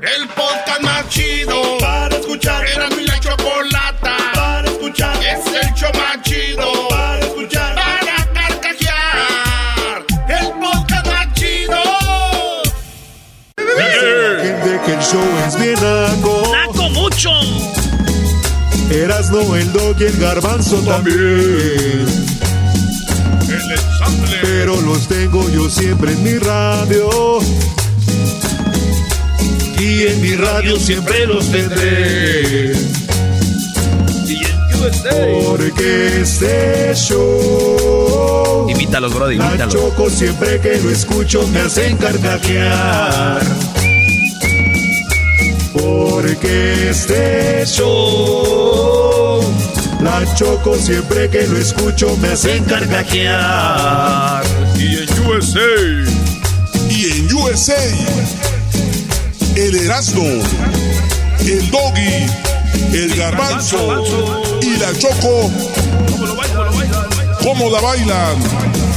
El podcast más chido para escuchar. Era mi la chocolata para escuchar. Es el show más chido para escuchar. Para carcajear. El podcast más chido. Gente que el show es bien naco. ¡Naco mucho! Erasno, el dog y el garbanzo también. El ensamble. Pero los tengo yo siempre en mi radio. Y en mi radio siempre los tendré. Porque este show. Imítalos, La imítalos. choco siempre que lo escucho me hacen carcajear. Porque este show. La choco siempre que lo escucho me hacen carcajear. Y en USA. Y en USA, el Erasmo, el Doggy, el Garbanzo y la Choco, ¿cómo la bailan?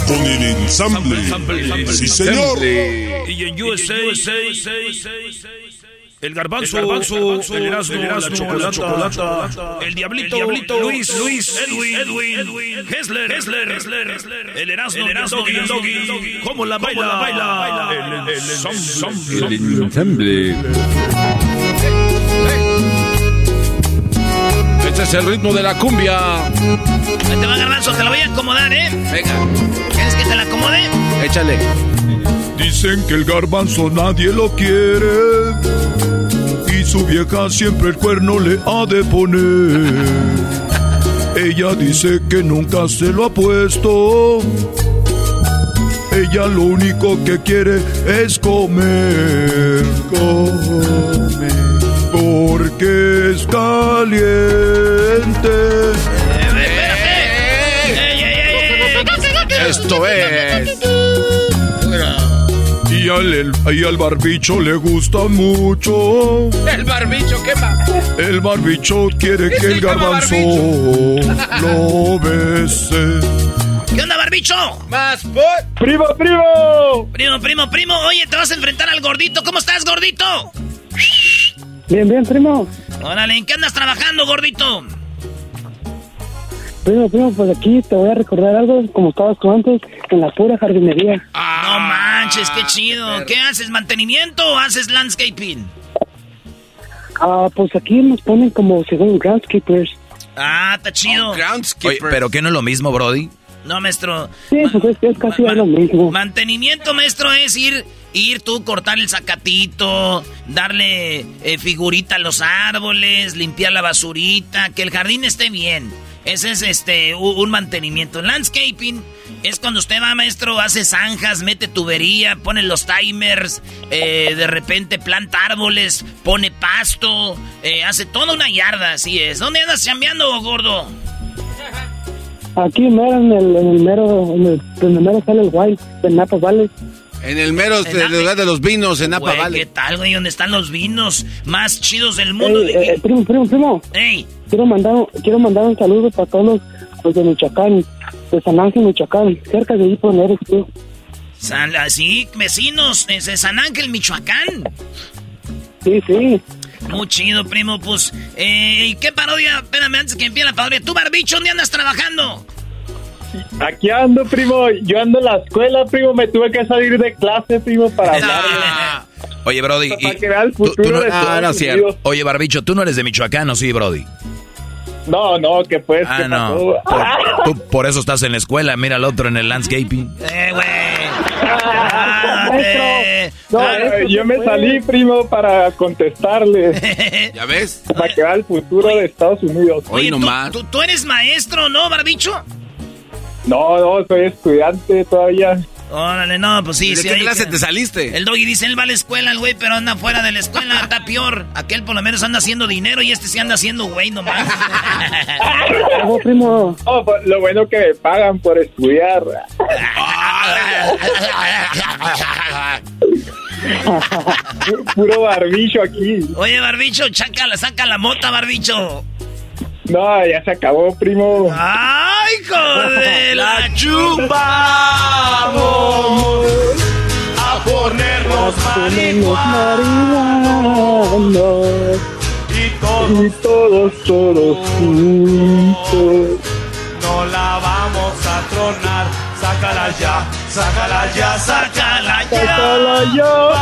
Con el ensamble. Sí, señor. Y en USA, el garbanzo, el, garbanzo, el Erasmo, la chocolata, el diablito, Luis, Luis, Edwin, Edwin, Hessler, Hessler, el Erasmo, el Erasmo y el Doggy, ¿cómo la baila, baila, el ensamble. El ensamble. Este es el ritmo de la cumbia. Ahí te va garbanzo, te la voy a acomodar, ¿eh? Venga, ¿Quieres que te la acomode? échale. Dicen que el garbanzo nadie lo quiere. Y su vieja siempre el cuerno le ha de poner. Ella dice que nunca se lo ha puesto. Ella lo único que quiere es comer. Comer. Porque es caliente. Esto es. Y al, el- y al barbicho le gusta mucho. El barbicho, ¿qué más? El barbicho quiere que el garbanzo lo bese. ¿Qué onda, barbicho? Más por. ¡Primo, primo! Primo, primo, primo, oye, te vas a enfrentar al gordito, ¿cómo estás, gordito? Bien, bien, primo. Órale, ¿en qué andas trabajando, gordito? Primo, primo, pues aquí te voy a recordar algo como estabas tú antes, en la pura jardinería. no manches, qué chido. ¿Qué haces, mantenimiento o haces landscaping? Ah, pues aquí nos ponen como según groundskeepers. Ah, está chido. Oye, pero ¿qué no es lo mismo, Brody? No, maestro. Sí, pues es, es casi Ma- lo mismo. Mantenimiento, maestro, es ir, ir tú, cortar el zacatito, darle eh, figurita a los árboles, limpiar la basurita, que el jardín esté bien. Ese es este un mantenimiento. Landscaping es cuando usted va, maestro, hace zanjas, mete tubería, pone los timers, eh, de repente planta árboles, pone pasto, eh, hace toda una yarda, así es. ¿Dónde andas chambeando, gordo? Aquí mero en el, en el mero, en el, mero sale el wild, de Napa Valley. En el mero En lugar de los vinos, en Napa Güey, ¿Qué Valley. tal, güey? ¿Dónde están los vinos más chidos del mundo? Ey, eh, eh, primo, primo, primo. Ey, Quiero mandar, quiero mandar un saludo para todos los, los de Michoacán, de San Ángel, Michoacán, cerca de ahí por donde eres tú. San, sí, vecinos es de San Ángel, Michoacán. Sí, sí. Muy chido, primo, pues. Eh, ¿y ¿Qué parodia? Espérame, antes que empiece la parodia. ¿Tú, Barbicho, dónde andas trabajando? Aquí ando, primo. Yo ando en la escuela, primo. Me tuve que salir de clase, primo, para hablar. Ah, Oye, Brody. Para que vea el futuro tú no, de ah, Estados no es cierto. Unidos. Oye, Barbicho, tú no eres de Michoacán, ¿o sí, Brody? No, no, que pues, Ah, ¿qué no. Por, tú por eso estás en la escuela. Mira al otro en el landscaping. Eh, güey. Maestro, no, Ah, eh, yo me salí, primo, para contestarle. ¿Ya ves? Para que vea el futuro de Estados Unidos. Oye, ¿tú, tú, tú eres maestro, ¿no, Barbicho? No, no, soy estudiante todavía. Órale, no, pues sí. ¿De sí, qué clase que- te saliste? El doggy dice, él va a la escuela, el güey, pero anda fuera de la escuela, está peor. Aquel por lo menos anda haciendo dinero y este sí anda haciendo güey nomás. Oh, primo. Oh, pues, lo bueno que me pagan por estudiar. Puro barbicho aquí. Oye, Barbicho, chácala, saca la mota, Barbicho. No, ya se acabó, primo. ¡Ay, hijo de la Vamos a ponernos marihuanos. y todos Y todos, todos juntos. no la vamos a tronar. Sácala ya, sácala ya, sácala Sácala ya.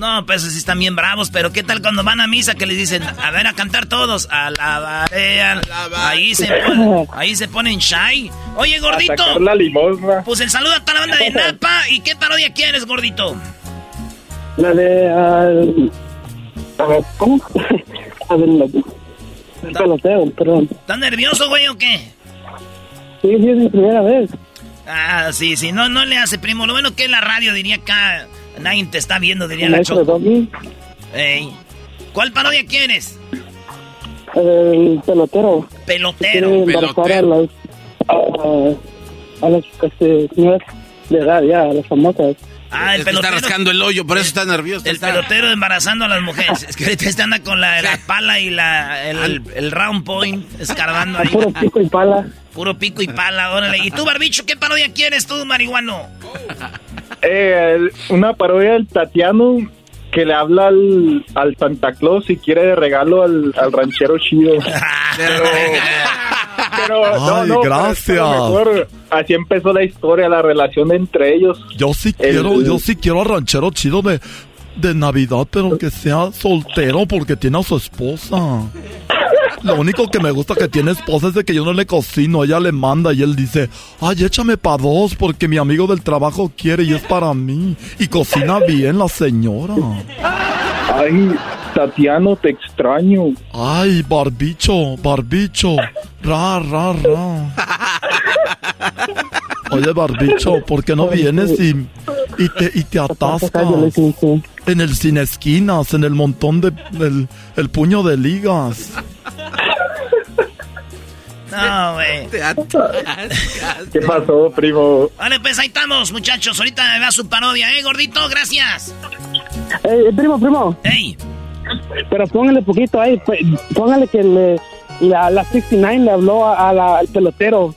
No, pues sí están bien bravos, pero ¿qué tal cuando van a misa que les dicen, a ver, a cantar todos? Alabaré, al- ahí se ponen, ahí se ponen shy. Oye, A gordito, la limosna. pues el saludo a toda la banda de Napa. ¿Y qué parodia quieres, gordito? La de... al- a ver, ¿cómo? A ver, la... El peloteo, perdón. ¿Estás nervioso, güey, o qué? Sí, sí, es mi primera vez. Ah, sí, sí, no, no le hace, primo. Lo bueno que es la radio, diría acá, nadie te está viendo, diría la Choco. Ey. ¿Cuál parodia quieres? el pelotero. Pelotero. Embarazar a las... A, a las este, señoras de edad, ya, a las famosas. Ah, el Es que está pelotero. rascando el hoyo, por eso está nervioso. El está- pelotero embarazando a las mujeres. Es que ahorita este anda con la, la pala y la, el, el round point escarbando ahí. Puro pico y pala. Puro pico y pala, órale. ¿Y tú, Barbicho, qué parodia quieres tú, marihuano? Eh, una parodia del Tatiano que le habla al, al Santa Claus y quiere de regalo al, al ranchero chido. Pero, pero Ay, no, pero gracias. lo mejor así empezó la historia, la relación entre ellos. Yo sí El- quiero, yo sí quiero al ranchero chido de, de Navidad, pero que sea soltero porque tiene a su esposa. Lo único que me gusta que tiene esposa es de que yo no le cocino, ella le manda y él dice, ay, échame para dos porque mi amigo del trabajo quiere y es para mí. Y cocina bien la señora. Ay, Tatiano, te extraño. Ay, barbicho, barbicho, ra, ra, ra. Oye, barbicho, ¿por qué no vienes y, y te, y te atascas? En el sin esquinas, en el montón de, el, el puño de ligas. No, güey. ¿Qué pasó, primo? Vale, pues ahí estamos, muchachos. Ahorita me va su parodia, ¿eh, gordito? Gracias. Eh, eh, primo, primo. Ey. Pero póngale poquito ahí. Póngale que le, la, la 69 le habló a, a la- al pelotero.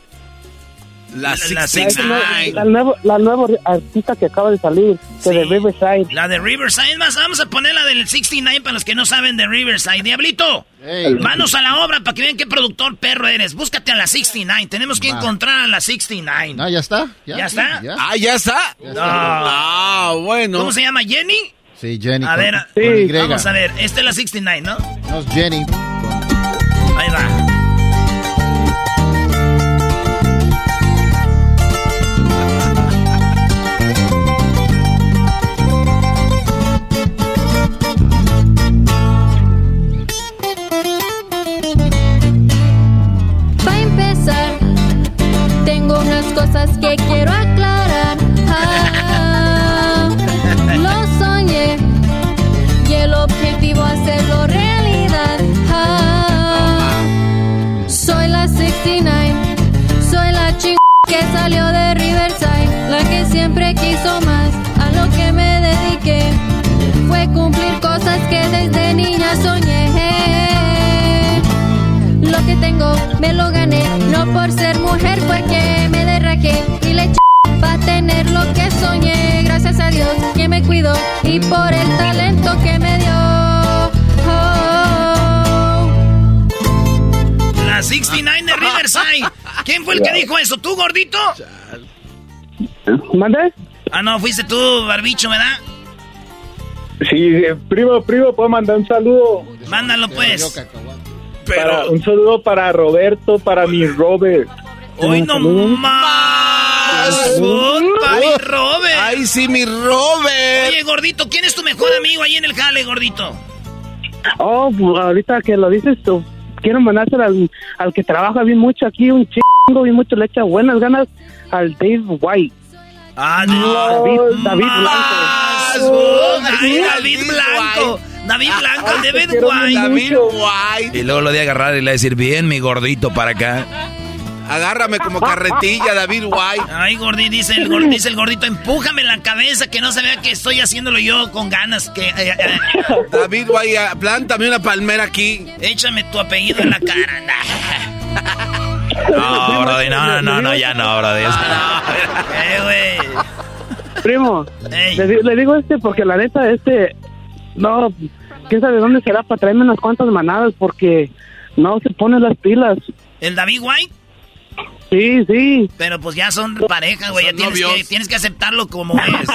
La La 69. La, nuevo, la nueva artista que acaba de salir, que de Riverside. La de Riverside, más, vamos a poner la del 69 para los que no saben de Riverside. Diablito, manos a la obra para que vean qué productor perro eres. Búscate a la 69. Tenemos que Va. encontrar a la 69. Ah, ya está. ¿Ya está? Ah, ya está. No. Ah, bueno. ¿Cómo se llama? ¿Jenny? Sí, Jenny. A con- ver, con vamos a ver. Esta es la 69, ¿no? No, es Jenny. Desde niña soñé. Lo que tengo me lo gané, no por ser mujer fue que me derrajé y le eché para tener lo que soñé. Gracias a Dios que me cuidó y por el talento que me dio. Oh, La 69 de Riverside. ¿Quién fue el que dijo eso? ¿Tú, gordito? ¿Mande? Ah, no, fuiste tú, barbicho, ¿verdad? Sí, primo, primo, puedo mandar un saludo. Mándalo pues. Para, un saludo para Roberto, para mi Robert. Hoy no más. Ay, Robert. Ay, sí, mi Robert. Oye, gordito, ¿quién es tu mejor amigo ahí en el jale, gordito? Oh, pues, ahorita que lo dices tú, quiero mandárselo al, al que trabaja bien mucho aquí, un chingo, bien mucho, le echa buenas ganas al Dave White. Ah, David, David Blanco. David, David Blanco. David Blanco, Ay, te David White. David White. Y luego lo de agarrar y le decir, bien, mi gordito, para acá. Agárrame como carretilla, David White. Ay, gordito, dice el, gordito, dice el gordito, empújame en la cabeza que no se vea que estoy haciéndolo yo con ganas. que eh, eh, David White, ah, plántame una palmera aquí. Échame tu apellido en la cara. No, Brody, no, no, no, no, ya no, Brody. Eh, güey. Primo, le digo este porque la neta, este, no, quién sabe dónde será para traerme unas cuantas manadas porque no se pone las pilas. ¿El David White? Sí, sí. Pero pues ya son pareja, güey. Ya tienes novios. que, tienes que aceptarlo como es.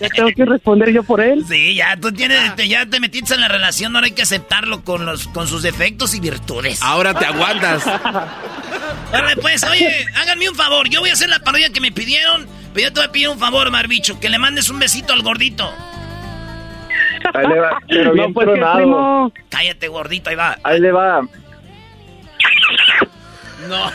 Ya tengo que responder yo por él. Sí, ya tú tienes, te- ya te metiste en la relación, ahora hay que aceptarlo con los, con sus defectos y virtudes. Ahora te aguantas. Órale, pues, oye, háganme un favor. Yo voy a hacer la parodia que me pidieron, pero yo te voy a pedir un favor, Marbicho, que le mandes un besito al gordito. Ahí le va, pero bien No, pues Cállate, gordito, ahí va. Ahí le va. No.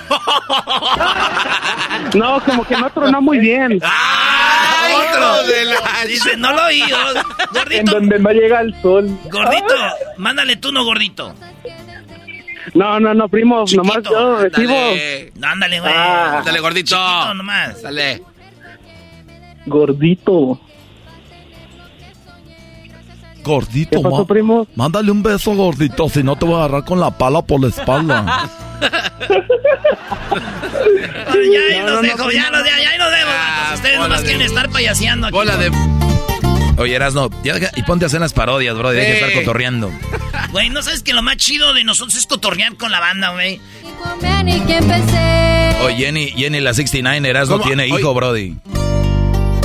no, como que no tronó muy bien. ¡Ay, hijo de la- Dice, no lo oí. oh. En Gordito, donde no llega el sol. gordito, mándale tú, no, gordito. No, no, no, primo, Chiquito, nomás yo recibo. Dale. No, ándale, güey. Ah. Dale, gordito. Chiquito nomás. Dale. Gordito. Gordito, ¿Qué pasó, ma- primo? mándale un beso, gordito, si no te voy a agarrar con la pala por la espalda. Ya ahí No, nos no, dejo, no, ya, nos, vatos. Ustedes nomás de- quieren estar payaseando aquí. Bola de. Oye, Erasno, ya deja- y ponte a hacer las parodias, bro, deja de estar cotorreando. Güey, ¿no sabes que lo más chido de nosotros es cotorrear con la banda, güey? Oye, Jenny, Jenny, la 69, Erasno tiene Oye. hijo, Brody.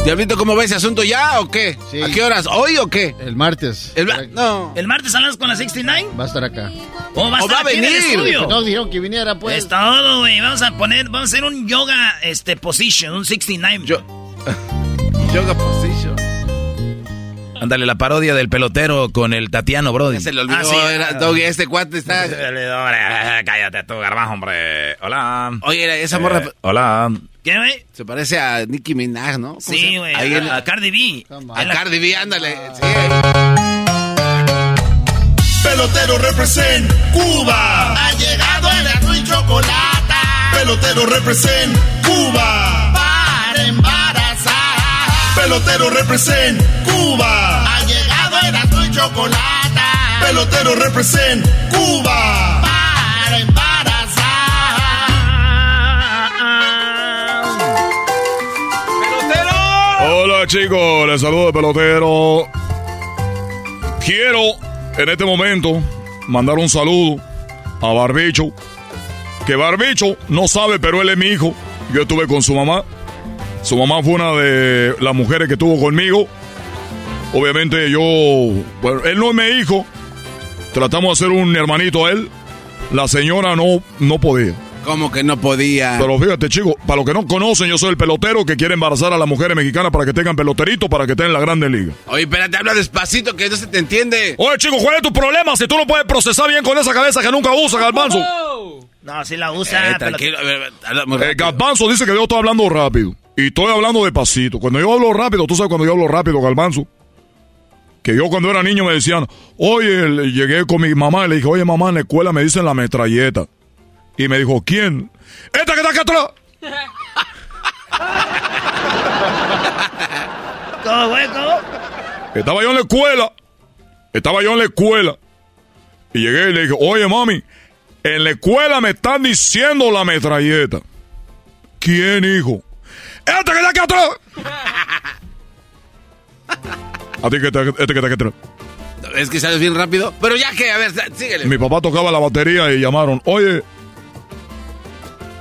Diablito, ¿cómo ves ese asunto ya o qué? Sí. ¿A qué horas? ¿Hoy o qué? El martes. El No. ¿El martes hablas con la 69? Va a estar acá. ¿O va a, O estar va a aquí en el venir. estudio? No, dijeron que viniera, pues. Es todo, güey. Vamos a poner, vamos a hacer un yoga, este, position, un 69. Yo. Yoga position. Ándale, la parodia del pelotero con el Tatiano, Brody. Se le olvidó. Ah, sí. era- Doggy, este cuate está. Cállate tú, garbajo, hombre. Hola. Oye, era esa morra Eh, hola. ¿Qué, güey? se parece a Nicki Minaj, ¿no? ¿Cómo se Sí, güey. Ahí en- A, a Cardi B. A Cardi B, ándale. Sí. Pelotero represent Cuba. Ha llegado el azul y chocolate. Pelotero represent Cuba. Para embarazar. Pelotero represent Cuba. Ha llegado el azul y chocolate. Pelotero represent Cuba. Para embarazar. Hola chicos, les saludo pelotero. Quiero en este momento mandar un saludo a Barbicho. Que Barbicho no sabe, pero él es mi hijo. Yo estuve con su mamá. Su mamá fue una de las mujeres que estuvo conmigo. Obviamente yo, bueno, él no es mi hijo. Tratamos de hacer un hermanito a él. La señora no, no podía. Como que no podía. Pero fíjate, chicos, para los que no conocen, yo soy el pelotero que quiere embarazar a las mujeres mexicanas para que tengan peloterito para que estén en la Grande Liga. Oye, espérate, habla despacito que no se te entiende. Oye, chicos, ¿cuál es tu problema si tú no puedes procesar bien con esa cabeza que nunca usas, Galbanzo? No, sí la usa. Eh, pero- tranquilo, a ver, habla muy Eh. Galbanzo dice que yo estoy hablando rápido. Y estoy hablando despacito. Cuando yo hablo rápido, tú sabes cuando yo hablo rápido, Galbanzo. Que yo cuando era niño me decían, oye, le- llegué con mi mamá y le dije, oye mamá, en la escuela me dicen la metralleta. Y me dijo, ¿quién? ¡Esta que está acá atrás! ¿Cómo, güey? ¿Cómo? Estaba yo en la escuela. Estaba yo en la escuela. Y llegué y le dije, oye mami, en la escuela me están diciendo la metralleta. ¿Quién, hijo? ¡Este que está aquí atrás! A ti que está, este que está aquí atrás. Es que sales bien rápido. Pero ya que, a ver, síguele. Mi papá tocaba la batería y llamaron, oye,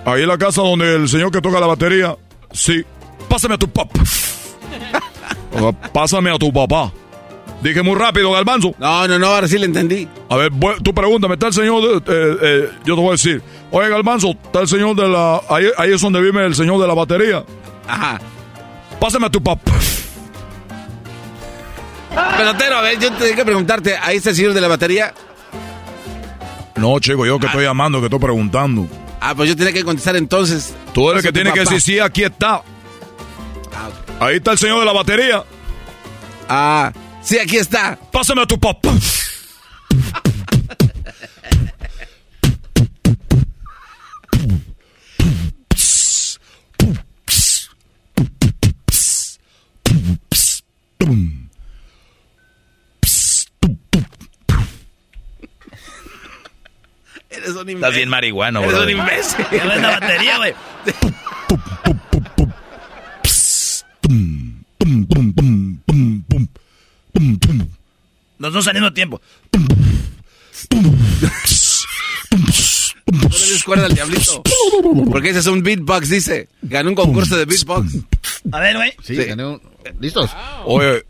ahí en la casa donde el señor que toca la batería, sí, pásame a tu papá. Pásame a tu papá. Dije muy rápido, Galbanzo. No, no, no, ahora sí le entendí. A ver, tú pregúntame, está el señor de, eh, eh, yo te voy a decir, oye Galbanzo, está el señor de la, ahí, ahí es donde vive el señor de la batería. Ajá. Pásame a tu papá. Pelotero, a ver, yo tengo que preguntarte, ¿ahí está el señor de la batería? No, chico, yo que estoy llamando, que estoy preguntando. Ah, pues yo tenía que contestar entonces. Tú eres el que tiene que decir, sí, aquí está. Ah, Ahí está el señor de la batería. Ah, sí, aquí está. Pásame a tu papá. Eres un Estás bien marihuano, Eres bro. un imbécil. Ves la batería, güey. Los dos al mismo tiempo. No le des cuerda al diablito. Porque ese es un beatbox, dice. Ganó un concurso de beatbox. A ver, güey. Sí, gané un- ¿Listos? Oye,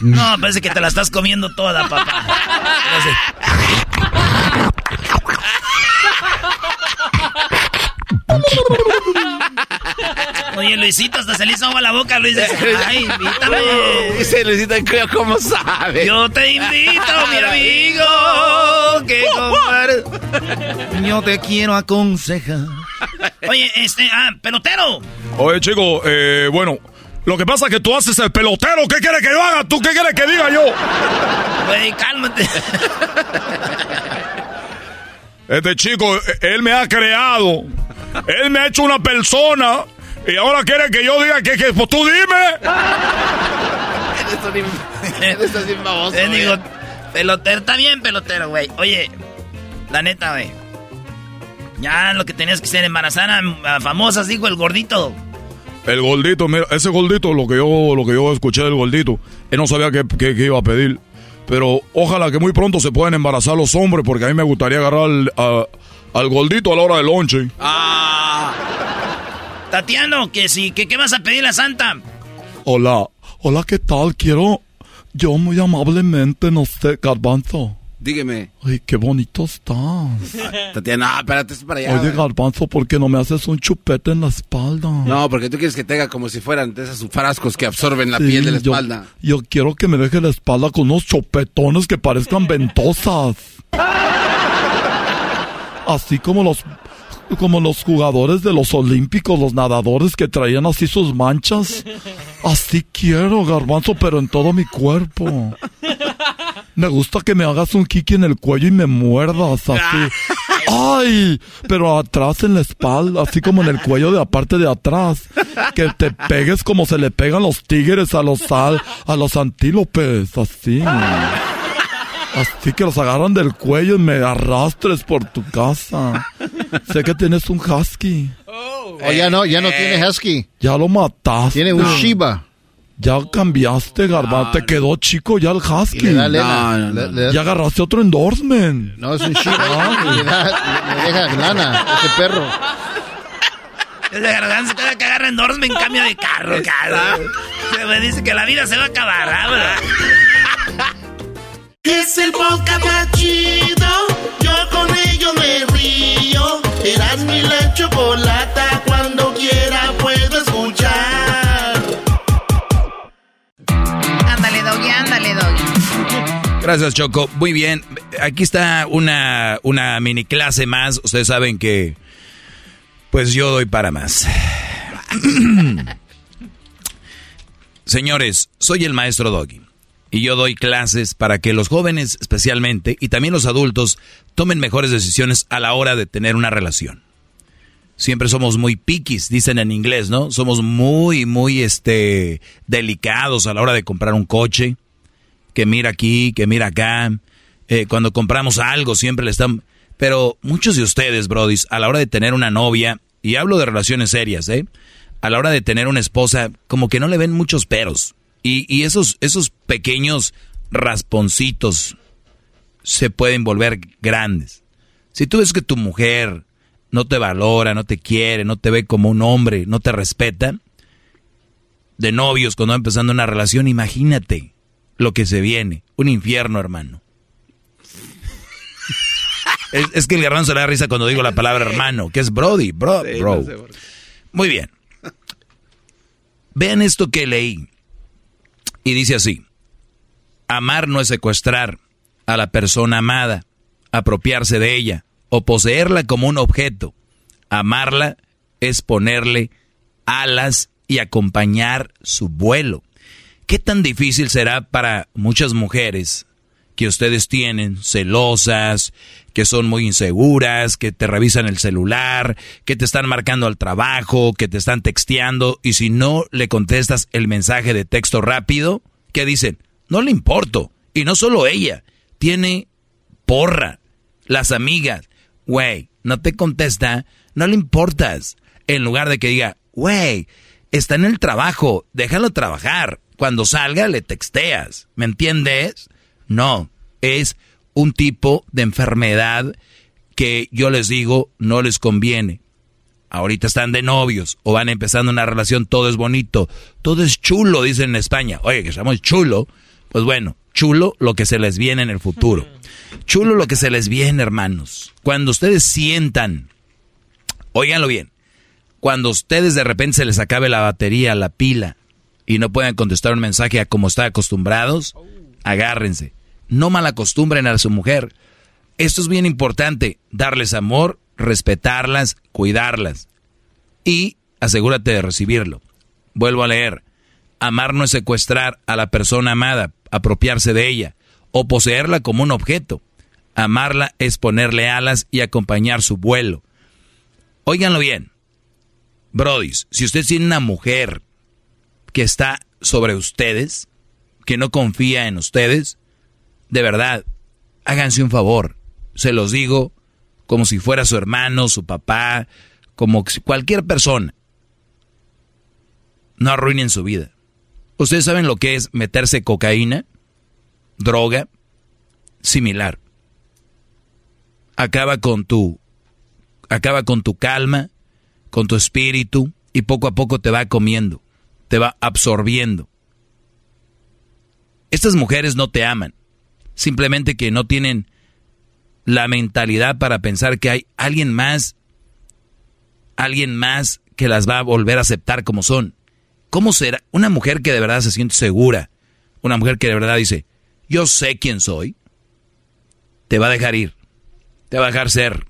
No, parece que te la estás comiendo toda, papá. Oye, Luisito, hasta se le hizo agua la boca, Luis. Ay, invítame. Dice Luisito, ¿cómo sabe? Yo te invito, mi amigo, que compar- Yo te quiero aconsejar. Oye, este, ah, pelotero. oye, chico, eh, bueno, lo que pasa es que tú haces el pelotero. ¿Qué quieres que yo haga? ¿Tú qué quieres que diga yo? Güey, cálmate. Este chico, él me ha creado. Él me ha hecho una persona. Y ahora quiere que yo diga que, que pues tú dime. Eres así baboso. Te güey. digo, pelotero, está bien, pelotero, güey. Oye, la neta, güey. Ya lo que tenías que hacer, embarazar a, a famosas, dijo el gordito. El gordito, mira, ese gordito, lo que yo, lo que yo escuché del gordito, él no sabía qué, qué- qué iba a pedir. Pero ojalá que muy pronto se puedan embarazar los hombres, porque a mí me gustaría agarrar al, a- al gordito a la hora del lonche. Ah, Tatiano, que sí, que qué vas a pedir a Santa. Hola, hola, ¿qué tal? Quiero, yo muy amablemente, no sé, garbanzo. dígame. Ay, qué bonito estás. Tatiana, no, espérate, es para allá. Oye, garbanzo, ¿por qué no me haces un chupete en la espalda? No, porque tú quieres que tenga como si fueran de esos frascos que absorben la Sí, piel de la yo- espalda. Yo, quiero que me deje la espalda con unos chopetones que parezcan ventosas. Así como los como los jugadores de los olímpicos, los nadadores que traían así sus manchas. Así quiero, garbanzo, pero en todo mi cuerpo. Me gusta que me hagas un kiki en el cuello y me muerdas así. ¡Ay! Pero atrás en la espalda, así como en el cuello de la parte de atrás. Que te pegues como se le pegan los tigres a los al, a los antílopes, así. Así que los agarran del cuello y me arrastres por tu casa. Sé que tienes un husky. Oh, ya no, ya no tiene husky. Ya lo mataste. Tiene un Shiba. Ya cambiaste, garbanzo. Te quedó chico ya el husky. Y le da lena. No, no, no. Le- le- Ya agarraste otro endorsement. no, es un Shiba. y le, da, le- le deja lana ese perro. Es de garbanzo, te va que agarrar endorsement en cambio de carro, cabrón. Se me dice que la vida se va a acabar, ¿ah, bro? Es el podcast más chido. Yo con ello me río. Eras mi la chocolata. Cuando quiera puedo escuchar. Ándale, Doggy, ándale, Doggy. Gracias, Choco. Muy bien. Aquí está una, una mini clase más. Ustedes saben que, pues yo doy para más. Señores, soy el maestro Doggy. Y yo doy clases para que los jóvenes especialmente y también los adultos tomen mejores decisiones a la hora de tener una relación. Siempre somos muy piquis, dicen en inglés, ¿no? Somos muy, muy, este, delicados a la hora de comprar un coche que mira aquí, que mira acá. Eh, cuando compramos algo siempre le están... Pero muchos de ustedes, brodis, a la hora de tener una novia, y hablo de relaciones serias, ¿eh? A la hora de tener una esposa, como que no le ven muchos peros. Y, y esos, esos pequeños rasponcitos se pueden volver grandes. Si tú ves que tu mujer no te valora, no te quiere, no te ve como un hombre, no te respeta, de novios, cuando va empezando una relación, imagínate lo que se viene. Un infierno, hermano. es, que el garbanzo le da risa cuando digo la palabra hermano, que es Brody, bro, bro. Muy bien. Vean esto que leí. Y dice así. Amar no es secuestrar a la persona amada, apropiarse de ella o poseerla como un objeto. Amarla es ponerle alas y acompañar su vuelo. ¿Qué tan difícil será para muchas mujeres que ustedes tienen, celosas, que son muy inseguras, que te revisan el celular, que te están marcando al trabajo, que te están texteando, y si no le contestas el mensaje de texto rápido, ¿qué dicen? No le importo. Y no solo ella, tiene porra. Las amigas, güey, no te contesta, no le importas. En lugar de que diga, güey, está en el trabajo, déjalo trabajar. Cuando salga le texteas, ¿me entiendes? No, es un tipo de enfermedad que yo les digo no les conviene. Ahorita están de novios o van empezando una relación, todo es bonito, todo es chulo, dicen en España. Oye, que estamos chulo. Pues bueno, chulo lo que se les viene en el futuro. Chulo lo que se les viene, hermanos. Cuando ustedes sientan, óiganlo bien, cuando ustedes de repente se les acabe la batería, la pila, y no puedan contestar un mensaje a como están acostumbrados, agárrense. No malacostumbren a su mujer. Esto es bien importante, darles amor, respetarlas, cuidarlas. Y asegúrate de recibirlo. Vuelvo a leer. Amar no es secuestrar a la persona amada, apropiarse de ella o poseerla como un objeto. Amarla es ponerle alas y acompañar su vuelo. Óiganlo bien. Brodis, si usted tiene una mujer que está sobre ustedes, que no confía en ustedes, de verdad, háganse un favor. Se los digo como si fuera su hermano, su papá, como cualquier persona. No arruinen su vida. ¿Ustedes saben lo que es meterse cocaína? Droga. Similar. Acaba con tu acaba con tu calma, con tu espíritu y poco a poco te va comiendo, te va absorbiendo. Estas mujeres no te aman, simplemente que no tienen la mentalidad para pensar que hay alguien más, alguien más que las va a volver a aceptar como son. ¿Cómo será una mujer que de verdad se siente segura? Una mujer que de verdad dice, yo sé quién soy, te va a dejar ir, te va a dejar ser.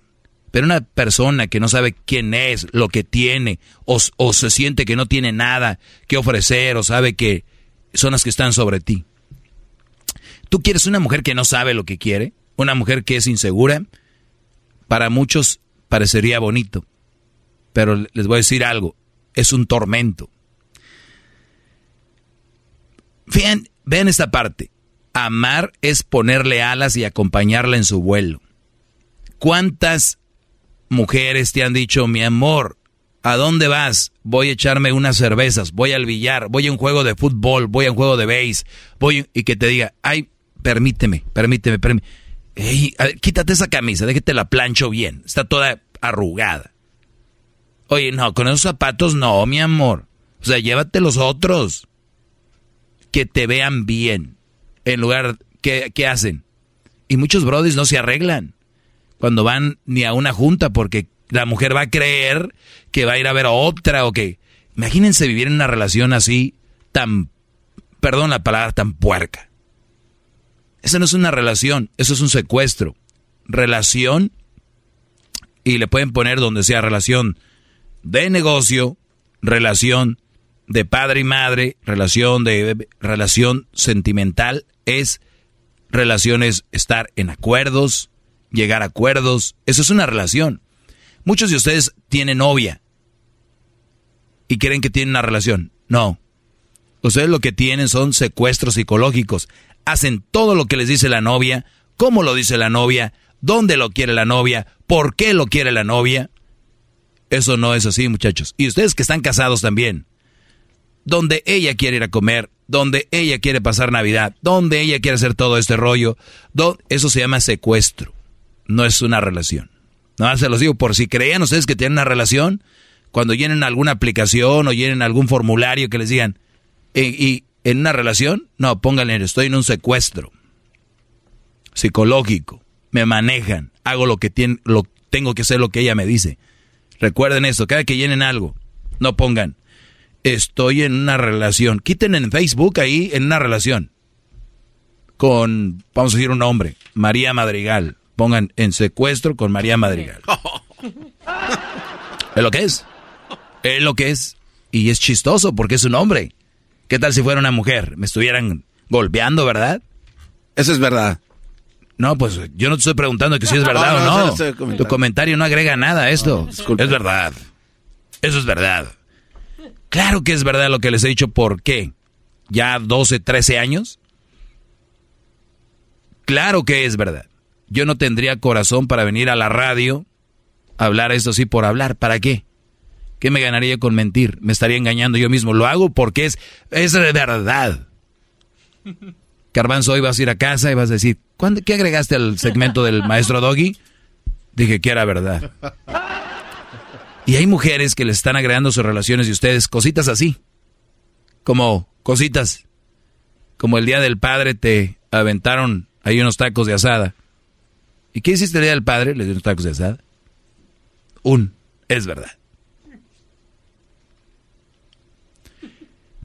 Pero una persona que no sabe quién es, lo que tiene, o, o se siente que no tiene nada que ofrecer, o sabe que son las que están sobre ti. ¿Tú quieres una mujer que no sabe lo que quiere? ¿Una mujer que es insegura? Para muchos parecería bonito, pero les voy a decir algo, es un tormento. Vean, vean esta parte. Amar es ponerle alas y acompañarla en su vuelo. ¿Cuántas mujeres te han dicho, mi amor, ¿a dónde vas? Voy a echarme unas cervezas, voy al billar, voy a un juego de fútbol, voy a un juego de base, voy y que te diga, ay, permíteme, permíteme, permíteme. quítate esa camisa, déjate la plancho bien, está toda arrugada. Oye, no, con esos zapatos no, mi amor. O sea, llévate los otros que te vean bien. En lugar, ¿qué, qué hacen? Y muchos brodis no se arreglan cuando van ni a una junta porque la mujer va a creer que va a ir a ver a otra o que... Imagínense vivir en una relación así tan, perdón la palabra, tan puerca. Eso no es una relación, eso es un secuestro. Relación, y le pueden poner donde sea relación de negocio, relación de padre y madre, relación de relación sentimental es relaciones estar en acuerdos, llegar a acuerdos, eso es una relación. Muchos de ustedes tienen novia y creen que tienen una relación. No. Ustedes lo que tienen son secuestros psicológicos. Hacen todo lo que les dice la novia, cómo lo dice la novia, dónde lo quiere la novia, por qué lo quiere la novia. Eso no es así, muchachos. Y ustedes que están casados también donde ella quiere ir a comer, donde ella quiere pasar Navidad, donde ella quiere hacer todo este rollo. Eso se llama secuestro, no es una relación. No, se los digo, por si creían ustedes que tienen una relación, cuando llenen alguna aplicación o llenen algún formulario que les digan, y en una relación, no, pónganle, estoy en un secuestro psicológico, me manejan, hago lo que tiene, lo, tengo que hacer lo que ella me dice. Recuerden esto, cada que llenen algo, no pongan, estoy en una relación. Quiten en Facebook ahí, en una relación. Con, vamos a decir un nombre, María Madrigal. Pongan en secuestro con María Madrigal. es lo que es. Es lo que es. Y es chistoso porque es un hombre. ¿Qué tal si fuera una mujer? Me estuvieran golpeando, ¿verdad? Eso es verdad. No, pues yo no te estoy preguntando que si es verdad o no. tu comentario no agrega nada a esto. es verdad. Eso es verdad. Claro que es verdad lo que les he dicho. ¿Por qué? ¿Ya 12, 13 años? Claro que es verdad. Yo no tendría corazón para venir a la radio a hablar esto así por hablar. ¿Para qué? ¿Qué me ganaría con mentir? Me estaría engañando yo mismo. Lo hago porque es, es de verdad. Carbanzo, hoy vas a ir a casa y vas a decir, ¿qué agregaste al segmento del maestro Doggy? Dije que era verdad. Y hay mujeres que le están agregando sus relaciones y ustedes cositas así. Como cositas. Como el día del padre te aventaron ahí unos tacos de asada. ¿Y qué hiciste el día del padre? Le dio unos tacos de asada. Un, es verdad.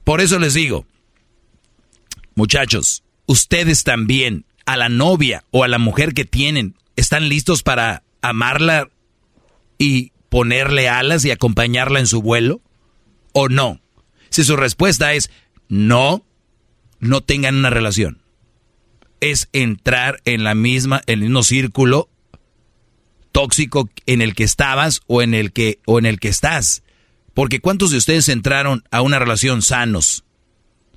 Por eso les digo, muchachos, ustedes también, a la novia o a la mujer que tienen, ¿están listos para amarla y ponerle alas y acompañarla en su vuelo? ¿O no? Si su respuesta es no, no tengan una relación. Es entrar en la misma, en el mismo círculo tóxico en el que estabas o en el que, o en el que estás. Porque ¿cuántos de ustedes entraron a una relación sanos?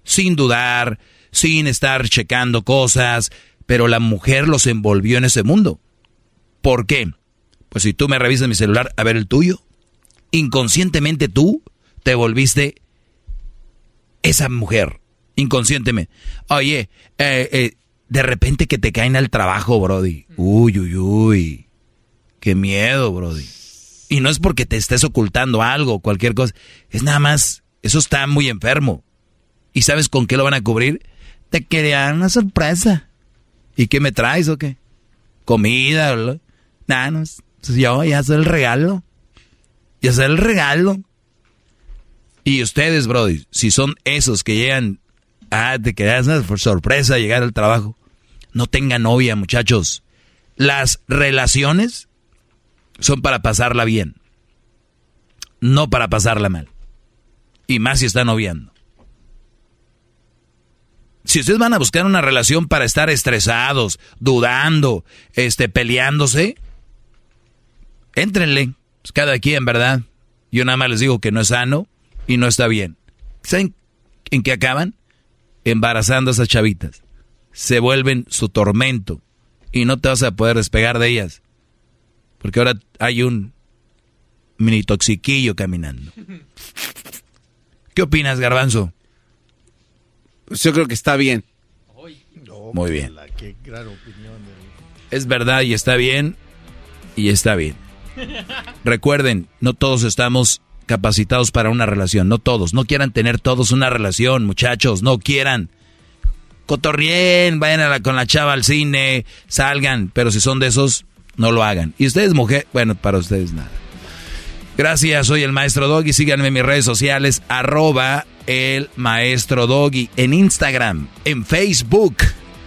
Sin dudar, sin estar checando cosas, pero la mujer los envolvió en ese mundo. ¿Por qué? Pues si tú me revisas mi celular, a ver el tuyo, inconscientemente tú te volviste esa mujer, inconscientemente. Oye, eh, eh, de repente que te caen al trabajo, Brody. Uy, uy, uy. Qué miedo, Brody. Y no es porque te estés ocultando algo, cualquier cosa. Es nada más, eso está muy enfermo. ¿Y sabes con qué lo van a cubrir? Te quería una sorpresa. ¿Y qué me traes o qué? Comida. Nah, no, yo ya soy el regalo. Ya soy el regalo. Y ustedes, Brody, si son esos que llegan, ah, te quedas por sorpresa llegar al trabajo, no tengan novia, muchachos. Las relaciones son para pasarla bien, no para pasarla mal. Y más si están noviando si ustedes van a buscar una relación para estar estresados, dudando, este, peleándose, éntrenle. Cada quien, ¿verdad? Yo nada más les digo que no es sano y no está bien. ¿Saben en qué acaban? Embarazando a esas chavitas. Se vuelven su tormento y no te vas a poder despegar de ellas. Porque ahora hay un mini toxiquillo caminando. ¿Qué opinas, Garbanzo? Pues yo creo que está bien. Muy bien. Es verdad y está bien y está bien. Recuerden, no todos estamos capacitados para una relación, no todos. No quieran tener todos una relación, muchachos, no quieran. Cotorrien, vayan con la chava al cine, salgan, pero si son de esos, no lo hagan. Y ustedes, mujer, bueno, para ustedes nada. Gracias, soy el maestro Doggy. Síganme en mis redes sociales, arroba el maestro Doggy, en Instagram, en Facebook,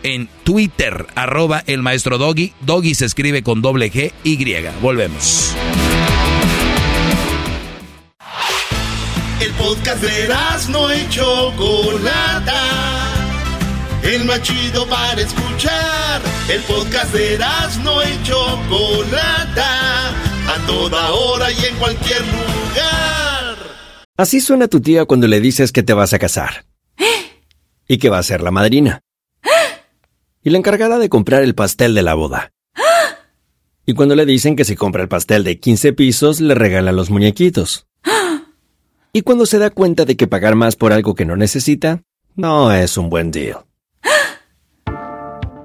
en Twitter, arroba el maestro Doggy. Doggy se escribe con doble G Y. Volvemos. El podcast de no hecho. El machido para escuchar. El podcast de no hecho Chocolata a toda hora y en cualquier lugar. Así suena tu tía cuando le dices que te vas a casar. Y que va a ser la madrina. Y la encargada de comprar el pastel de la boda. Y cuando le dicen que si compra el pastel de 15 pisos, le regala los muñequitos. Y cuando se da cuenta de que pagar más por algo que no necesita, no es un buen deal.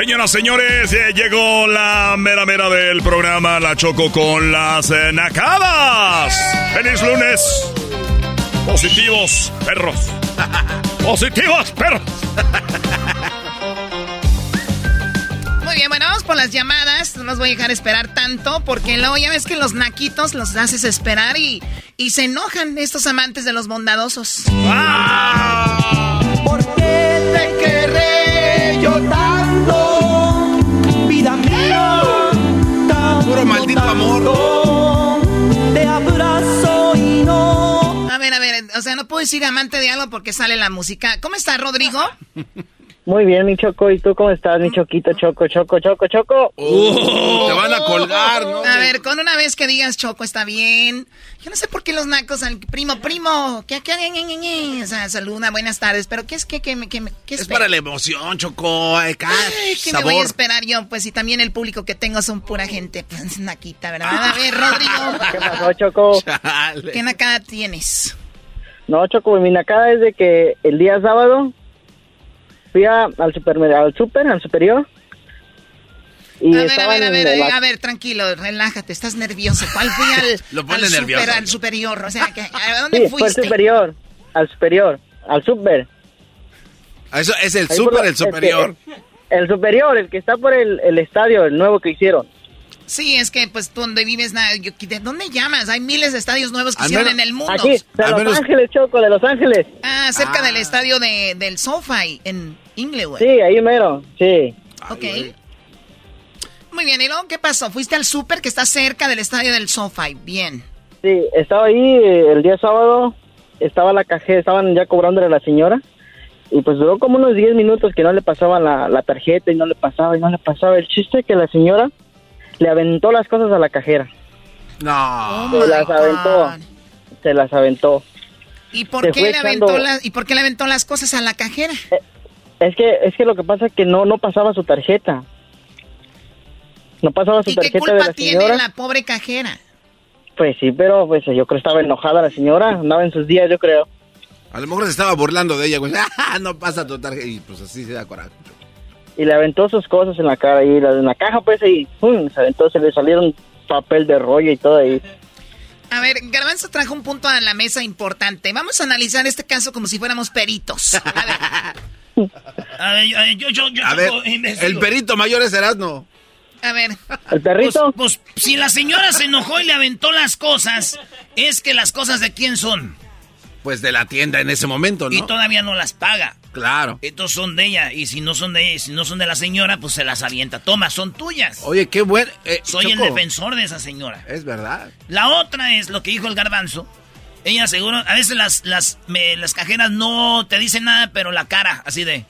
Señoras, señores, eh, llegó la mera mera del programa La Choco con las eh, nacadas. ¡Feliz lunes! Positivos, perros. Positivos, perros. Muy bien, bueno, vamos por las llamadas. No los voy a dejar esperar tanto porque luego ya ves que los naquitos los haces esperar y, y se enojan estos amantes de los bondadosos. ¿Por qué te querré amor. Te abrazo y no. A ver, a ver, o sea, no puedo decir amante de algo porque sale la música. ¿Cómo está, Rodrigo? Muy bien, mi Choco. ¿Y tú cómo estás, mi Choquito? Choco, Choco, Choco, Choco. Uh, te van a colgar, ¿no? A ver, con una vez que digas Choco está bien. Yo no sé por qué los nacos al primo, primo, que que o sea, saluda, buenas tardes, pero ¿qué es que qué, qué, qué Es para la emoción, Choco. Ay, ¿qué me voy a esperar yo? Pues si también el público que tengo son pura gente, pues naquita, ¿verdad? A ver, Rodrigo, ¿Qué pasó, Choco? Chale. ¿qué nacada tienes? No, Choco, mi nacada es de que el día sábado fui a- al supermercado, al super, al superior. Y A ver, a estaban ver, a ver, la- a ver, tranquilo, relájate, estás nervioso. ¿Cuál fui al, Lo pone al, nervioso. super- al superior? O sea, que, ¿a dónde Sí, fue al fuiste? superior, al superior, al super. Eso es el Ahí por- el superior. este, el superior, el que está por el, el estadio, el nuevo que hicieron. Sí, es que pues tú donde vives, na- yo- ¿de dónde llamas? Hay miles de estadios nuevos que hicieron en el mundo. Aquí, de Al Los menos- Ángeles, Choco, de Los Ángeles. Ah, cerca Ah. del estadio de, del SoFi en Inglewood. Sí, ahí mero, sí. ok. Muy bien, ¿y luego qué pasó? ¿Fuiste al súper que está cerca del estadio del SoFi? Bien. Sí, estaba ahí eh, el día sábado, estaba la cajera, estaban ya cobrándole a la señora. Y pues duró como unos 10 minutos que no le pasaban la, la tarjeta y no le pasaba y no le pasaba. El chiste es que la señora le aventó las cosas a la cajera. No. Oh Se my las God. aventó. Se las aventó. ¿Y por, Se qué le aventó las, ¿Y por qué le aventó las cosas a la cajera? Es que es que lo que pasa es que no no pasaba su tarjeta. No pasaba su ¿Y qué tarjeta de culpa la tiene señora. la pobre cajera? Pues sí, pero pues yo creo que estaba enojada la señora, andaba en sus días, yo creo. A lo mejor se estaba burlando de ella, güey. Ah, no pasa tu tarjeta. Y pues así se da coraje. Y le aventó sus cosas en la cara y la- en la caja pues y ¡pum! se aventó, se le salieron papel de rollo y todo ahí. A ver, Garbanzo trajo un punto a la mesa importante. Vamos a analizar este caso como si fuéramos peritos. A ver, A ver, yo, yo, yo, yo A ver, investigo. el perito mayor es Erasmo. a ver. ¿El perrito? Pues, pues, si la señora se enojó y le aventó las cosas, es que las cosas de quién son. Pues de la tienda en ese momento, ¿no? Y todavía no las paga. Claro. Estos son de ella. Y si no son de ella, si no son de la señora, pues se las avienta. Toma, son tuyas. Oye, qué buen... eh, Soy el defensor de esa señora. Es verdad. La otra es lo que dijo el garbanzo. Ella seguro, a veces las, las, me- las cajeras no te dicen nada, pero la cara, así de...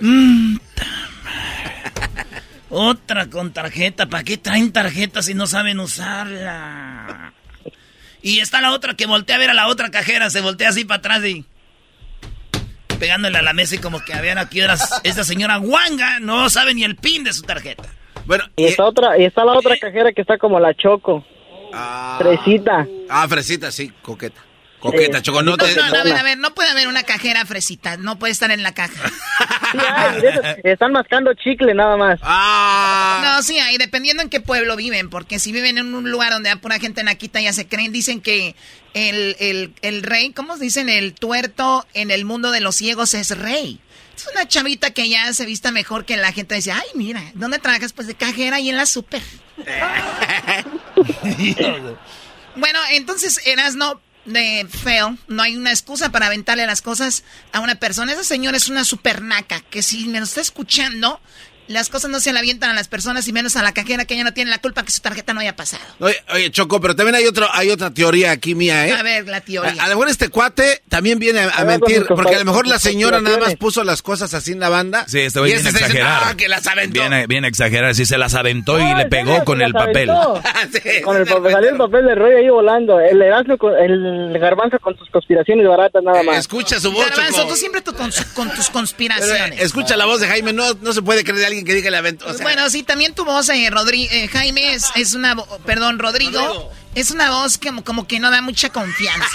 "Mm, ta madre". Otra con tarjeta, ¿para qué traen tarjeta si no saben usarla? Y está la otra que voltea a ver a la otra cajera, se voltea así para atrás y... pegándole a la mesa y como que ver aquí horas esta señora guanga no sabe ni el pin de su tarjeta. Bueno, Y está otra, y está la otra cajera que está como la Choco. Fresita. Ah, fresita, sí, coqueta. Coqueta, Sí. Choco, no te... No, no, a ver, a ver, no puede haber una cajera fresita, no puede estar en la caja. Sí, hay, están mascando chicle nada más. Ah. No, sí, hay, dependiendo en qué pueblo viven, porque si viven en un lugar donde hay pura gente naquita ya se creen, dicen que el, el, el rey, ¿cómo dicen? El tuerto en el mundo de los ciegos es rey. Es una chavita que ya se vista mejor que la gente dice, ay, mira, ¿dónde trabajas? Pues de cajera y en la super. Bueno, entonces Erasno de feo, no hay una excusa para aventarle las cosas a una persona. Esa señora es una supernaca, que si me lo está escuchando, las cosas no se le avientan a las personas y menos a la cajera que ella no tiene la culpa que su tarjeta no haya pasado. Oye, oye, Choco, pero también hay otro, hay otra teoría aquí mía, ¿eh? A ver, la teoría. A, a lo mejor este cuate también viene a, a A ver, mentir, porque a lo mejor la señora nada más puso las cosas así en la banda. Sí, este güey viene a exagerar. Ah, que las aventó. Viene, viene a exagerar, sí se las aventó y No, le pegó serio, con el papel. Sí, Con el papel, salió el papel de rollo ahí volando. El con el garbanzo con sus conspiraciones baratas nada Eh, más. Escucha su voz, Garbanzo, Choco. tú siempre tú con, tus Pero, conspiraciones. eh, escucha la voz de Jaime, no, no se puede creer alguien que diga. O sea, bueno, sí, también tu voz, eh, Rodri- eh, Jaime, es, es una, perdón, Rodrigo, Rodrigo. es una voz como, como que no da mucha confianza.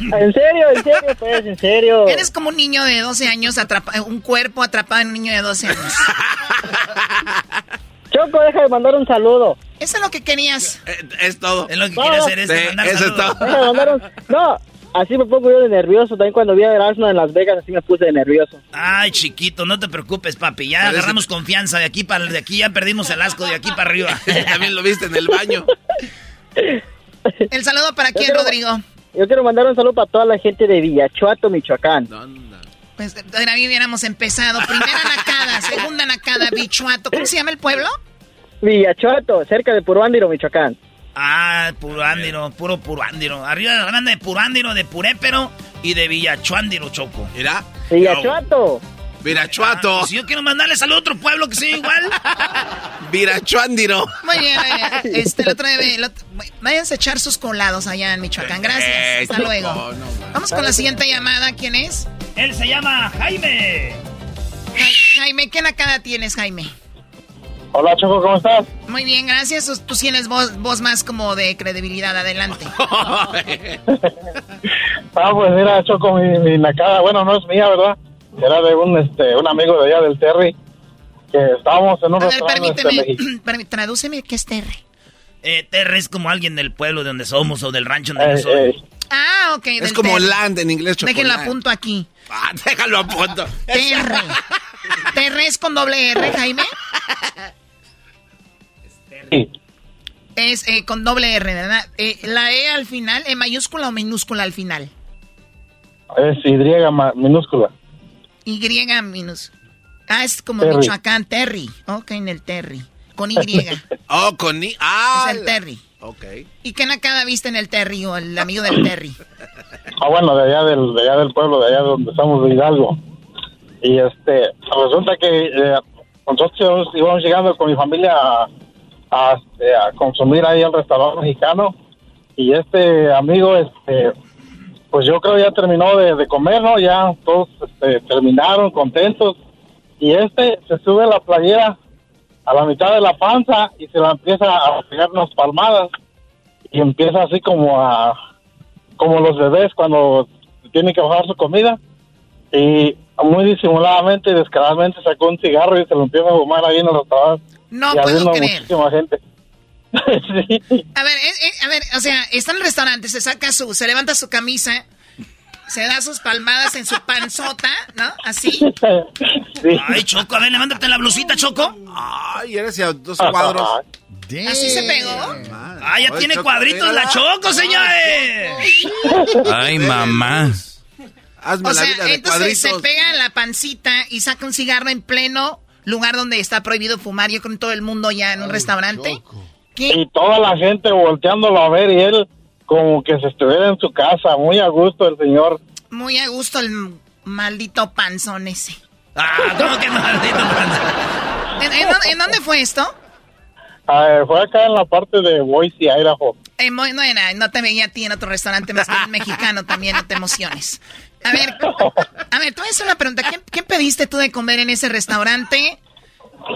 En serio, en serio, pues, en serio. Eres como un niño de 12 años, atrapa- un cuerpo atrapado en un niño de 12 años. Choco, deja de mandar un saludo. Eso es lo que querías. eh, es todo. Es lo que No, quiere hacer es sí, mandar eso es saludos. todo. Deja de mandar un... No, así me pongo yo de nervioso. También cuando vi a Erasmo en Las Vegas, así me puse de nervioso. Ay, chiquito, no te preocupes, papi. Ya agarramos confianza de aquí para de aquí ya perdimos el asco de aquí para arriba. También lo viste en el baño. ¿El saludo para quién, quiero- Rodrigo? Yo quiero mandar un saludo para toda la gente de Villachuato, Michoacán. Pues ahora hubiéramos empezado. Primera nacada, segunda nacada, bichuato. ¿Cómo se llama el pueblo? Villachuato, cerca de Puruándiro, Michoacán. Ah, Purándiro, puro Purándiro. Arriba de la banda de Purándiro, de Purépero y de Villachuándiro, Choco. Mira. Villachuato. Virachuato. Ah, si yo quiero mandarle saludo a otro pueblo que sea igual. Virachuándiro. Muy bien, eh, este, el otro día, el otro- váyanse a echar sus colados allá en Michoacán. Gracias. Eh, Hasta luego. no. Vamos con la siguiente llamada. ¿Quién es? Él se llama Jaime. Ja- Jaime, ¿qué nacada tienes, Jaime? Hola, Choco, ¿cómo estás? Muy bien, gracias. Tú tienes voz, voz más como de credibilidad. Adelante. Ah, pues mira, Choco, mi, mi nacada, bueno, no es mía, ¿verdad? Era de un, este, un amigo de allá del Terry, que estábamos en un A ver, restaurante este, permíteme. permí- tradúceme qué es terre. Eh, Terry es como alguien del pueblo de donde somos o del rancho donde Eh, soy. eh, Ah, ok. Es como land en inglés, Choco. Déjenlo apunto aquí. Ah, déjalo a punto. Terre. Terre es con doble R, Jaime. sí. Es eh, con doble R, ¿verdad? Eh, la E al final, ¿E mayúscula o minúscula al final? Es Y ma- minúscula. Y minus. Ah, es como Terry. Michoacán, Terry. Ok, en el Terry. Con Y. es Oh, con ni. Ah. el Terry. Ok. ¿Y qué nacada viste en el Terry o el amigo del Terry? Ah, bueno, de allá del, de allá del pueblo, de allá donde estamos, de Hidalgo. Y este, resulta que eh, nosotros íbamos llegando con mi familia a, a, este, a consumir ahí al restaurante mexicano. Y este amigo, este, pues yo creo ya terminó de, comer, ¿no? Ya todos este, terminaron contentos. Y este se sube a la playera a la mitad de la panza y se la empieza a pegar unas palmadas. Y empieza así como a, como los bebés cuando tienen que bajar su comida. Y muy disimuladamente y descaradamente sacó un cigarro y se lo empieza a fumar ahí en el restaurante. No y puedo creer. muchísima gente. sí. A ver, eh, eh, a ver, o sea, está en el restaurante, se saca su, se levanta su camisa, se da sus palmadas en su panzota, ¿no? Así. sí. Ay, Choco, a ver, levántate la blusita, Choco. Ay, eres a dos cuadros. Así se pegó. Ah, ya Ay, tiene Choco, cuadritos la. Choco, señores. Ay, mamá. Hazme O la vida sea, de entonces se pega la pancita y saca un cigarro en pleno lugar donde está prohibido fumar, yo creo en todo el mundo ya en un restaurante. ¿Qué? Y toda la gente volteándolo a ver y él como que se estuviera en su casa, muy a gusto el señor. Muy a gusto el maldito panzón ese. Ah, ¿cómo que maldito panzón? ¿En, en dónde- en dónde fue esto? Ah, fue acá en la parte de Boise, Idaho. Eh, no, te veía a ti en otro restaurante más que mexicano también, no te emociones. A ver, a ver, a hacer una pregunta. ¿Qué, qué pediste tú de comer en ese restaurante?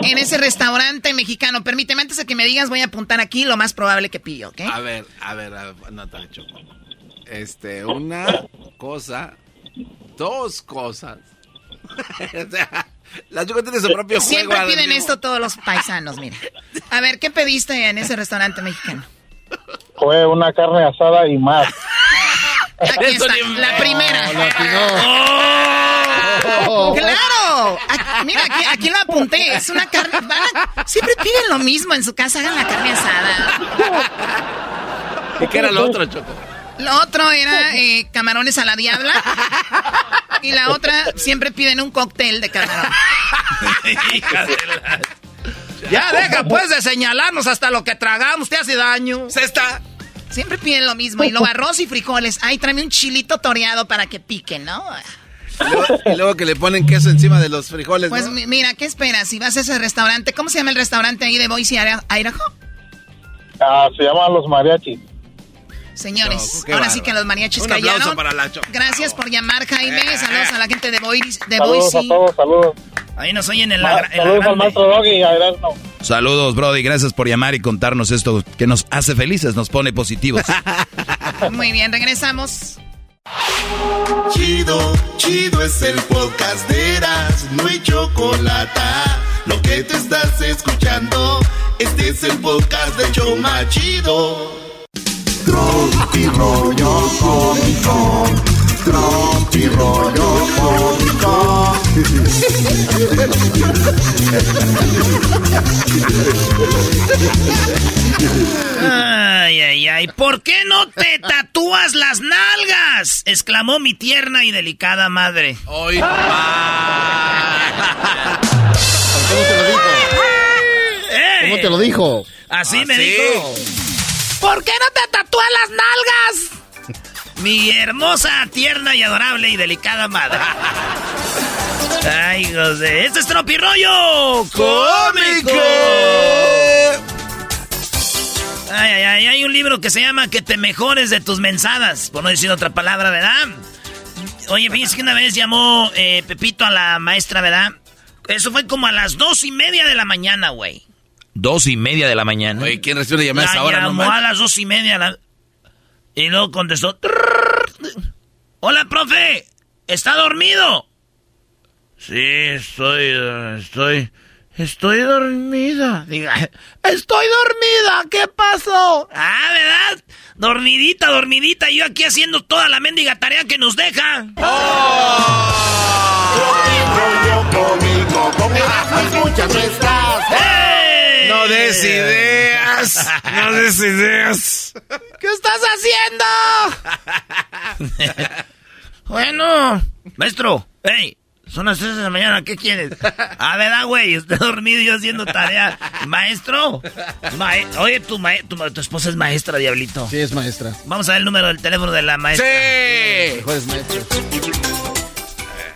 En ese restaurante mexicano. Permíteme, antes de que me digas, voy a apuntar aquí lo más probable que pillo, ¿ok? A ver, a ver, a ver, no tan choco. Este, una cosa, dos cosas. o sea, la Choco tiene su propio juego. Siempre piden mismo- esto todos los paisanos, mira. A ver, ¿qué pediste en ese restaurante mexicano? Fue una carne asada y más. Aquí está, la primera. Oh. ¡Claro! Aquí- mira, aquí, aquí lo apunté. Es una carne. a- siempre piden lo mismo en su casa. Hagan la carne asada. ¿Y qué era lo otro, Choco? Lo otro era eh, camarones a la diabla. Y la otra, siempre piden un cóctel de camarón. Ya deja pues de señalarnos hasta lo que tragamos, te hace daño. Se está. Siempre piden lo mismo. Y luego arroz y frijoles. Ay, tráeme un chilito toreado para que pique, ¿no? Y luego, y luego que le ponen queso encima de los frijoles, Pues mira, ¿qué esperas? Si vas a ese restaurante, ¿cómo se llama el restaurante ahí de Boise, Idaho? Ah, se llaman los mariachis. Señores, ahora sí que los mariachis Un callaron. para la. Gracias por llamar, Jaime. Saludos a la gente de Boise. De Saludos Boise. a todos, saludos. Ahí nos oyen en Ma- la, saludos al maestro Doggy. Saludos, Brody. Gracias por llamar y contarnos esto que nos hace felices, nos pone positivos. Muy bien, regresamos. Chido, chido es el podcast de Eras, no hay chocolate. Lo que te estás escuchando, este es el podcast de Choma Chido. Tropi rollo cómico, tropi rollo cómico. Ay, ay, ay. ¿Por qué no te tatúas las nalgas? exclamó mi tierna y delicada madre. Hoy, ¿Cómo te lo dijo? ¡Eh! ¿Cómo te lo dijo? Así me Así. dijo. ¿Por qué no te tatúas las nalgas? Mi hermosa, tierna y adorable y delicada madre. Ay, José. Este es Tropirollo Cómico. Ay, ay, ay. Hay un libro que se llama Que te mejores de tus mensadas. Por no decir otra palabra, ¿verdad? Oye, fíjense que una vez llamó eh, Pepito a la maestra, ¿verdad? Eso fue como a las dos y media de la mañana, güey. Dos y media de la mañana. Oye, ¿quién recibe una llamada a La esa hora? No llamó a las dos y media. la- Y luego contestó. "Trrr". Hola, profe. ¿Está dormido? Sí, estoy, estoy, estoy dormida. Diga, estoy dormida. ¿Qué pasó? Ah, ¿verdad? Dormidita, dormidita. Yo aquí haciendo toda la mendiga tarea que nos deja. Rollo No des ideas. No des ideas. ¿Qué estás haciendo? Bueno, maestro, hey, son las 3 de la mañana, ¿qué quieres? Ah, ¿verdad, güey? Estoy dormido y yo haciendo tarea. Maestro, mae- oye, tu, mae- tu, tu esposa es maestra, diablito. Sí, es maestra. Vamos a ver el número del teléfono de la maestra. ¡Sí! Mejores maestros.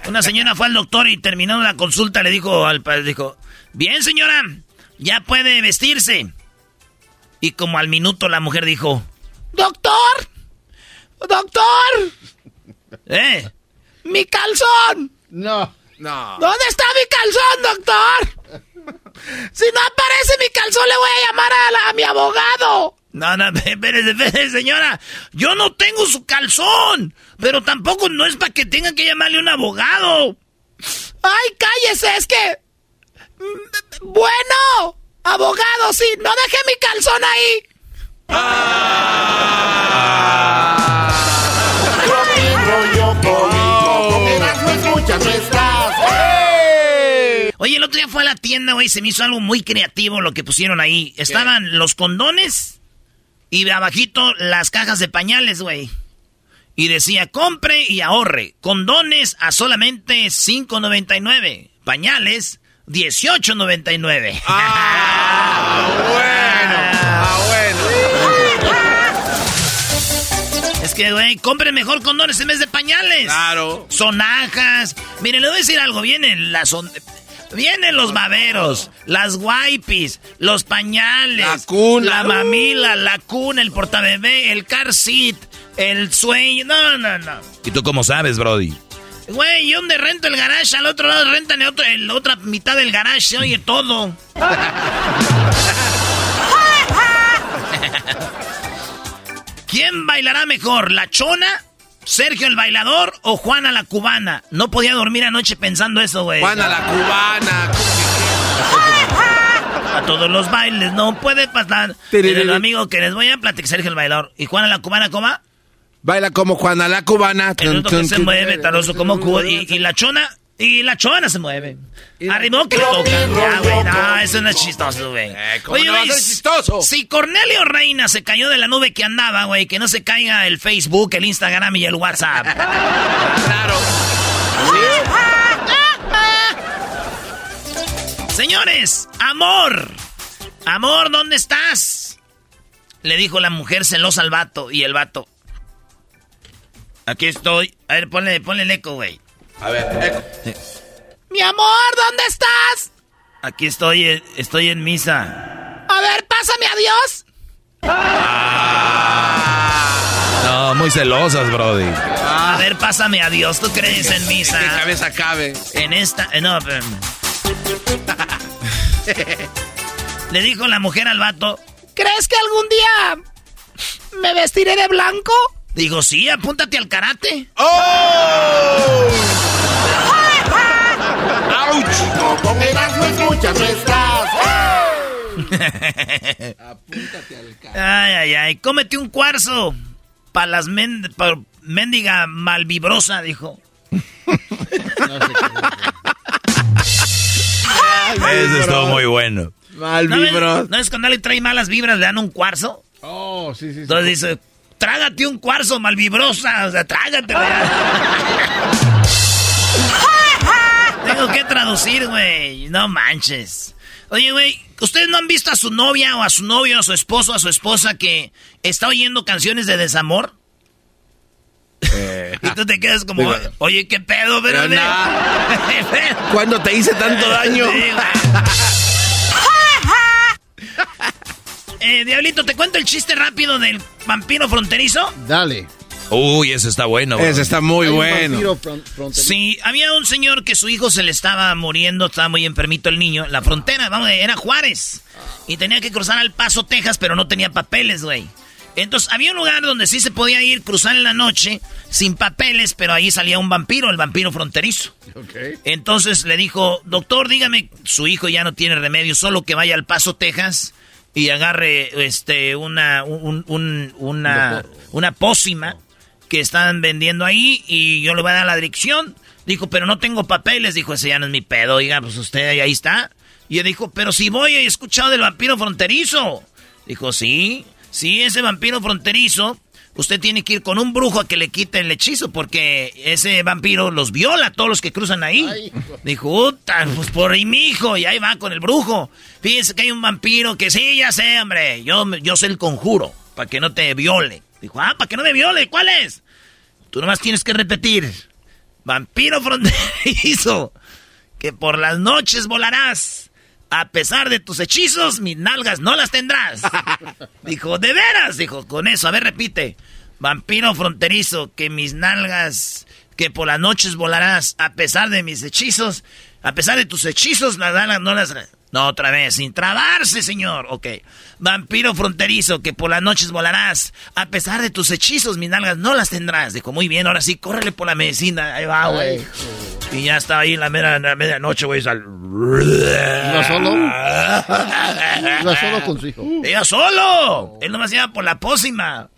Una señora fue al doctor y terminó la consulta, le dijo al padre, dijo, bien señora, ya puede vestirse. Y como al minuto la mujer dijo, ¡Doctor! ¡Doctor! eh, ¡Mi calzón! No. No. ¿Dónde está mi calzón, doctor? Si no aparece mi calzón, le voy a llamar a, la- a mi abogado. No, no, espérese, espérese, señora. Yo no tengo su calzón. Pero tampoco no es para que tenga que llamarle a un abogado. ¡Ay, cállese! Es que... Bueno, abogado, sí. No dejé mi calzón ahí. Oye, el otro día fue a la tienda, güey, se me hizo algo muy creativo lo que pusieron ahí. Estaban los condones y abajito las cajas de pañales, güey. Y decía, compre y ahorre. Condones a solamente $5.99. Pañales, $18.99. Ah, bueno. Ah, bueno. Es que, güey, compren mejor condones en vez de pañales. Claro. Sonajas. Miren, le voy a decir algo. Vienen las... on- Vienen los baberos, las wipes, los pañales, La cuna. la mamila, la cuna, el portabebé, el car seat, El sueño. No, no, no. ¿Y tú cómo sabes, Brody? Güey, yo donde rento el garage, al otro lado rentan el otro, otra mitad del garage, se oye todo. ¿Quién bailará mejor, la chona, Sergio el bailador o Juana la cubana? No podía dormir anoche pensando eso, güey. Juana la cubana. A todos los bailes, no puede pasar. El amigo que les voy a platicar, Sergio el bailador. ¿Y Juana la cubana cómo? Baila como Juana la cubana. El que se mueve, taroso como cuba. Y, y la chona, y la chona se mueve. Arriba que toca. Ya, güey, no, eso no es chistoso, güey. Eh, ¿cómo no ser chistoso? Si Cornelio Reina se cayó de la nube que andaba, güey, que no se caiga el Facebook, el Instagram y el WhatsApp. claro. Señores, amor. Amor, ¿dónde estás? Le dijo la mujer celosa al vato. Y el vato. Aquí estoy. A ver, ponle, ponle el eco, güey. A ver, eco. Mi amor, ¿dónde estás? Aquí estoy, eh, estoy en misa. A ver, pásame a Dios. No, muy celosas, Brody. A ver, pásame a Dios. ¿Tú crees en misa? Que cabeza cabe. En esta. eh, no, espérame. Le dijo la mujer al vato. ¿Crees que algún día me vestiré de blanco? Digo, sí, apúntate al karate. ¡Oh! ¡Auch! Con Erasmo escuchas no estás. Apúntate al ca- Ay, ay, ay. Cómete un cuarzo. Pa' las men pa mendiga malvibrosa, dijo. Eso estuvo muy bueno. Mal ¿No. ¿No es cuando le trae malas vibras, le dan un cuarzo? Oh, sí, sí, sí. Entonces dice, trágate un cuarzo malvibrosa. O sea, trágatelo ya. Tengo que traducir, güey. No manches. Oye, güey, ¿ustedes no han visto a su novia o a su novio, a su esposo, a su esposa que está oyendo canciones de desamor? Y tú te quedas como, Digo, oye, ¿qué pedo, Pero pero na- ¿Cuándo te hice tanto daño? Sí, Eh, Diablito, ¿te cuento el chiste rápido del vampiro fronterizo? Dale. Uy, ese está bueno. Brody. Ese está muy Hay bueno. vampiro fron- fronterizo. Sí, había un señor que su hijo se le estaba muriendo, estaba muy enfermito el niño. La frontera, vamos, era Juárez. Y tenía que cruzar al Paso, Texas, pero no tenía papeles, güey. Entonces, había un lugar donde sí se podía ir, cruzar en la noche, sin papeles, pero ahí salía un vampiro, el vampiro fronterizo. Ok. Entonces le dijo, doctor, dígame, su hijo ya no tiene remedio, solo que vaya al Paso, Texas, y agarre este una un- un- una, una pócima que están vendiendo ahí y yo le voy a dar la dirección. Dijo, pero no tengo papeles. Dijo, ese ya no es mi pedo. Oiga, pues usted ahí, ahí está. Y él dijo, pero si voy, he escuchado del vampiro fronterizo. Dijo, sí, sí, ese vampiro fronterizo. Usted tiene que ir con un brujo a que le quite el hechizo porque ese vampiro los viola a todos los que cruzan ahí. Dijo, "Uta, pues por ahí mi hijo, y ahí va con el brujo. Fíjese que hay un vampiro que sí, ya sé, hombre, yo, yo sé el conjuro, para que no te viole. Dijo, ah, para que no me viole, ¿cuál es? Tú nomás tienes que repetir, vampiro fronterizo, que por las noches volarás. A pesar de tus hechizos, mis nalgas no las tendrás. Dijo, ¿de veras? Dijo, con eso, a ver, repite. Vampiro fronterizo, que mis nalgas, que por las noches volarás, a pesar de mis hechizos, a pesar de tus hechizos, las nalgas no las... No, otra vez, sin trabarse, señor. Ok. Vampiro fronterizo, que por las noches volarás, a pesar de tus hechizos, mis nalgas no las tendrás. Dijo, muy bien, ahora sí, córrele por la medicina. Ahí va, güey. Y ya estaba ahí en la, mera- la medianoche, güey. sal- ¿Iba solo? Iba solo con su hijo. Iba solo. Él nomás iba por la pócima.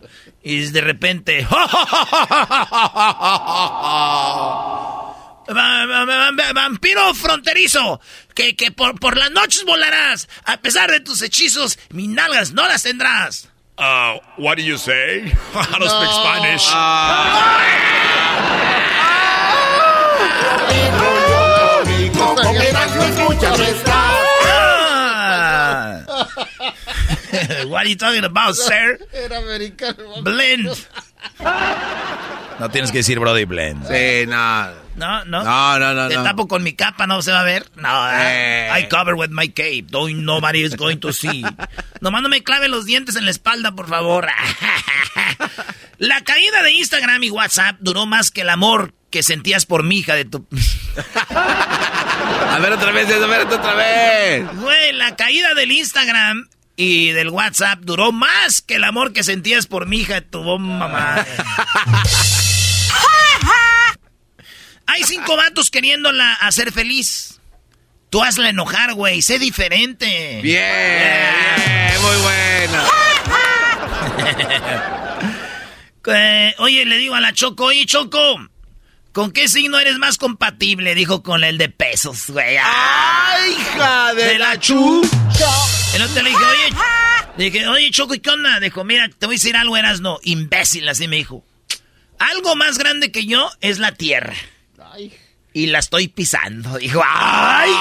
Y de repente. Va- va- va- va- Vampiro fronterizo, que, que por, por las noches volarás. A pesar de tus hechizos, mis nalgas no las tendrás. Uh, what do you say? I don't speak Spanish. Estás. Ah. What are you talking about, sir? Era americano. Blend. No tienes que decir Brody Blend. Sí, no. No, no. No, no, no, Te no. tapo con mi capa, no se va a ver. No, Eh. I cover with my cape. Don't nobody is going to see. Nomás no me clave los dientes en la espalda, por favor. La caída de Instagram y WhatsApp duró más que el amor que sentías por mi hija de tu... a ver otra vez, a ver otra vez. Güey, la caída del Instagram y del WhatsApp duró más que el amor que sentías por mi hija de tu mamá. Hay cinco vatos queriéndola hacer feliz. Tú hazla enojar, güey. Sé diferente. Bien, muy bueno. oye, le digo a la Choco, oye, Choco, ¿con qué signo eres más compatible? Dijo con el de pesos, güey. ¡Ay, hija de, la chucha! El otro le dije, oye, dije, oye, Choco, ¿y qué onda? Dijo, mira, te voy a decir algo, eras no, imbécil, así me dijo. Algo más grande que yo es la tierra. Y la estoy pisando. Dijo, ¡ay,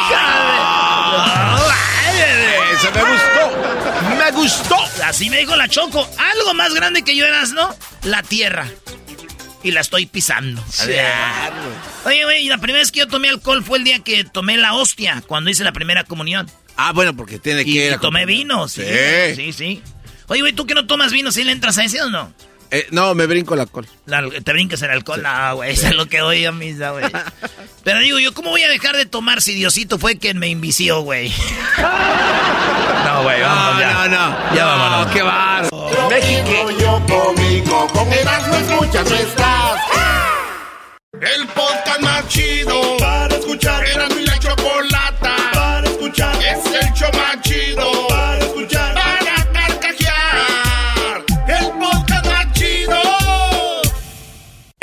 Eso me gustó. Me gustó. Así me dijo la Choco. Algo más grande que yo eras, ¿no? La tierra. Y la estoy pisando. Oye, güey, la primera vez que yo tomé alcohol fue el día que tomé la hostia, cuando hice la primera comunión. Ah, bueno, porque tiene que ir. Y tomé vino, sí. Sí, sí. Oye, güey, ¿tú que no tomas vino, sí le entras a ese o no? Eh, no, me brinco el alcohol. ¿Te brincas el alcohol? No, güey, eso es lo que doy a misa, güey. Pero digo, ¿yo cómo voy a dejar de tomar si Diosito fue quien me invició, güey? No, güey, vamos, ya. No, no, Ya vámonos. qué bar. México, yo conmigo, con Erasmo escuchas estás. El podcast más chido para escuchar. Erasmo y la chocolata para escuchar. Es el show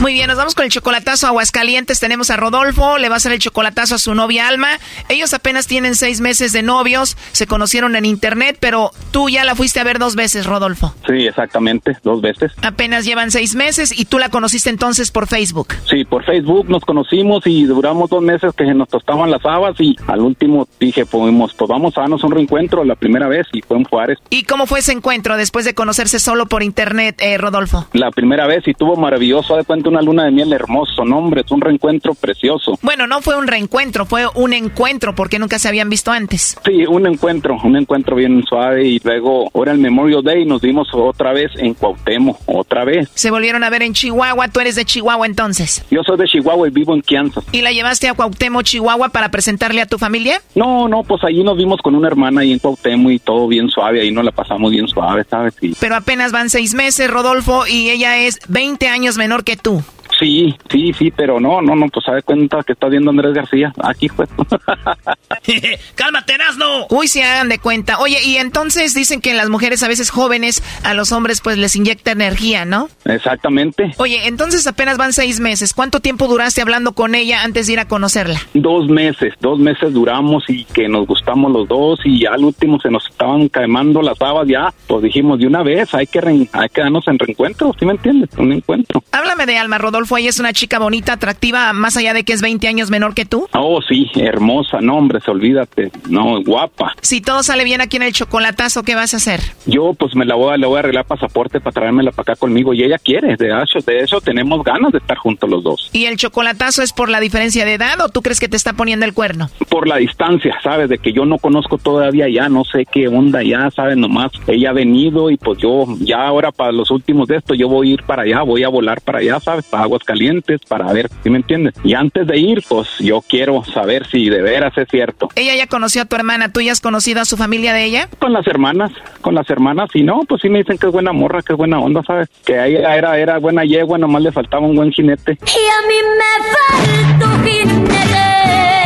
Muy bien, nos vamos con el chocolatazo a Aguascalientes. Tenemos a Rodolfo, le va a hacer el chocolatazo a su novia Alma. Ellos apenas tienen seis meses de novios, se conocieron en internet, pero tú ya la fuiste a ver dos veces, Rodolfo. Sí, exactamente, dos veces. Apenas llevan seis meses y tú la conociste entonces por Facebook. Sí, por Facebook nos conocimos y duramos dos meses que nos tostaban las habas y al último dije, pues, pues vamos a darnos un reencuentro la primera vez y fue en Juárez. ¿Y cómo fue ese encuentro después de conocerse solo por internet, eh, Rodolfo? La primera vez y tuvo maravilloso, de cuenta una luna de miel hermoso, no hombre, es un reencuentro precioso. Bueno, no fue un reencuentro, fue un encuentro porque nunca se habían visto antes. Sí, un encuentro, un encuentro bien suave y luego ahora el Memorial Day nos vimos otra vez en Cuauhtémoc, otra vez. Se volvieron a ver en Chihuahua, tú eres de Chihuahua entonces. Yo soy de Chihuahua y vivo en Kansas. ¿Y la llevaste a Cuauhtémoc, Chihuahua para presentarle a tu familia? No, no, pues allí nos vimos con una hermana ahí en Cuauhtémoc y todo bien suave, ahí nos la pasamos bien suave, ¿sabes? Sí. Pero apenas van seis meses, Rodolfo, y ella es 20 años menor que tú. Sí, sí, sí, pero no, no, no, pues sabe cuenta que está viendo Andrés García. Aquí fue. ¡Cálmate, no! Uy, se hagan de cuenta. Oye, y entonces dicen que las mujeres a veces jóvenes, a los hombres pues les inyecta energía, ¿no? Exactamente. Oye, entonces apenas van seis meses. ¿Cuánto tiempo duraste hablando con ella antes de ir a conocerla? Dos meses, dos meses duramos y que nos gustamos los dos y ya al último se nos estaban quemando las babas ya. Pues dijimos de una vez, hay que, hay que darnos en reencuentro, ¿sí me entiendes? Un encuentro. Háblame de Alma, Rodolfo. Ella es una chica bonita, atractiva, más allá de que es 20 años menor que tú. Oh, sí, hermosa, no, hombre, se olvídate. No, guapa. Si todo sale bien aquí en el chocolatazo, ¿qué vas a hacer? Yo, pues me la voy a, le voy a arreglar pasaporte para traérmela para acá conmigo y ella quiere. De hecho, de eso tenemos ganas de estar juntos los dos. ¿Y el chocolatazo es por la diferencia de edad o tú crees que te está poniendo el cuerno? Por la distancia, ¿sabes? De que yo no conozco todavía ya, no sé qué onda ya, ¿sabes? Nomás ella ha venido y pues yo ya ahora para los últimos de esto yo voy a ir para allá, voy a volar para allá, ¿sabes? Para Aguascalientes, para ver, ¿sí me entiendes? Y antes de ir, pues yo quiero saber si de veras es cierto. Ella ya conoció a tu hermana, ¿tú ya has conocido a su familia de ella? Con las hermanas, con las hermanas, y no, pues sí me dicen que es buena morra, que es buena onda, ¿sabes? Que ella era, era buena yegua, nomás le faltaba un buen jinete. Y a mí me falta jinete.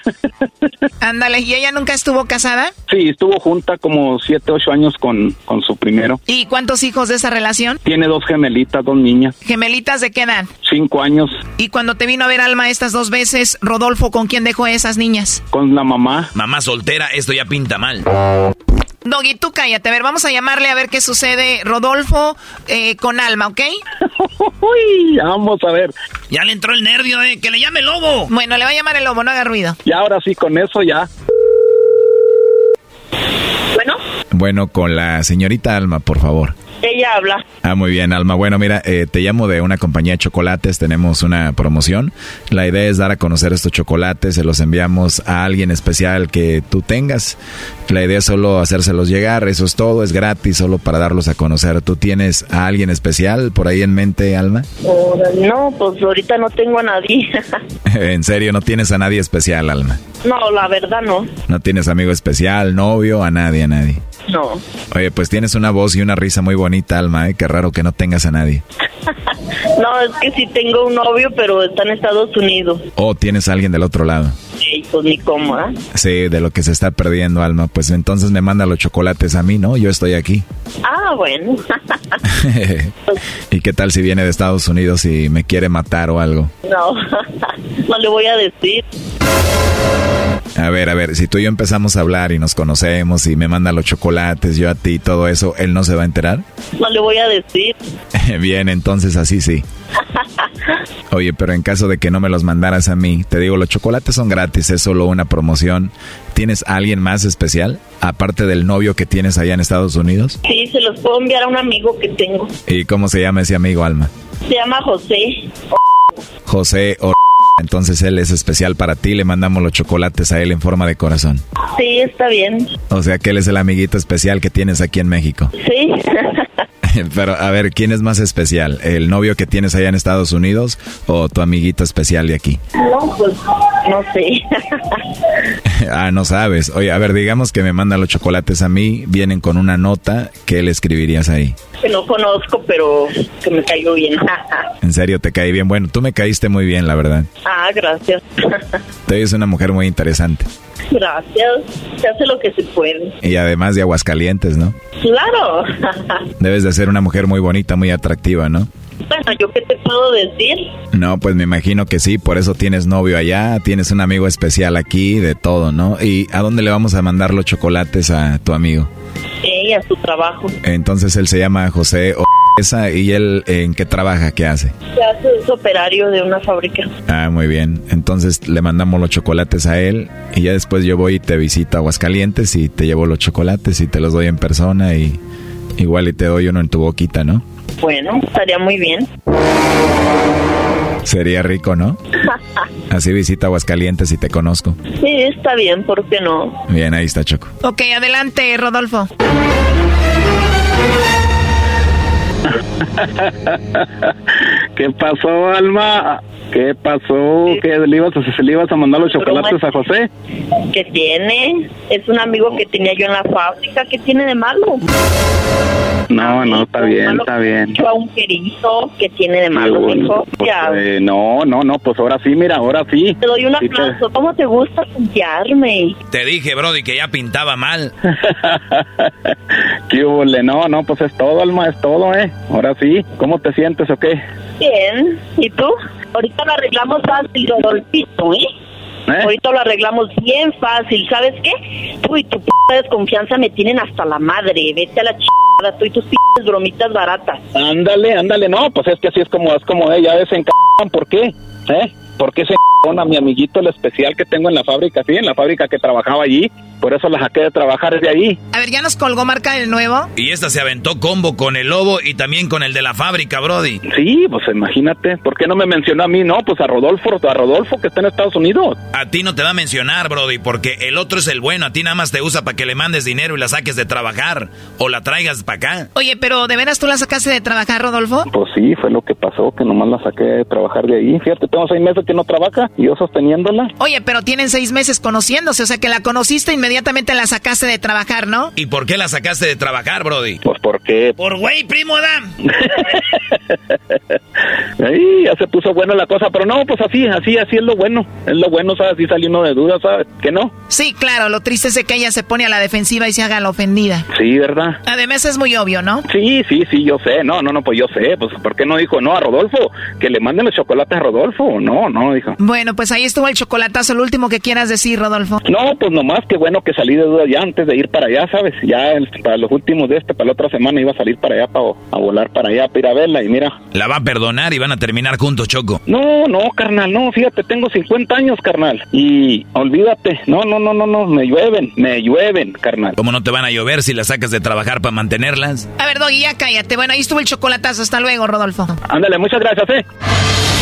Ándale, ¿y ella nunca estuvo casada? Sí, estuvo junta como siete, ocho años con, con su primero. ¿Y cuántos hijos de esa relación? Tiene dos gemelitas, dos niñas. ¿Gemelitas de qué edad? Cinco años. ¿Y cuando te vino a ver Alma estas dos veces, Rodolfo, con quién dejó esas niñas? Con la mamá. Mamá soltera, esto ya pinta mal. Doggy, tú cállate. A ver, vamos a llamarle a ver qué sucede. Rodolfo eh, con Alma, ¿ok? Uy, vamos a ver. Ya le entró el nervio, ¿eh? Que le llame el lobo. Bueno, le va a llamar el lobo, no haga ruido. Y ahora sí, con eso ya. Bueno, Bueno, con la señorita Alma, por favor. Ella habla. Ah, muy bien, Alma. Bueno, mira, eh, te llamo de una compañía de chocolates. Tenemos una promoción. La idea es dar a conocer estos chocolates. Se los enviamos a alguien especial que tú tengas. La idea es solo hacérselos llegar. Eso es todo. Es gratis, solo para darlos a conocer. ¿Tú tienes a alguien especial por ahí en mente, Alma? No, pues ahorita no tengo a nadie. en serio, no tienes a nadie especial, Alma. no, la verdad no. No tienes amigo especial, novio, a nadie, a nadie. No. Oye, pues tienes una voz y una risa muy bonita, Alma, ¿eh? Qué raro que no tengas a nadie. No, es que sí tengo un novio, pero está en Estados Unidos. O tienes a alguien del otro lado. Y pues ni cómo, ¿ah? Sí, de lo que se está perdiendo, Alma. Pues entonces me manda los chocolates a mí, ¿no? Yo estoy aquí. Ah, bueno. ¿Y qué tal si viene de Estados Unidos y me quiere matar o algo? no, no le voy a decir. A ver, a ver, si tú y yo empezamos a hablar y nos conocemos y me manda los chocolates, yo a ti y todo eso, ¿él no se va a enterar? No le voy a decir. Bien, entonces así sí. Oye, pero en caso de que no me los mandaras a mí, te digo, los chocolates son gratis, es solo una promoción. ¿Tienes a alguien más especial? Aparte del novio que tienes allá en Estados Unidos. Sí, se los puedo enviar a un amigo que tengo. ¿Y cómo se llama ese amigo, Alma? Se llama José. José o... Entonces él es especial para ti, le mandamos los chocolates a él en forma de corazón. Sí, está bien. O sea que él es el amiguito especial que tienes aquí en México. Sí. Pero a ver, ¿quién es más especial? ¿El novio que tienes allá en Estados Unidos o tu amiguito especial de aquí? No, pues no sé. ah, no sabes. Oye, a ver, digamos que me mandan los chocolates a mí, vienen con una nota, ¿qué le escribirías ahí? que no conozco, pero que me cayó bien. En serio, te caí bien. Bueno, tú me caíste muy bien, la verdad. ah, gracias. Tú eres una mujer muy interesante. Gracias. Se hace lo que se puede. Y además de Aguascalientes, ¿no? Claro. Debes de ser una mujer muy bonita, muy atractiva, ¿no? bueno, ¿yo qué te puedo decir? No, pues me imagino que sí, por eso tienes novio allá, tienes un amigo especial aquí, de todo, ¿no? ¿Y a dónde le vamos a mandar los chocolates a tu amigo? Sí, a su trabajo. Entonces él se llama José o esa y él en qué trabaja, qué hace. Se hace es operario de una fábrica. Ah, muy bien. Entonces le mandamos los chocolates a él y ya después yo voy y te visito a Aguascalientes y te llevo los chocolates y te los doy en persona y igual y te doy uno en tu boquita, ¿no? Bueno, estaría muy bien. Sería rico, ¿no? Así visita Aguascalientes y te conozco. sí, está bien, ¿por qué no? Bien, ahí está Choco. Ok, adelante, Rodolfo. ¿Qué pasó, Alma? ¿Qué pasó? ¿Qué le ibas a, le ibas a mandar los chocolates a José? ¿Qué tiene? Es un amigo que tenía yo en la fábrica. ¿Qué tiene de malo? No, no, está bien, está bien. Yo a un querido. ¿Qué tiene de malo, hijo? Pues, eh, no, no, no, pues ahora sí, mira, ahora sí. Te doy un aplauso. ¿Cómo te gusta confiarme? Te dije, Brody, que ya pintaba mal. ¿Qué? No, no, pues es todo, Alma, es todo, ¿eh? Ahora sí. ¿Cómo te sientes o qué? Bien. ¿Y tú? Ahorita lo arreglamos fácil, Rodolfito, ¿eh? Ahorita lo arreglamos bien fácil. ¿Sabes qué? Tú y tu p desconfianza me tienen hasta la madre. Vete a la chingada. Tú y tus p bromitas baratas. Ándale, ándale, no, pues es que así es como, es como ella, en ¿por qué? ¿Eh? ¿Por qué se a mi amiguito el especial que tengo en la fábrica, sí, en la fábrica que trabajaba allí? Por eso la saqué de trabajar de ahí. A ver, ¿ya nos colgó marca del nuevo? Y esta se aventó combo con el lobo y también con el de la fábrica, Brody. Sí, pues imagínate, ¿por qué no me mencionó a mí? No, pues a Rodolfo, a Rodolfo que está en Estados Unidos. A ti no te va a mencionar, Brody, porque el otro es el bueno. A ti nada más te usa para que le mandes dinero y la saques de trabajar o la traigas para acá. Oye, pero ¿de veras tú la sacaste de trabajar, Rodolfo? Pues sí, fue lo que pasó, que nomás la saqué de trabajar de ahí. Fíjate, tengo seis meses que no trabaja y yo sosteniéndola. Oye, pero tienen seis meses conociéndose, o sea que la conociste inmediatamente la sacaste de trabajar, ¿no? ¿Y por qué la sacaste de trabajar, Brody? Pues porque... Por güey, primo Adam. Ahí ya se puso buena la cosa, pero no, pues así, así, así es lo bueno. Es lo bueno, ¿sabes? Así salió uno de dudas, ¿sabes? Que no. Sí, claro, lo triste es que ella se pone a la defensiva y se haga la ofendida. Sí, ¿verdad? Además es muy obvio, ¿no? Sí, sí, sí, yo sé. No, no, no, pues yo sé. Pues, ¿por qué no dijo no a Rodolfo? Que le manden los chocolates a Rodolfo. No, no, dijo. Bueno, pues ahí estuvo el chocolatazo. Lo último que quieras decir, Rodolfo. No, pues nomás que bueno que salí de dudas ya antes de ir para allá, ¿sabes? Ya para los últimos de este, para la otra semana iba a salir para allá, para, a volar para allá, para ir a verla y mira. La va a perdonar y van a terminar juntos, Choco. No, no, carnal, no, fíjate, tengo 50 años, carnal. Y olvídate, no, no, no, no, no, me llueven, me llueven, carnal. ¿Cómo no te van a llover si las sacas de trabajar para mantenerlas? A ver, Doggy, ya cállate. Bueno, ahí estuvo el chocolatazo. Hasta luego, Rodolfo. Ándale, muchas gracias, eh.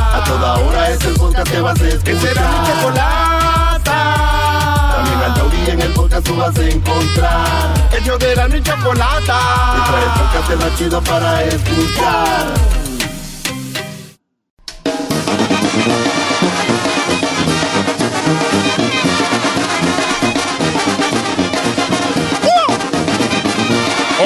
Toda hora es el podcast que vas a escuchar. Que será mi chocolata. También al taurí en el podcast tú vas a encontrar. Ellos de la ni chocolata. Que trae el podcast más chido para escuchar.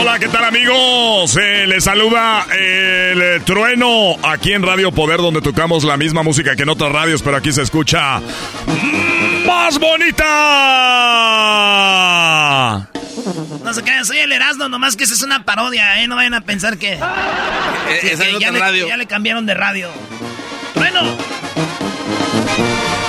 Hola, ¿qué tal amigos? Eh, les saluda el trueno aquí en Radio Poder donde tocamos la misma música que en otras radios, pero aquí se escucha más bonita. No se crean, soy el Erasmo, nomás que esa es una parodia, ¿eh? No vayan a pensar que. que- esa que es ya, otra le, radio. ya le cambiaron de radio. Bueno,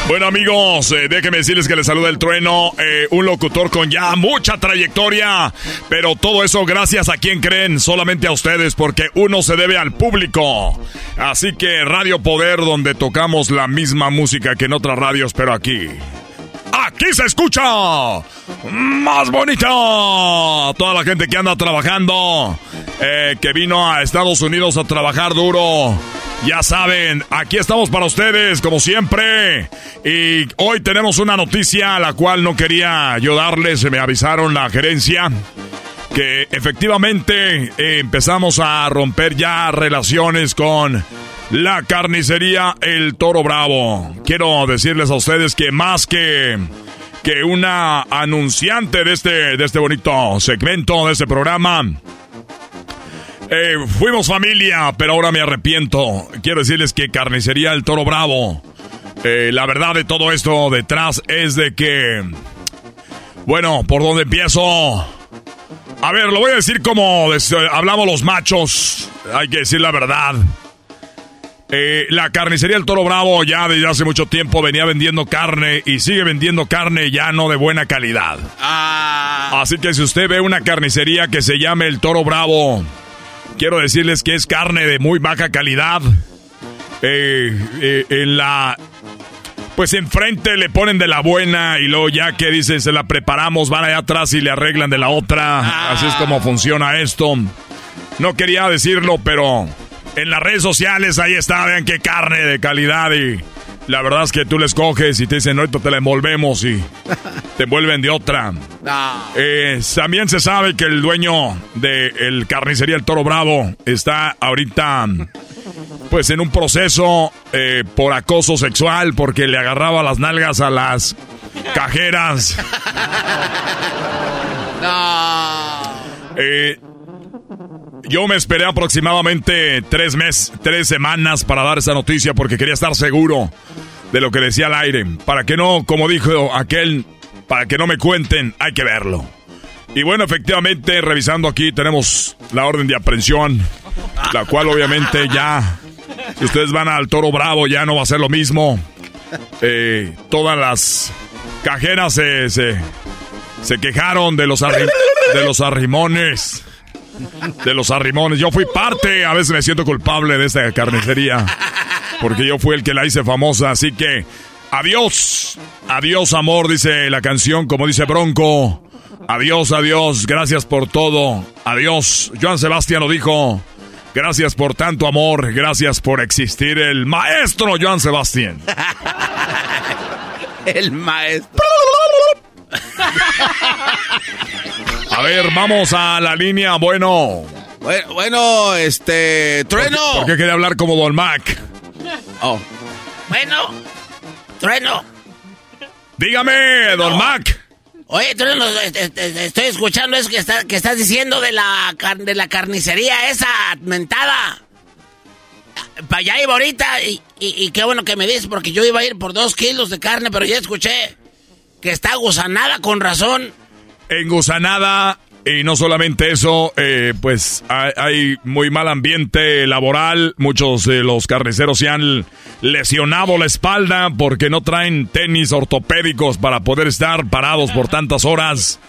Bueno amigos, eh, déjenme decirles que les saluda el trueno, eh, un locutor con ya mucha trayectoria, pero todo eso gracias a quien creen, solamente a ustedes, porque uno se debe al público. Así que Radio Poder, donde tocamos la misma música que en otras radios, pero aquí. Aquí se escucha más bonita. Toda la gente que anda trabajando, eh, que vino a Estados Unidos a trabajar duro. Ya saben, aquí estamos para ustedes, como siempre. Y hoy tenemos una noticia a la cual no quería yo darles. Me avisaron la gerencia que efectivamente eh, empezamos a romper ya relaciones con la carnicería El Toro Bravo. Quiero decirles a ustedes que más que que una anunciante de este de este bonito segmento de este programa eh, fuimos familia, pero ahora me arrepiento. Quiero decirles que carnicería El Toro Bravo. eh, la verdad de todo esto detrás es de que bueno, ¿por dónde empiezo? A ver, lo voy a decir como des- hablamos los machos. Hay que decir la verdad. Eh, la carnicería El Toro Bravo ya desde hace mucho tiempo venía vendiendo carne y sigue vendiendo carne ya no de buena calidad. Así que si usted ve una carnicería que se llame El Toro Bravo, quiero decirles que es carne de muy baja calidad. Eh, eh, en la pues enfrente le ponen de la buena y luego ya que dicen se la preparamos, van allá atrás y le arreglan de la otra. Así es como funciona esto. No quería decirlo, pero en las redes sociales ahí está, vean qué carne de calidad y la verdad es que tú les coges y te dicen, ahorita te la envolvemos y te envuelven de otra. Eh, también se sabe que el dueño de el carnicería El Toro Bravo está ahorita, pues en un proceso eh, por acoso sexual porque le agarraba las nalgas a las cajeras. Eh, yo me esperé aproximadamente tres meses, tres semanas para dar esa noticia porque quería estar seguro de lo que decía al aire. Para que no, como dijo aquel, para que no me cuenten, hay que verlo. Y bueno, efectivamente, revisando aquí tenemos la orden de aprehensión, la cual obviamente ya, si ustedes van al Toro Bravo, ya no va a ser lo mismo. Eh, todas las cajeras se, se, quejaron de los, de los arrimones. De los arrimones. Yo fui parte, a veces me siento culpable de esta carnicería. Porque yo fui el que la hice famosa, así que adiós. Adiós, amor, dice la canción, como dice Bronco. Adiós, adiós, gracias por todo. Adiós. Joan Sebastián lo dijo. Gracias por tanto amor, gracias por existir el maestro Joan Sebastián. el maestro. A ver, vamos a la línea, bueno. Bueno, este, Trueno. ¿Por qué, quería hablar como Don Mac? Oh. Bueno, Trueno. Dígame, Don Mac. Oye, Trueno, estoy escuchando eso que, que estás diciendo de la, de la carnicería esa mentada. Para allá iba ahorita y, y, qué bueno que me dices porque yo iba a ir por dos kilos de carne, pero ya escuché que está gusanada con razón. Engusanada y no solamente eso, eh, pues hay, muy mal ambiente laboral. Muchos de los carniceros se han lesionado la espalda porque no traen tenis ortopédicos para poder estar parados por tantas horas.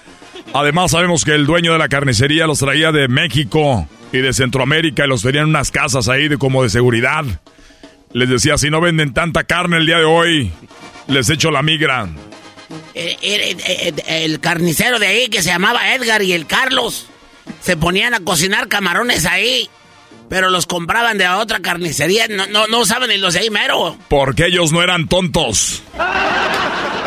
Además sabemos que el dueño de la carnicería los traía de México y de Centroamérica y los tenían en unas casas ahí de, como de seguridad. Les decía, si no venden tanta carne el día de hoy, les echo la migra. Eh, eh, eh, el, carnicero de ahí que se llamaba Edgar y el Carlos se ponían a cocinar camarones ahí. Pero los compraban de otra carnicería. No, no, no saben ni los de ahí mero. Porque ellos no eran tontos.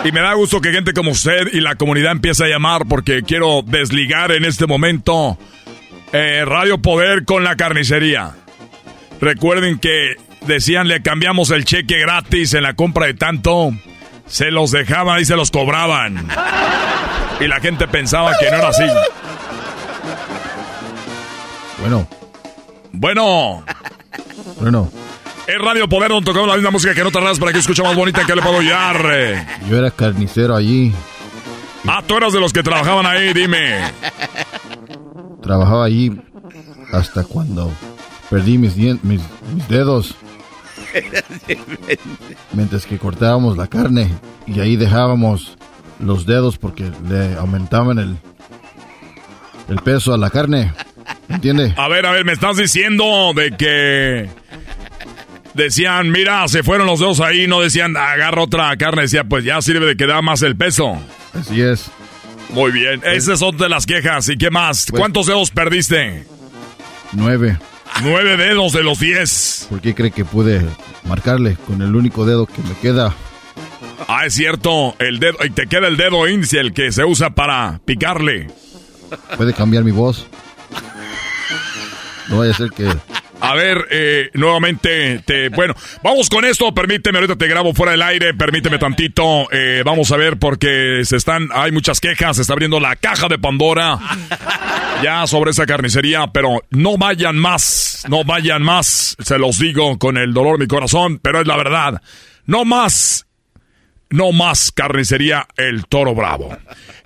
Y me da gusto que gente como usted y la comunidad empiece a llamar porque quiero desligar en este momento Radio Poder con la carnicería. Recuerden que decían le cambiamos el cheque gratis en la compra de tanto se los dejaban y se los cobraban. Y la gente pensaba que no era así. Bueno. Bueno. Bueno. Es Radio Poder donde tocamos la misma música que no tardas para que escuche más bonita que le puedo hallar. Yo era carnicero allí. Ah, tú eras de los que trabajaban ahí, dime. Trabajaba allí hasta cuando perdí mis, mis dedos. Mientras que cortábamos la carne y ahí dejábamos los dedos porque le aumentaban el, el peso a la carne. ¿Entiende? A ver, a ver, me estás diciendo de que decían, mira, se fueron los dedos ahí, no decían, agarra otra carne, decía, pues ya sirve de que da más el peso. Así es. Muy bien, pues esas son de las quejas. ¿Y qué más? Pues ¿Cuántos dedos perdiste? Nueve. Nueve dedos de los diez. ¿Por qué cree que pude marcarle con el único dedo que me queda? Ah, es cierto, el dedo, y te queda el dedo índice, el que se usa para picarle. Puede cambiar mi voz. No vaya a ser que a ver, eh, nuevamente, te, bueno, vamos con esto. Permíteme, ahorita te grabo fuera del aire. Permíteme tantito. Eh, vamos a ver porque se están, hay muchas quejas. Se está abriendo la caja de Pandora ya sobre esa carnicería, pero no vayan más, no vayan más. Se los digo con el dolor de mi corazón, pero es la verdad. No más, no más carnicería El Toro Bravo.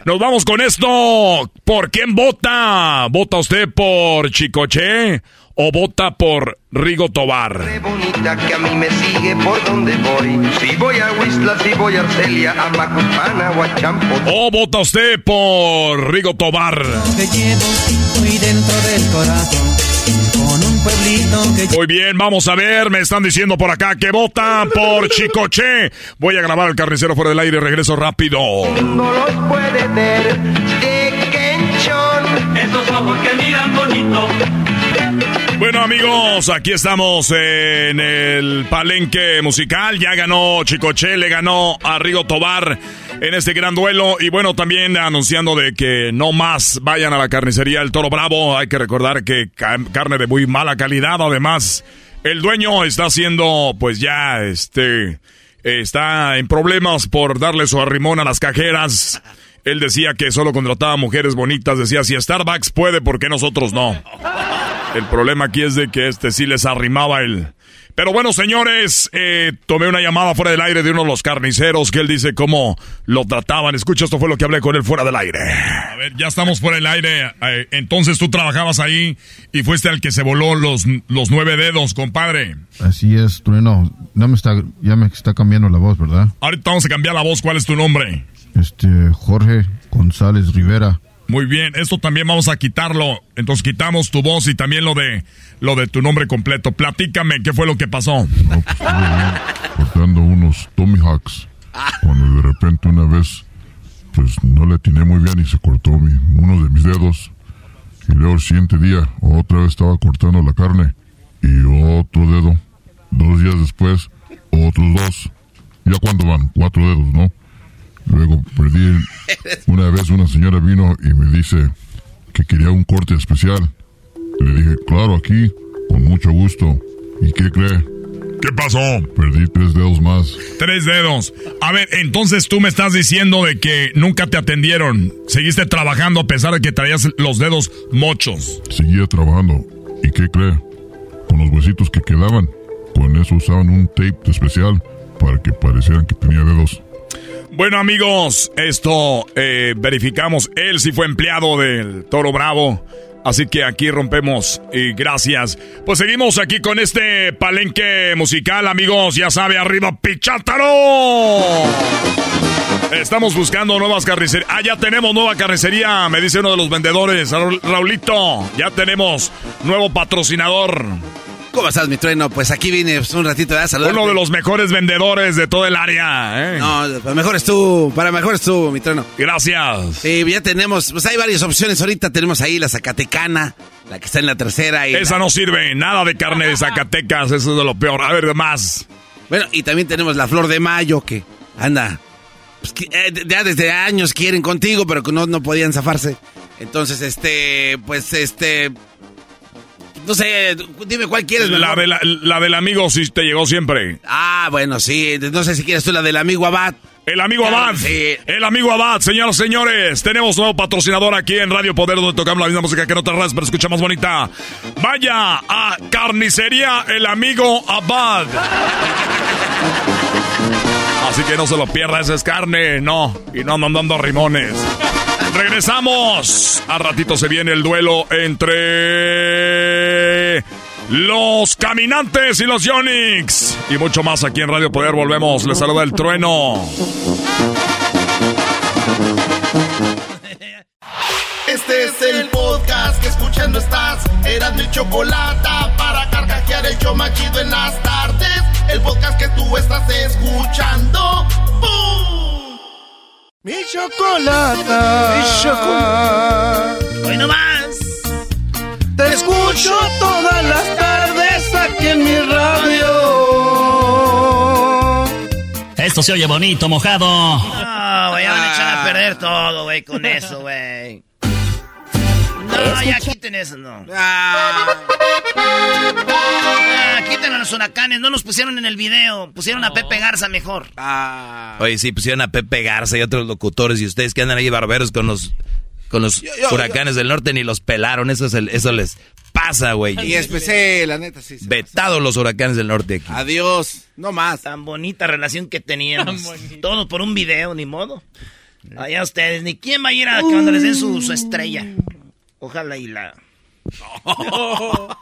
Nos vamos con esto. ¿Por quién vota? ¿Vota usted por Chicoche? O vota por Rigo Tobar? bonita que a mí me sigue por donde voy. Si voy a Huizla, si voy a Arcelia, a Macuspana o a Champo. ¿O vota usted por Rigo Tobar? Te llevo muy dentro del corazón. Con un pueblito que... Muy bien, vamos a ver, me están diciendo por acá que vota por Chicoche. Voy a grabar el carnicero fuera del aire regreso rápido. No los puede ver de Kenchon. Esos ojos que miran bonito bueno amigos, aquí estamos en el palenque musical. Ya ganó Chicoche, le ganó a Rigo Tobar en este gran duelo. Y bueno, también anunciando de que no más vayan a la carnicería El Toro Bravo. Hay que recordar que carne de muy mala calidad. Además, El dueño está haciendo, pues ya, este, está en problemas por darle su arrimón a las cajeras. Él decía que solo contrataba mujeres bonitas. Decía, si Starbucks puede, ¿por qué nosotros no? El problema aquí es de que este sí les arrimaba el... Pero bueno, señores, eh, tomé una llamada fuera del aire de uno de los carniceros que él dice cómo lo trataban. Escucha, esto fue lo que hablé con él fuera del aire. A ver, ya estamos fuera del aire. Eh, entonces tú trabajabas ahí y fuiste al que se voló los, los nueve dedos, compadre. Así es, Trueno. No me está, ya me está cambiando la voz, ¿verdad? Ahorita vamos a cambiar la voz. ¿Cuál es tu nombre? Este, Jorge González Rivera. Muy bien, esto también vamos a quitarlo. Entonces quitamos tu voz y también lo de lo de tu nombre completo. Platícame, ¿qué fue lo que pasó? No, pues, cortando unos Tommy Hawks. Cuando de repente una vez, pues no le atiné muy bien y se cortó mi, uno de mis dedos. Y luego el siguiente día, otra vez estaba cortando la carne. Y otro dedo. Dos días después, otros dos. Ya cuando van, cuatro dedos, ¿no? Luego perdí. Una vez una señora vino y me dice que quería un corte especial. Le dije, claro, aquí, con mucho gusto. ¿Y qué cree? ¿Qué pasó? Perdí tres dedos más. Tres dedos. A ver, entonces tú me estás diciendo de que nunca te atendieron. Seguiste trabajando a pesar de que traías los dedos mochos. Seguía trabajando. ¿Y qué cree? Con los huesitos que quedaban. Con eso usaban un tape especial para que parecieran que tenía dedos. Bueno amigos, esto eh, verificamos. Él sí fue empleado del Toro Bravo. Así que aquí rompemos y gracias. Pues seguimos aquí con este palenque musical, amigos. Ya sabe, arriba Pichátaro. Estamos buscando nuevas carnicerías. Ah, ya tenemos nueva carnicería, me dice uno de los vendedores. Raul- Raulito, ya tenemos nuevo patrocinador. ¿Cómo estás, mi trueno? Pues aquí vine pues, un ratito a saludar. Uno de los mejores vendedores de todo el área. ¿eh? No, para mejor es tú, para mejor es tú, mi trueno. Gracias. Sí, ya tenemos, pues hay varias opciones. Ahorita tenemos ahí la Zacatecana, la que está en la tercera. Y Esa la- no sirve, nada de carne de Zacatecas, eso es de lo peor. A ver, más. Bueno, y también tenemos la Flor de Mayo, que anda. Pues, que, eh, ya desde años quieren contigo, pero que no, no podían zafarse. Entonces, este, pues, este. No sé, dime cuál quieres. La, mejor. de la, la del amigo sí te llegó siempre. Ah, bueno, sí. No sé si quieres tú la del amigo Abad. El amigo Claro, Abad. sí. El amigo Abad, señoras y señores. Tenemos nuevo patrocinador aquí en Radio Poder, donde tocamos la misma música que en otras pero escucha más bonita. Vaya a Carnicería El Amigo Abad. Así que no se lo pierda, esa es carne, no. Y no andan dando rimones. Regresamos. A ratito se viene el duelo entre los caminantes y los Yonix. Y mucho más aquí en Radio Poder. Volvemos. Les saluda el trueno. Este es el podcast que escuchando estás. Eran mi chocolate para carcajear el show machido en las tardes. El podcast que tú estás escuchando. ¡Bum! Mi chocolata. Mi chocolata. Hoy nomás. Te escucho todas las mi radio. Esto se oye bonito, mojado. No, güey, ya van a echar a perder todo, güey, con eso, güey. No, ya quiten eso, no. Ah, quiten a los huracanes, no nos pusieron en el video, pusieron a Pepe Garza mejor. Oye, sí, pusieron a Pepe Garza y otros locutores y ustedes que andan ahí barberos con los con los yo- huracanes del norte ni los pelaron. Eso, es el- eso les pasa, güey. Y especial, la neta, sí. sí. Vetados los huracanes del norte aquí. Adiós, no más. Tan bonita relación que teníamos. Todo por un video, ni modo. Allá ustedes, ni quién va a ir a cuando les den su, su estrella. Ojalá y la...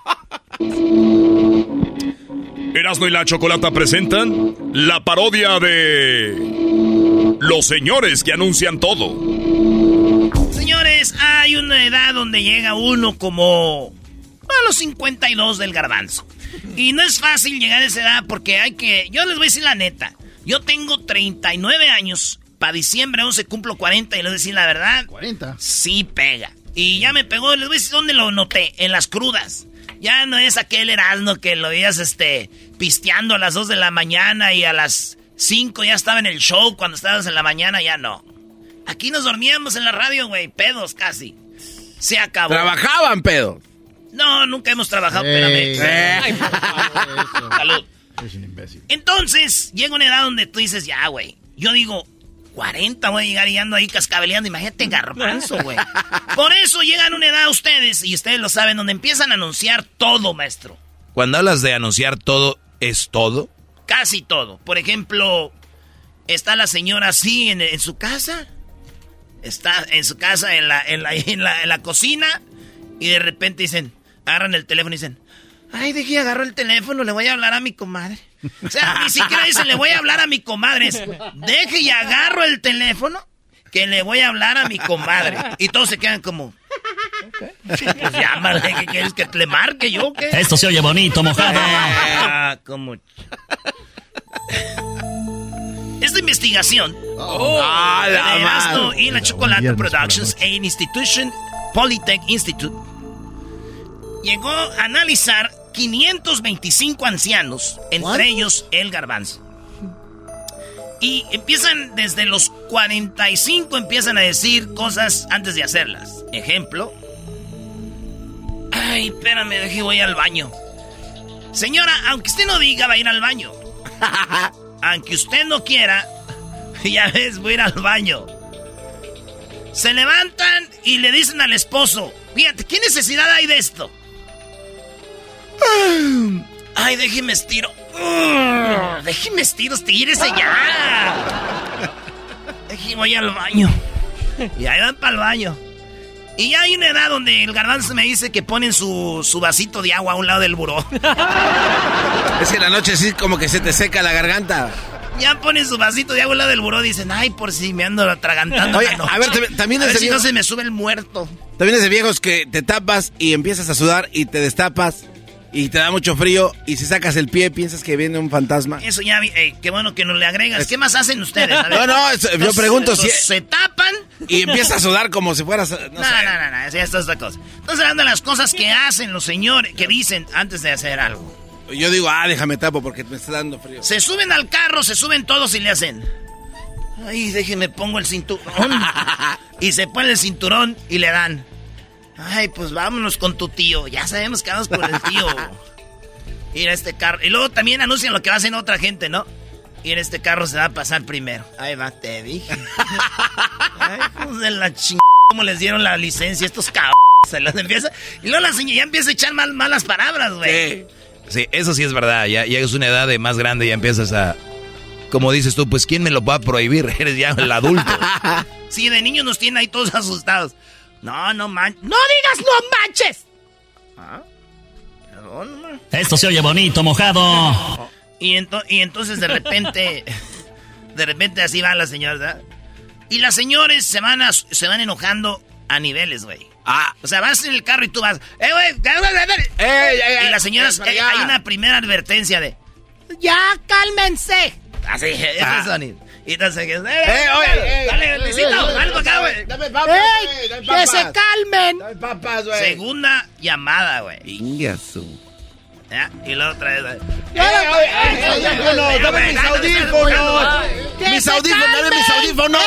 Erasmo y la Chocolata presentan la parodia de los señores que anuncian todo. Señores, hay una edad donde llega uno como a los 52 del garbanzo. Y no es fácil llegar a esa edad porque hay que... Yo les voy a decir la neta. Yo tengo 39 años. Para diciembre 11 cumplo 40 y les voy a decir la verdad. ¿40? Sí pega. Y ya me pegó. Les voy a decir dónde lo noté. En las crudas. Ya no es aquel Erasmo que lo veías este, pisteando a las 2 de la mañana y a las 5 ya estaba en el show cuando estabas en la mañana. Ya no. Aquí nos dormíamos en la radio, güey. Pedos casi. Se acabó. Trabajaban, pedo. No, nunca hemos trabajado, Ey. espérame. Eso. Salud. Es un imbécil. Entonces, llega una edad donde tú dices, ya, güey. Yo digo, 40 voy a llegar y ando ahí cascabeleando. Imagínate garbanzo, güey. Por eso llegan a una edad ustedes, y ustedes lo saben, donde empiezan a anunciar todo, maestro. Cuando hablas de anunciar todo, ¿es todo? Casi todo. Por ejemplo, está la señora así en, en su casa. Está en su casa, en la, en, la, en, la, en la cocina. Y de repente dicen, agarran el teléfono y dicen, ay, dije, agarro el teléfono, le voy a hablar a mi comadre. O sea, ni siquiera dicen, le voy a hablar a mi comadre. Es, deje y agarro el teléfono que le voy a hablar a mi comadre. Y todos se quedan como... Pues llámale, ¿qué quieres que le marque yo qué? Esto se oye bonito, mojado. Ah, como... Esta investigación Ah, la de Erasmo y la Chocolate Productions e Institution Polytech Institute llegó a analizar 525 ancianos, entre ellos el garbanzo. Y empiezan desde los 45 empiezan a decir cosas antes de hacerlas. Ejemplo. Ay, espérame, deje voy al baño. Señora, aunque usted no diga va a ir al baño. aunque usted no quiera, ya ves, voy a ir al baño. Se levantan y le dicen al esposo, fíjate, ¿qué necesidad hay de esto? Ay, déjeme estiro. Mm, Déjeme estiro, estírese ya. Déjeme voy al baño. Y ahí van para el baño. Y ya hay una edad donde el garbanzo me dice que ponen su, su vasito de agua a un lado del buró. Es que en la noche sí como que se te seca la garganta. Ya ponen su vasito de agua al lado del buró. Dicen, ay, por si me ando atragantando. Oye, a ver, también- a ver si no se me sube el muerto. También es de viejos que te tapas y empiezas a sudar y te destapas y te da mucho frío y si sacas el pie piensas que viene un fantasma. Eso ya, eh, qué bueno que nos le agregas. ¿Qué más hacen ustedes? A ver. No, no, es- yo pregunto si- Se tapan. Y empiezas a sudar como si fueras... No, No, no, no, no, esa es otra cosa. Estamos hablando de las cosas que hacen los señores, que dicen antes de hacer algo. Yo digo, ah, déjame tapo porque me está dando frío. Se suben al carro, se suben todos y le hacen. Ay, déjeme pongo el cinturón. y se pone el cinturón y le dan. Ay, pues vámonos con tu tío. Ya sabemos que vamos con el tío. Ir a este carro. Y luego también anuncian lo que va a hacer otra gente, ¿no? Y en este carro se va a pasar primero. Ahí va, te dije. Ay, pues de la ching... ¿Cómo les dieron la licencia a estos cabrones? Se las empieza... Y luego la señora ya empieza a echar mal, malas palabras, güey. Sí, eso sí es verdad. Ya a una edad de más grande y ya empiezas a. Como dices tú, pues ¿quién me lo va a prohibir? Eres ya el adulto. Sí, de niños nos tienen ahí todos asustados. No, no manches. ¡No digas no manches! Ah, perdón. Esto se oye bonito, mojado. Y, ento- y entonces de repente, de repente así van las señoras, ¿verdad? Y las señores se van, a- se van enojando a niveles, güey. Ah. O sea, vas en el carro y tú vas, ¡eh, güey! ¡eh, eh. Y las señoras, eh, hay una primera advertencia de, ¡ya cálmense! Así, ese Ah. sonido. Y entonces, ¡eh, ¡Eh, oye, ey! dale, Luisito, para acá, güey! Dame papas, ¡Ey, ¡Que se calmen! Dame papas, güey. Segunda llamada, güey. Ingasu. ¿Ya? Y la otra vez. ¡Eh, oye, ey, audífonos! ¡Dame mis audífonos! ¡Mis audífonos! ¡Dame mis audífonos!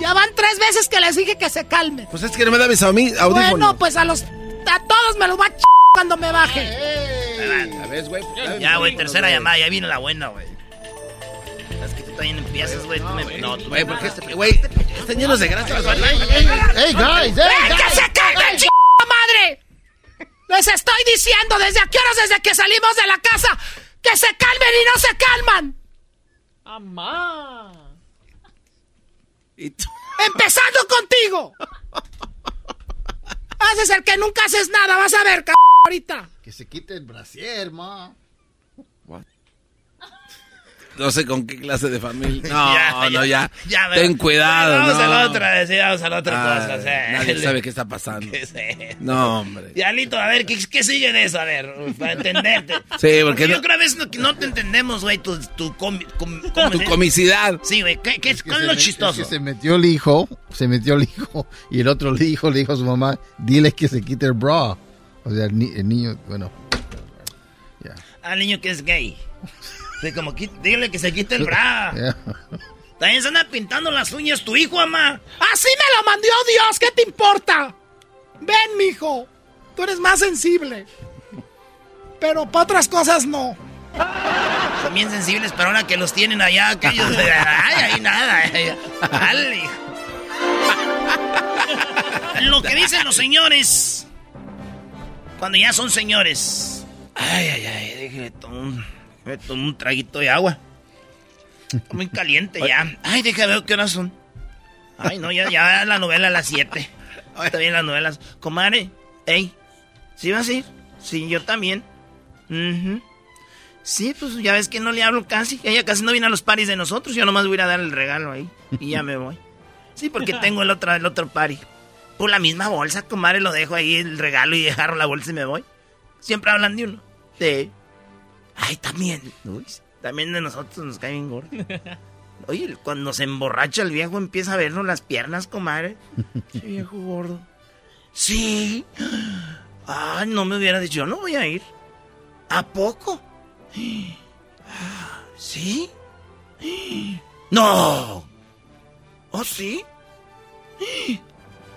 Ya van tres veces que les dije que se calmen. Pues es que no me da mis audífonos. Bueno, pues a los a todos me los va a ch cuando me baje. A ver, güey. dame Ya, güey, tercera llamada, ya viene la buena, güey. Es que tú también empiezas, güey. tú me- No, tú Güey, porque este, güey, están llenos de grasa. audífonos. ¡Ey, guys! ¡Ey, ¡Ey, que se calmen, ch madre! Les estoy diciendo desde aquí horas desde que salimos de la casa que se calmen y no se calman. Y tú- Empezando contigo. Haces el que nunca haces nada, vas a ver, c ahorita. Que se quite el brasier, ma. No sé con qué clase de familia. No, Ya, no, ya. ya, Ten pero- cuidado, Vamos no. a la otra, sí, vamos a la otra Ah, cosa. sí. nadie sabe qué está pasando. ¿Qué es eso? No, hombre. Ya, Lito, a ver, ¿qué, qué sigue de eso? A ver, para entenderte. Sí, porque yo no- creo a veces no, que no te entendemos, güey, tu, tu, comi- com- ¿cómo Tu comicidad. Sí, güey, ¿qué, qué, Que ¿cuál es se lo me- chistoso? que se metió el hijo, se metió el hijo, y el otro le dijo, le dijo a su mamá, dile que se quite el bra. O sea, el, ni- el niño, bueno. Al niño que es gay. Sí, como, dile que se quite el bra. También se anda pintando las uñas tu hijo, mamá. Así me lo mandó Dios, ¿qué te importa? Ven, mijo. Tú eres más sensible. Pero para otras cosas no. Son bien sensibles, pero ahora que los tienen allá, aquellos. ay, ahí nada. Dale. Lo que dicen los señores. Cuando ya son señores. Ay, ay, ay. Déjeme tomar un, déjeme tomar un traguito de agua. Está muy caliente ya. Ay, déjame ver qué horas son. Ay, no, ya, ya la novela a las 7. Está bien las novelas. Comadre, ey, ¿sí vas a ir? Sí, yo también. Ujú. Sí, pues ya ves que no le hablo casi. Ella casi no viene a los paris de nosotros. Yo nomás voy a a dar el regalo ahí. Y ya me voy. Sí, porque tengo el otro, el otro party. Por la misma bolsa, comadre, lo dejo ahí el regalo y dejaron la bolsa y me voy. Siempre hablan de uno. Sí. Ay, también. Uy, también de nosotros nos cae bien gordo. Oye, cuando se emborracha el viejo empieza a vernos las piernas, comadre. Qué viejo gordo. Sí. Ay, no me hubiera dicho, yo no voy a ir. ¿A poco? ¿Sí? No. ¿Oh, sí?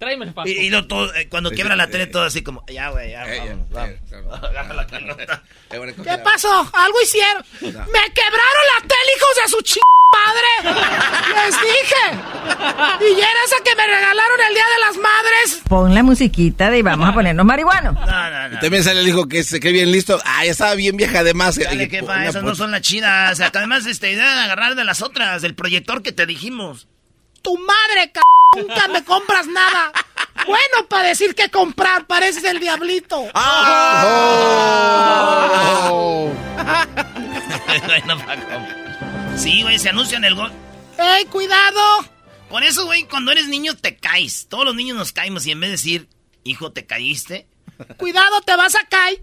Tráeme el Y, y lo todo, eh, cuando quiebra la tele, todo así como, ya, güey, ya, vamos, vamos. Agarra la pelota. ¿Qué pasó? Algo hicieron. Me quebraron la tele, hijos de su ch... padre. Les dije. Y era esa que me regalaron el Día de las Madres. Pon la musiquita de y vamos a ponernos marihuanos. Y también sale el hijo que se cree bien listo. Ah, ya estaba bien vieja además. Dale, Y- que una esas no son las chidas. O sea, que además, este, deben agarrar de las otras, del proyector que te dijimos. Tu madre, c... Nunca me compras nada. Bueno, para decir que comprar, pareces el diablito. Oh. Bueno, Paco. Sí, güey, se anuncia en el gol. ¡Ey, cuidado! Por eso, güey, cuando eres niño te caes. Todos los niños nos caemos y en vez de decir, hijo, te caíste, Cuidado, te vas a caer.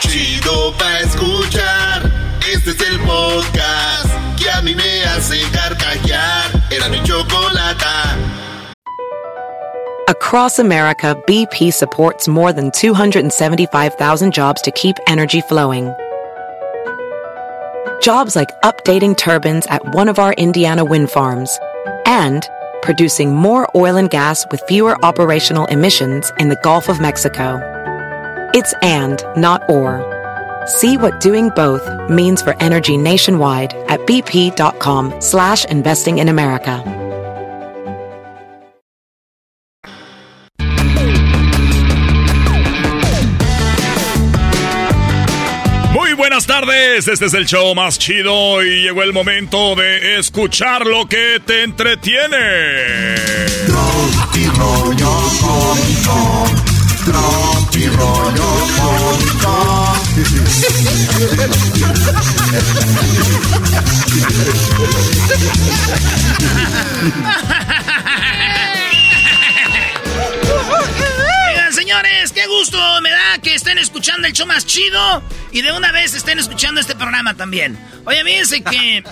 Chido pa' escuchar. Este es el podcast que a mí me hace carcajear. Era mi. Across America, BP supports more than 275,000 jobs to keep energy flowing. Jobs like updating turbines at one of our Indiana wind farms and producing more oil and gas with fewer operational emissions in the Gulf of Mexico. It's and, not or. See what doing both means for energy nationwide at bp.com slash investing in America. Muy buenas tardes, este es el show más chido y llegó el momento de escuchar lo que te entretiene. Tropi rollo cómico. Rollo. Oigan, señores, qué gusto me da que estén escuchando el show más chido y de una vez estén escuchando este programa también. Oye, fíjense que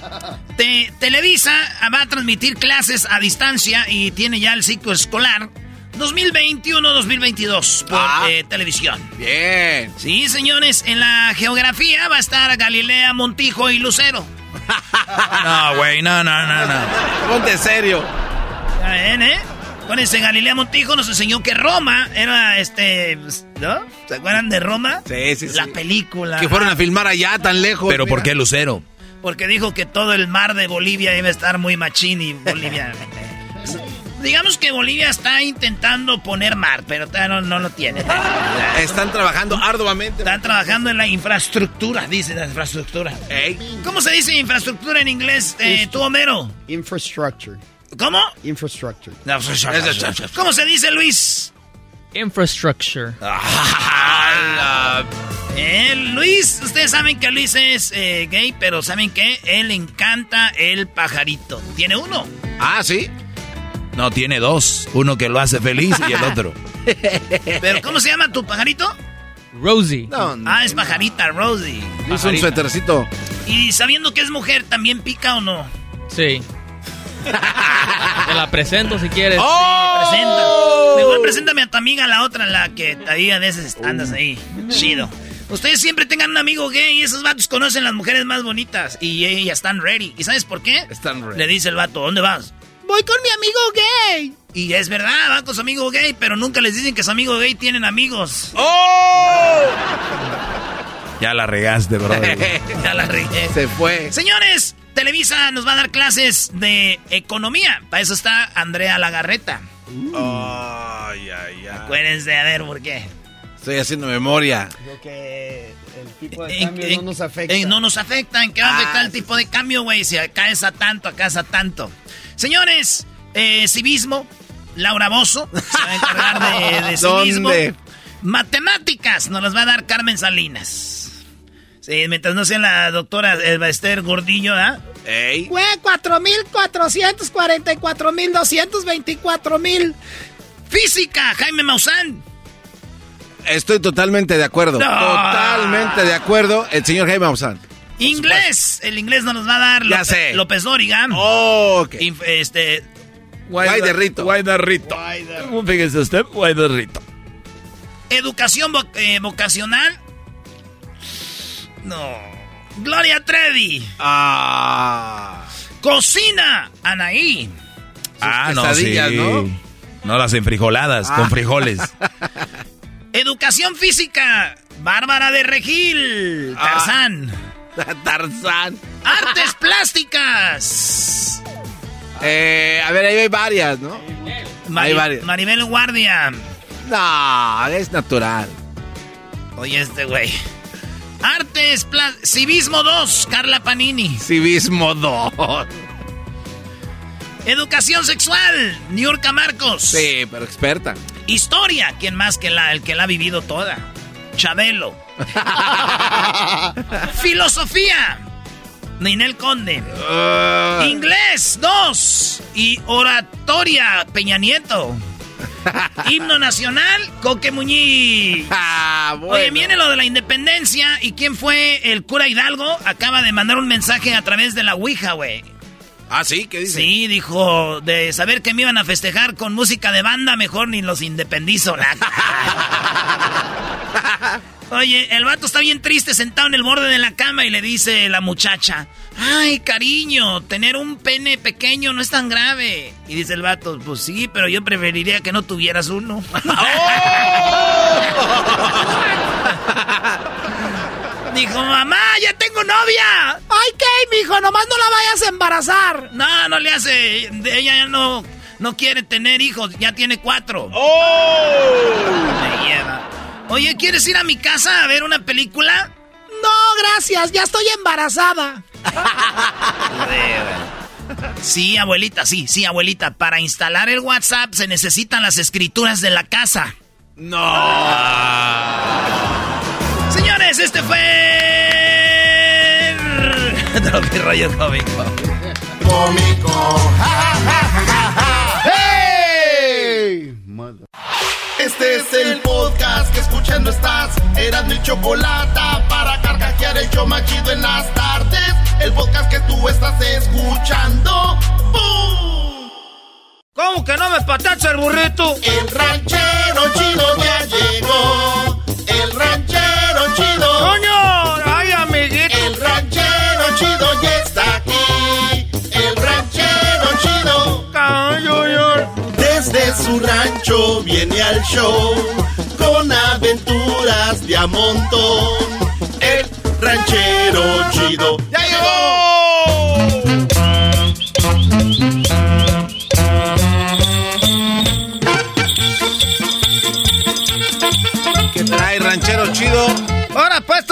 te- Televisa va a transmitir clases a distancia y tiene ya el ciclo escolar 2021-2022 por Ah. eh, televisión. Bien. Sí, señores, en la geografía va a estar Galilea, Montijo y Lucero. No, güey, no, no, no, no. Ponte serio. Ya ven, ¿eh? Acuérdense, Galilea Montijo nos enseñó que Roma era, este, ¿no? ¿Se acuerdan de Roma? Sí, sí, sí. La película. Que fueron a filmar allá tan lejos. Pero ¿por qué Lucero? Porque dijo que todo el mar de Bolivia iba a estar muy machín y Bolivia... Digamos que Bolivia está intentando poner mar, pero no, no lo tiene. Están trabajando arduamente. Están trabajando en la infraestructura, dice la infraestructura. ¿Cómo se dice infraestructura en inglés, eh, tú, Homero? Infrastructure. ¿Cómo? Infrastructure. ¿Cómo se dice, Luis? Infrastructure. Eh, Luis, ustedes saben que Luis es eh, gay, pero ¿saben qué? Él encanta el pajarito. Tiene uno. Ah, ¿sí? No, tiene dos. Uno que lo hace feliz y el otro. ¿Pero cómo se llama tu pajarito? Rosie. ah, es pajarita, Rosie. Es un suétercito. Y sabiendo que es mujer, ¿también pica o no? Sí. Te la presento si quieres. ¡Oh! presenta. Mejor preséntame a tu amiga, la otra, la que todavía de veces andas ahí. Chido. Ustedes siempre tengan un amigo gay y esos vatos conocen las mujeres más bonitas. Y ellas están ready. ¿Y sabes por qué? Están ready. Le dice el vato, ¿dónde vas? Voy con mi amigo gay. Y es verdad, va con su amigo gay, pero nunca les dicen que su amigo gay tienen amigos. ¡Oh! Ya la regaste, bro. ya la regué. Se fue. Señores, Televisa nos va a dar clases de economía. Para eso está Andrea Lagarreta. Ay, ay. Acuérdense, a ver, ¿por qué? Estoy haciendo memoria. Creo que el tipo de cambio en- no nos afecta. no nos afecta. ¿En qué va a Ah, afectar el tipo de cambio, güey? Si acá es a tanto, acá es a tanto. Señores, eh, civismo, Laura Bozo se va a encargar de, de civismo. ¿Dónde? Matemáticas nos las va a dar Carmen Salinas. Sí, mientras no sea la doctora eh, Esther Gordillo, ¿ah? Ey. Fue 4.444.224 mil. Física, Jaime Maussan. Estoy totalmente de acuerdo. No. Totalmente de acuerdo. El señor Jaime Maussan. Inglés, el inglés nos los va a dar Ya López, sé. López Dóriga. Oh, ok. Inf- este, Guay de Rito. Guay de Rito. Fíjese usted, guay de Rito. educación vo- eh, vocacional. No. Gloria Trevi. Ah. Cocina, Anaí. Ah, no, sí. ¿no? No las enfrijoladas, Ah. con frijoles. Educación física, Bárbara de Regil. Ah. Tarzán. Artes plásticas. Eh, a ver, ahí hay varias, ¿no? Mari- Hay varias. Maribel Guardia. No, es natural. Oye, este güey. Artes plásticas. Civismo 2, Carla Panini. Civismo 2. Educación sexual, Niurka Marcos. Sí, pero experta. Historia, ¿quién más que la, el que la ha vivido toda? Chabelo. Filosofía, Ninel Conde. Ah. Inglés, dos. Y oratoria, Peña Nieto. Himno nacional, Coque Muñiz. Ah, bueno. Oye, viene lo de la independencia. ¿Y quién fue el cura Hidalgo? Acaba de mandar un mensaje a través de la Ouija, güey. Ah, sí, ¿qué dice? Sí, dijo, de saber que me iban a festejar con música de banda, mejor ni los independizo. la- Oye, el vato está bien triste sentado en el borde de la cama y le dice la muchacha, ay, cariño, tener un pene pequeño no es tan grave. Y dice el vato, pues sí, pero yo preferiría que no tuvieras uno. Dijo, mamá, ya tengo novia. Ay, ¿qué, mijo? Nomás no la vayas a embarazar. No, no le hace. Ella ya no, no quiere tener hijos, ya tiene cuatro. Me lleva. Oye, ¿quieres ir a mi casa a ver una película? No, gracias, ya estoy embarazada. Sí, abuelita, sí, sí, abuelita. Para instalar el WhatsApp se necesitan las escrituras de la casa. No. Señores, este fue. Tropi rollo cómico. Cómico. ¡Hey! Este es el podcast que escuchando estás. Eran mi chocolate para carcajear el show más chido en las tardes. El podcast que tú estás escuchando. ¡Bum! ¿Cómo que no me patacha el burrito? El ranchero chido ya llegó. El ranchero chido. ¡Coño! desde su rancho viene al show con aventuras de a montón. El ranchero chido ya llegó. ¿Qué trae ranchero chido?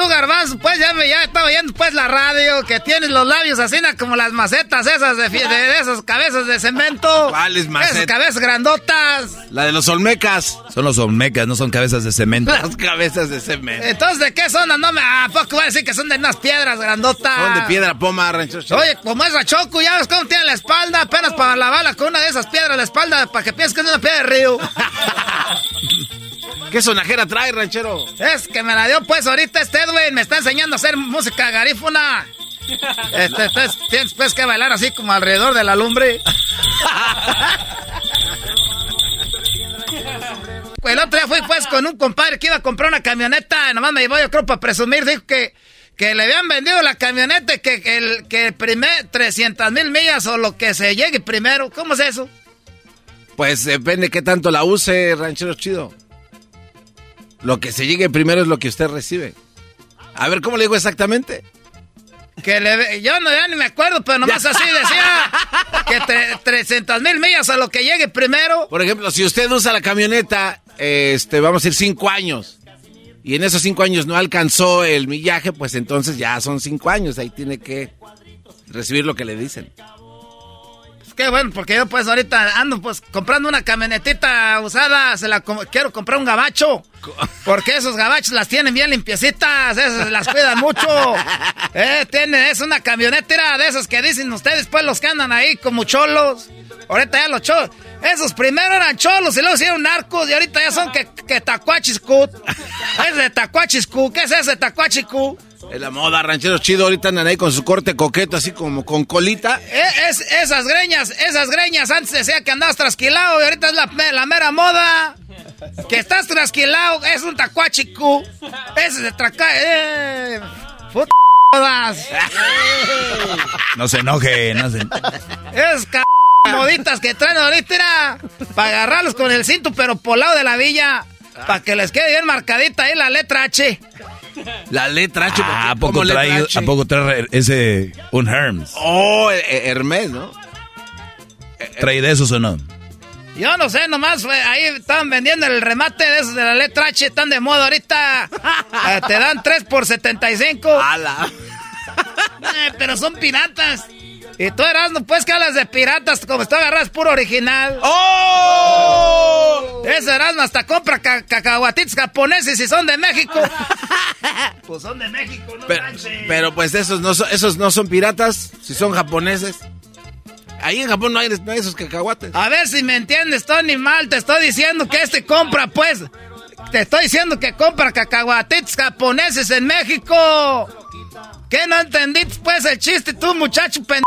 Garbanzo, pues ya me ya estaba oyendo pues la radio, que tienes los labios así na, como las macetas esas de, fie- de, de esas cabezas de cemento. ¿Cuáles macetas? Esas cabezas grandotas. La de los olmecas. Son los olmecas, no son cabezas de cemento. Las cabezas de cemento. Entonces, ¿de qué son? No me... ¿A poco voy a decir que son de unas piedras grandotas? Son de piedra poma, chido. Oye, como es Rachoco, ya ves cómo tiene la espalda, apenas para lavarla con una de esas piedras la espalda, para que pienses que es una piedra de río. ¿Qué sonajera trae, ranchero? Es que me la dio pues ahorita este Edwin, me está enseñando a hacer música garífuna. Este, entonces tienes pues que bailar así como alrededor de la lumbre. El otro día fui pues con un compadre que iba a comprar una camioneta, nomás me llevó yo creo para presumir, dijo que, que le habían vendido la camioneta, y que, que el que primer 300 mil millas o lo que se llegue primero. ¿Cómo es eso? Pues depende qué tanto la use, ranchero chido. Lo que se llegue primero es lo que usted recibe. A ver, ¿cómo le digo exactamente? Que le, yo no, ya ni me acuerdo, pero nomás así decía que tre- 300 mil millas a lo que llegue primero. Por ejemplo, si usted usa la camioneta, este, vamos a decir cinco años, y en esos cinco años no alcanzó el millaje, pues entonces ya son cinco años, ahí tiene que recibir lo que le dicen. Pues qué bueno, porque yo pues ahorita ando pues comprando una camionetita usada, se la quiero comprar un gabacho. Porque esos gabachos las tienen bien limpiecitas, esas las cuidan mucho. Eh, tiene, es una camioneta de esas que dicen ustedes, pues los que andan ahí como cholos. Ahorita ya los cholos. Esos primero eran cholos y luego hicieron narcos y ahorita ya son que, que tacuachiscut. Es de tacuachiscu. ¿Qué es ese tacuachiscu? Es la moda, ranchero chido, ahorita andan ahí con su corte coqueto, así como con colita. Eh, es, esas greñas, esas greñas, antes decía que andabas trasquilado y ahorita es la, la mera moda. Que estás trasquilado, es un tacuachicu. Ese de traca... Eh, puta modas. No se enoje, no se... Es c... moditas que traen ahorita, para agarrarlos con el cinto, pero por lado de la villa. Para que les quede bien marcadita ahí la letra H. La letra H. Ah, ¿a ¿cómo poco letra trae, H? ¿a poco trae ese un Hermes? Oh, eh, eh, Hermes, ¿no? ¿Trae de esos o no? Yo no sé, nomás fue, ahí estaban vendiendo el remate de esos de la letra H, están de moda ahorita. Eh, te dan 3 por 75. Eh, pero son piratas. Y tú eras, no puedes que hablas de piratas, como tú agarras puro original. ¡Oh! Ese Erasmo hasta compra ca- cacahuatitos japoneses y son de México. pues son de México, no Pero, manches. pero, pues esos no, son, esos no son piratas, si son japoneses. Ahí en Japón no hay, no hay esos cacahuates. A ver si me entiendes, Tony Mal. Te estoy diciendo que este compra, pues. Te estoy diciendo que compra cacahuatitos japoneses en México. ¿Qué no entendiste, pues, el chiste, tú, muchacho pendejo?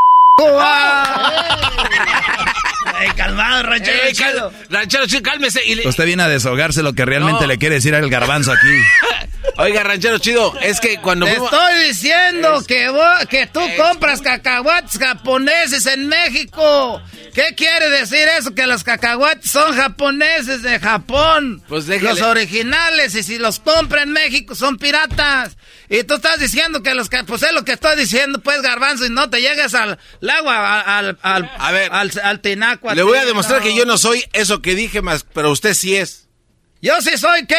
Ay, calmado, ranchero Ey, chido. ranchero chido, cálmese. Y le- Usted viene a desahogarse lo que realmente No. le quiere decir al garbanzo aquí. Oiga, ranchero chido, es que cuando Te fuimos- estoy diciendo que, vo- que tú compras cacahuates japoneses en México. ¿Qué quiere decir eso? Que los cacahuates son japoneses de Japón. Pues déjale. Los originales. Y si los compra en México son piratas. Y tú estás diciendo que los... Pues es lo que estoy diciendo, pues, garbanzo. Y no te llegues al, al agua, al... al A ver. Al, al tinaco. le voy a demostrar que yo no soy eso que dije más, pero usted sí es. Yo sí soy, ¿qué?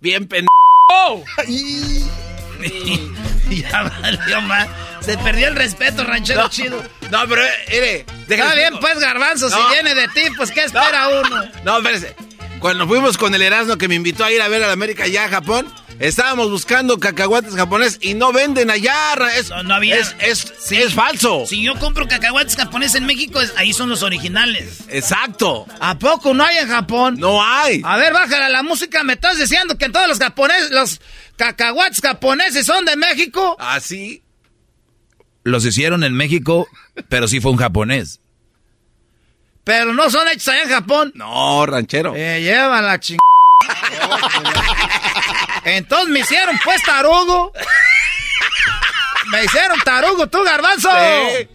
Bien pendejo. ya valió más. Se perdió el respeto, ranchero No. chido. No, pero, eh, mire, Está bien, pues, garbanzo, No. si viene de ti, pues, ¿qué espera uno? No, espérese. Cuando fuimos con el Erasmo que me invitó a ir a ver a la América allá a Japón, estábamos buscando cacahuates japoneses y no venden allá. Es, No, no había. Es, es, es falso. Si yo compro cacahuates japoneses en México, es- ahí son los originales. Exacto. ¿A poco no hay en Japón? No hay. A ver, bájala la música. ¿Me estás diciendo que todos los japoneses, los cacahuates japoneses son de México? Así. Los hicieron en México, pero sí fue un japonés. Pero no son hechos allá en Japón. No, ranchero. Eh, lleva la ching... Entonces me hicieron, pues, tarugo. Me hicieron tarugo, tú, garbanzo. Sí.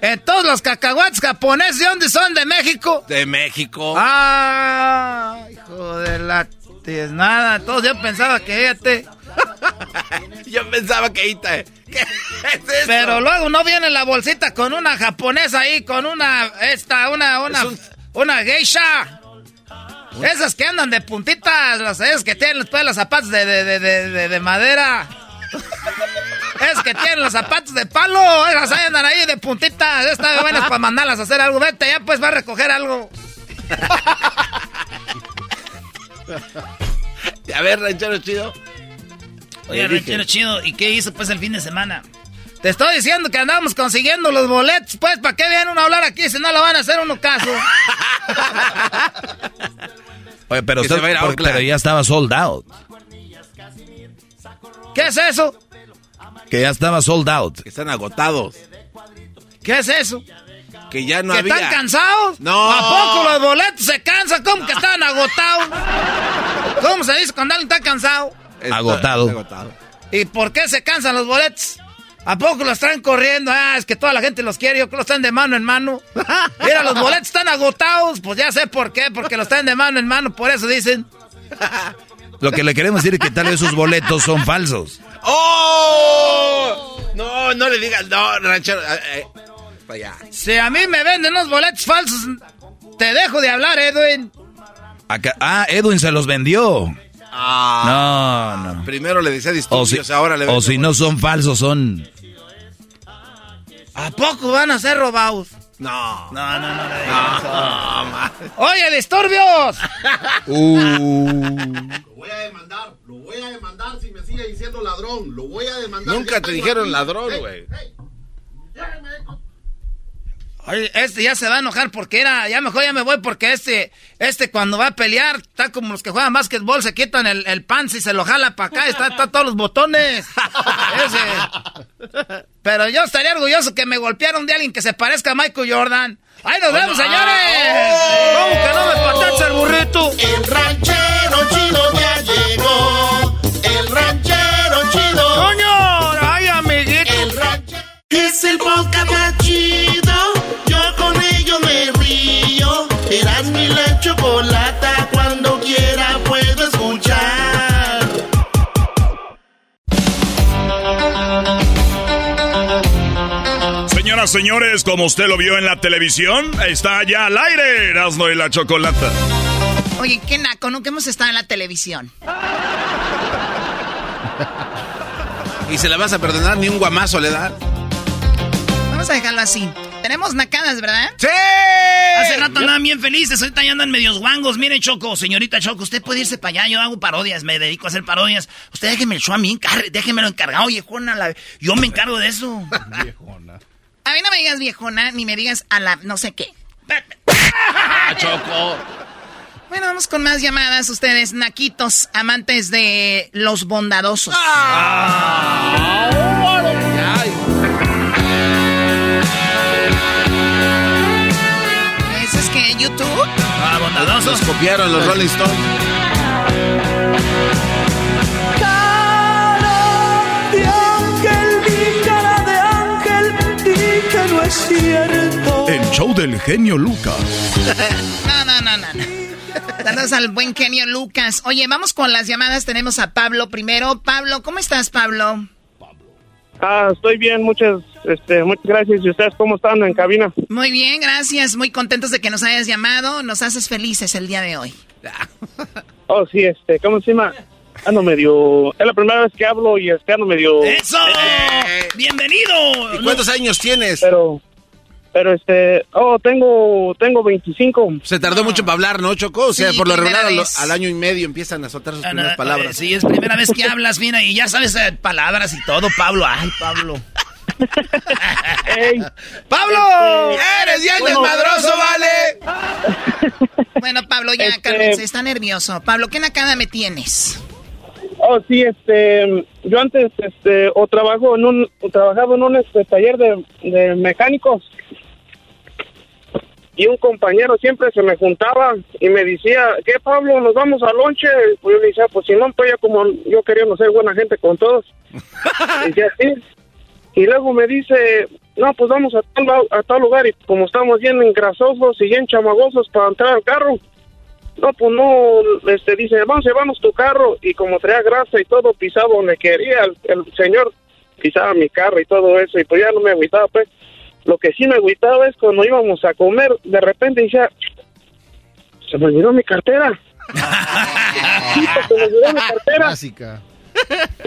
Entonces los cacahuates japoneses, ¿de dónde son? ¿De México? De México. Ah, hijo de la nada. Entonces yo pensaba que fíjate. Yo pensaba que Ita. ¿Qué es esto? Pero luego no viene la bolsita con una japonesa ahí, con una, esta, una, una, Es un- una geisha. Esas que andan de puntitas, las esas que tienen después los zapatos de, de, de, de, de- de madera. Es que tienen los zapatos de palo. Esas andan ahí de puntitas. Están buenas para mandarlas a hacer algo. Vete, ya pues va a recoger algo. A ver, ranchero chido. Oye, ranchero chido, ¿y qué hizo pues el fin de semana? Te estoy diciendo que andamos consiguiendo los boletos, pues, ¿para qué vienen a hablar aquí si no lo van a hacer uno caso? Oye, pero, usted- pero ya estaba sold out. ¿Qué es eso? Que ya estaba sold out. Que están agotados. ¿Qué es eso? Que ya no ¿Que había. están cansados? No. ¿A poco los boletos se cansan? ¿Cómo que están agotados? ¿Cómo se dice cuando alguien está cansado? Agotado. ¿Y por qué se cansan los boletos? ¿A poco los traen corriendo? Ah, es que toda la gente los quiere, yo creo que los traen de mano en mano. Mira, los boletos están agotados. Pues ya sé por qué, porque los traen de mano en mano, por eso dicen. Lo que le queremos decir es que tal vez sus boletos son falsos. ¡Oh! No, no le digas, no, ranchero. eh, eh, allá. Si a mí me venden unos boletos falsos, te dejo de hablar, Edwin. Acá- ah, Edwin se los vendió. Ah, No, no. Primero le decía disturbios, si, ahora le o si no son falsos, son... ¿A poco van a ser robados? No. No, no, no. No, ma- ¡Oye, disturbios! Lo voy a demandar, lo voy a demandar si me sigue diciendo ladrón. Lo voy a demandar. Nunca te dijeron aquí. ladrón, Hey, güey. hey, lléveme, Oye, este ya se va a enojar porque era, ya mejor ya me voy porque este, este cuando va a pelear, está como los que juegan básquetbol, se quitan el, el pants y se lo jala para acá, está, está todos los botones. Ese. Pero yo estaría orgulloso que me golpearon de alguien que se parezca a Michael Jordan. ¡Ahí nos vemos, señores! ¿Cómo que no me patacha el burrito? El ranchero chido ya llegó. El ranchero chido. ¡Coño! ¡Ay, amiguito! El ranchero. Es el podcast chido. La chocolata. Cuando quiera puedo escuchar. Señoras, señores, como usted lo vio en la televisión, está ya al aire Erasmo y la Chocolata. Oye, qué naco, nunca hemos estado en la televisión. Y se la vas a perdonar, ni un guamazo le da. Vamos a dejarlo así. Tenemos nacadas, ¿verdad? ¡Sí! Hace rato andaban bien felices, ahorita ya andan medios guangos. Miren, Choco, señorita Choco, usted puede irse para allá, yo hago parodias, me dedico a hacer parodias. Usted déjeme el show a mí, encar- déjemelo encargado, viejona. la- Yo me encargo de eso. A mí no me digas viejona, ni me digas a la no sé qué. Ah, Choco. Bueno, vamos con más llamadas. Ustedes, naquitos, amantes de los bondadosos. ¿Eso YouTube? Ah, bondadosos. Los copiaron los Rolling Stones. de ángel, mi cara de ángel, di que no es cierto. El show del genio Lucas. No, no, no, no. no. Saludos al buen genio Lucas. Oye, vamos con las llamadas. Tenemos a Pablo primero. Pablo, ¿cómo estás, Pablo? Ah, estoy bien, muchas, este, muchas gracias. ¿Y ustedes cómo están en cabina? Muy bien, gracias. Muy contentos de que nos hayas llamado. Nos haces felices el día de hoy. Oh, sí, este, ¿cómo se llama? Ando medio, es la primera vez que hablo y este ando medio... ¡Eso! ¡Bienvenido! ¿Y cuántos años tienes? Pero, pero este, oh, tengo, tengo 25. Se tardó mucho para hablar, ¿no, Choco? O sea, Sí, por lo regular al, año y medio empiezan a soltar sus Ah, no, primeras eh, palabras. sí, es primera vez que hablas, mira, y ya sabes eh, palabras y todo, Pablo. Ay, Pablo. Ey, ¡Pablo! ¡Eres bien Bueno, desmadroso, vale! Bueno, Pablo, ya, Este- cálmense, está nervioso. Pablo, ¿qué nacada me tienes? Oh, sí, este, yo antes, este, o trabajo en un, o trabajaba en un este, taller de, de mecánicos y un compañero siempre se me juntaba y me decía, ¿qué Pablo, nos vamos al lonche? Pues yo le decía, pues si no, pues ya como yo queriendo ser buena gente con todos. Decía, sí. Y luego me dice, no, pues vamos a tal, a tal lugar y como estamos bien engrasosos y bien chamagosos para entrar al carro, no, pues no, este, dice, vamos, llevamos tu carro, y como traía grasa y todo, pisaba donde quería, el, el señor pisaba mi carro y todo eso, y pues ya no me agüitaba, pues. Lo que sí me agüitaba es cuando íbamos a comer, de repente decía, se me olvidó mi cartera. Se me olvidó mi cartera. Clásica.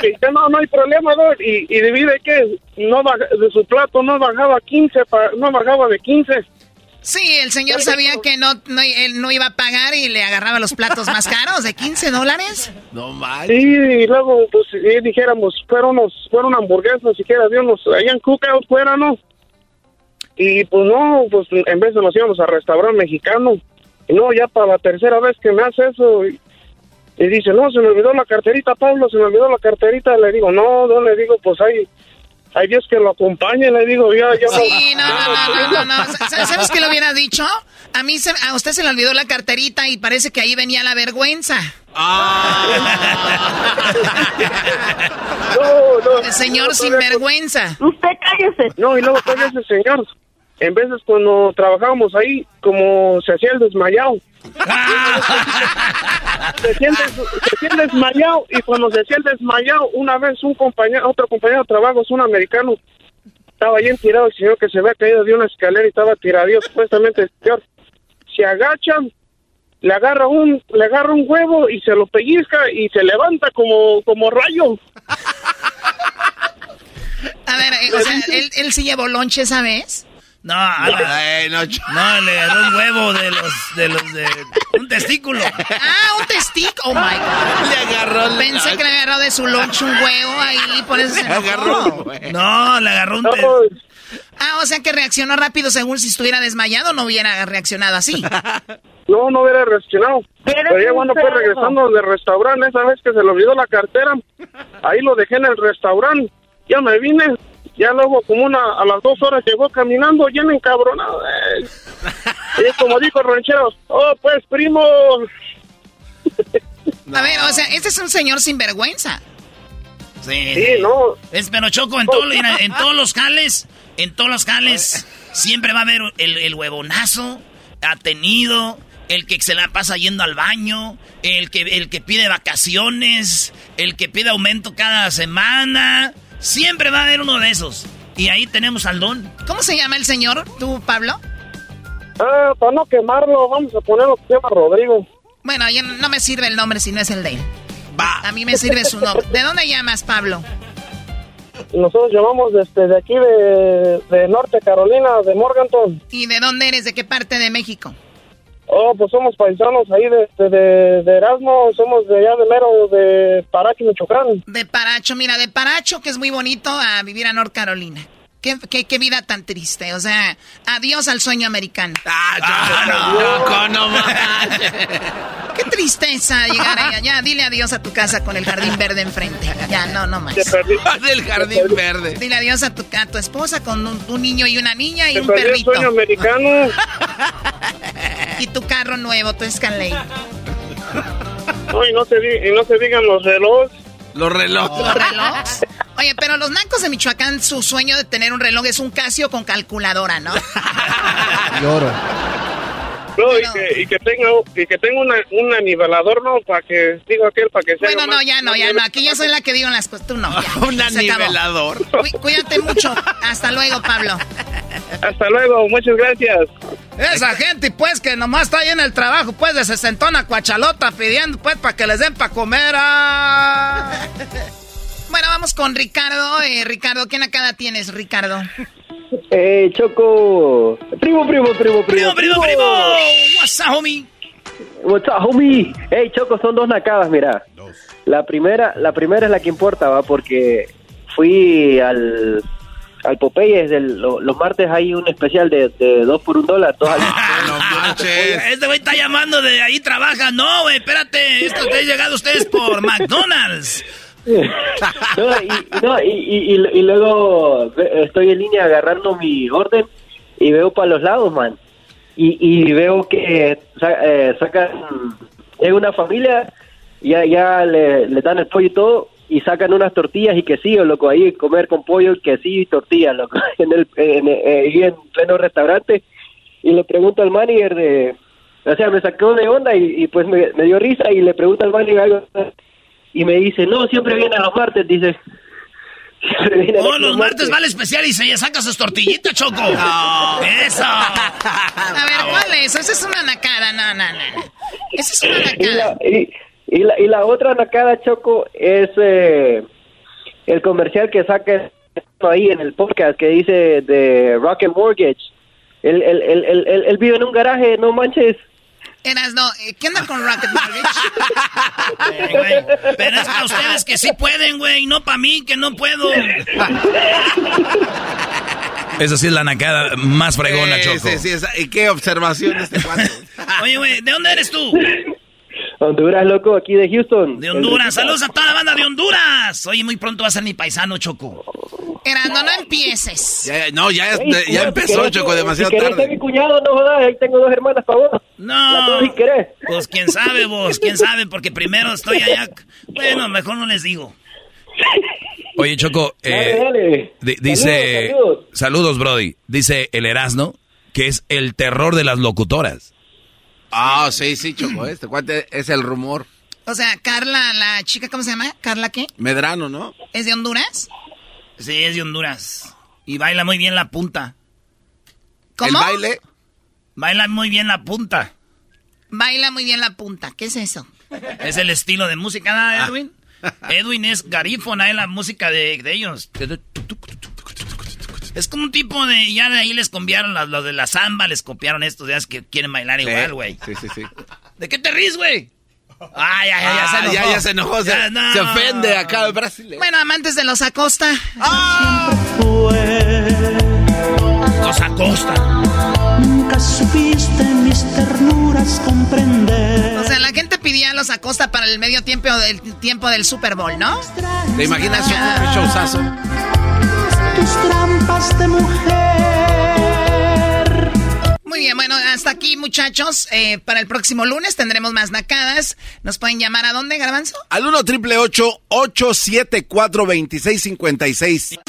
Y dice, no, no hay problema, Doc. Y, y divide que no baja- de su plato no bajaba 15, pa- no bajaba de 15. Sí, el señor sabía que no, no- él no iba a pagar y le agarraba los platos más caros de 15 dólares. No Sí, y luego, pues, y dijéramos, fueron unos, fueron hamburguesas, siquiera de unos, allá en Cookout fuera, ¿no? Y pues no, pues en vez de nos íbamos a restaurante mexicano. Y no, ya para la tercera vez que me hace eso. Y, y dice, no, se me olvidó la carterita, Pablo, se me olvidó la carterita. Le digo, no, no, le digo, pues hay, hay Dios que lo acompañe, le digo, ya, ya. Sí, no, no, no, no, no. Sa- ¿Sabes qué le hubiera dicho? A mí, se- a usted se le olvidó la carterita y parece que ahí venía la vergüenza. No, no. El señor No, sin vergüenza. Usted cállese. No, y luego todavía ese señor, en veces cuando trabajábamos ahí, como se hacía el desmayado. se, hacía el des- se desmayado y cuando se hacía el desmayado, una vez un compañero, otro compañero de trabajo, es un americano, estaba bien tirado, el señor que se había caído de una escalera y estaba tiradío, supuestamente el señor se agacha, le agarra un, le agarra un huevo y se lo pellizca y se levanta como, como rayo. A ver, eh, o sea, ¿él, él sí llevó lonche esa vez? No, no, le agarró un huevo de los, de los de un testículo. Ah, un testículo. Oh my God. Le agarró. Pensé que le agarró de su lunch un huevo ahí, por eso se enojó. No, le agarró un te- Ah, o sea que reaccionó rápido según si estuviera desmayado, no hubiera reaccionado así. No, no hubiera reaccionado. Pero ya cuando fue regresando del restaurante, esa vez que se le olvidó la cartera, ahí lo dejé en el restaurante. Ya me vine, ya luego como una, a las dos horas llegó caminando, bien encabronado. eh. Y como dijo el ranchero, oh, pues, primo. A ver, o sea, este es un señor sin vergüenza. Sí, Sí, no. Es pero Choco, en, todo- mira, en todos los jales, en todos los jales, siempre va a haber el, el huevonazo, atenido, el que se la pasa yendo al baño, el que, el que pide vacaciones, el que pide aumento cada semana. Siempre va a haber uno de esos. Y ahí tenemos al don. ¿Cómo se llama el señor, tú, Pablo? Ah, para no quemarlo, vamos a ponerlo que se llama Rodrigo. Bueno, ya no me sirve el nombre si no es el de él. A mí me sirve su nombre. ¿De dónde llamas, Pablo? Nosotros llamamos desde de aquí de, de Norte Carolina, de Morganton. ¿Y de dónde eres? ¿De qué parte de México? Oh, pues somos paisanos ahí de, de, de- de Erasmo, somos de allá de mero, de Parachi, Michoacán. De Paracho, mira, de Paracho, que es muy bonito, a vivir a North Carolina. Qué, qué, qué vida tan triste. O sea, adiós al sueño americano. Ah, no, no, Qué tristeza llegar allá. Ya, dile adiós a tu casa con el jardín verde enfrente. Ya, no, no más. Del jardín verde. Dile adiós a tu, a tu esposa con un, un niño y una niña y un perdió el perrito. sueño americano. Y tu carro nuevo, tu Escalade. No, y no se, y no se digan los relojes. Los relojes. ¿Los relojes? Oye, pero los nacos de Michoacán, su sueño de tener un reloj es un Casio con calculadora, ¿no? Lloro. No, y que, y que tenga, y que tenga una, un anivelador, ¿no? Para que, digo aquel, para que sea. Bueno, no, ya no, ya no. Aquí yo soy la que digo las cosas. Tú no. ya, Un anivelador. Cuí- Cuídate mucho. Hasta luego, Pablo. Hasta luego, muchas gracias. Esa gente, pues, que nomás está ahí en el trabajo, pues, de sesentona cuachalota pidiendo, pues, para que les den para comer. ah. Bueno, vamos con Ricardo. Eh, Ricardo, ¿qué nacada tienes, Ricardo? Eh, Choco. Primo, primo, primo, primo. Primo, primo, primo. What's up, homie? What's up, homie? Hey, Choco, son dos nacadas, mira. La primera, la primera es la que importa, va, porque fui al, al Popeyes del- lo- los martes hay un especial de, de dos por un dólar, dos al- Este güey está llamando de ahí trabaja. No, güey, espérate. Esto te ha llegado a ustedes por McDonald's. No, y, no, y, y- y- luego estoy en línea agarrando mi orden y veo para los lados, man. Y, y veo que eh, sacan, es una familia, ya, ya le, dan el pollo y todo, y sacan unas tortillas y quesillo, loco, ahí comer con pollo, quesillo y tortillas, loco, en el, en, eh, ahí en pleno restaurante. Y le pregunto al manager de, o sea, me sacó de onda y, y pues me, me dio risa y le pregunto al manager algo y me dice, no, siempre viene los martes, dice. Siempre viene Oh, los martes vale especial y se saca sus tortillitas, Choco. Eso. A ver, ¿cuál es? Esa es una nacada. No, no, no. Esa es una Y, nacada. la- y- Y la, y la otra nacada, Choco, es eh, el comercial que saca ahí en el podcast que dice de Rocket Mortgage. Él, él, él, él, él- él vive en un garaje, no manches. Eras, no, eh, ¿qué onda con Rocket Mortgage? Eh, Pero es para ustedes que sí pueden, güey, no para mí que no puedo. Esa sí es la nacada más fregona, Sí, Choco. sí, sí, esa- ¿Y qué observación de este cuate? Oye, güey, ¿de dónde eres tú? Honduras, loco, aquí de Houston. De Honduras. Saludos a toda la banda de Honduras. Oye, muy pronto va a ser mi paisano, Choco. Eras, no, no empieces. Ya, no, ya, Ey, ya empezó, si Choco, demasiado si querés ser tarde. mi cuñado, no jodas, ahí tengo dos hermanas para vos. No. si querés. Pues quién sabe vos, quién sabe, porque primero estoy allá. Bueno, mejor no les digo. Oye, Choco, eh, Dale, dale. di- dice... Saludos, Saludos, Brody. Dice el Erasno que es el terror de las locutoras. Ah, sí, sí, Choco, este cuate es el rumor. O sea, Carla, la chica, ¿cómo se llama? ¿Carla qué? Medrano, ¿no? ¿Es de Honduras? Sí, es de Honduras. Y baila muy bien la punta. ¿Cómo? El baile. Baila muy bien la punta. Baila muy bien la punta. ¿Qué es eso? Es el estilo de música, ¿no, Edwin? Edwin es garífona, es la música de, de ellos. Es como un tipo de... Ya de ahí les copiaron los, los de la samba, les copiaron estos es que quieren bailar igual, güey. Sí, sí, sí. ¿De qué te ríes, güey? Ah, ya, ya, ya, se Ah, enojó. ya, ya se enojó, se, Ya, no. se ofende acá el Brasil. Bueno, amantes de los Acosta. Los Acosta. Nunca supiste mis ternuras comprender. O sea, la gente pedía a los Acosta para el medio tiempo del tiempo del Super Bowl, ¿no? ¿Te imaginas un showzazo? Tus trampas de mujer. Muy bien, bueno, hasta aquí, muchachos. Eh, para el próximo lunes tendremos más nacadas. ¿Nos pueden llamar a dónde, Garbanzo? Al 1 triple 874 2656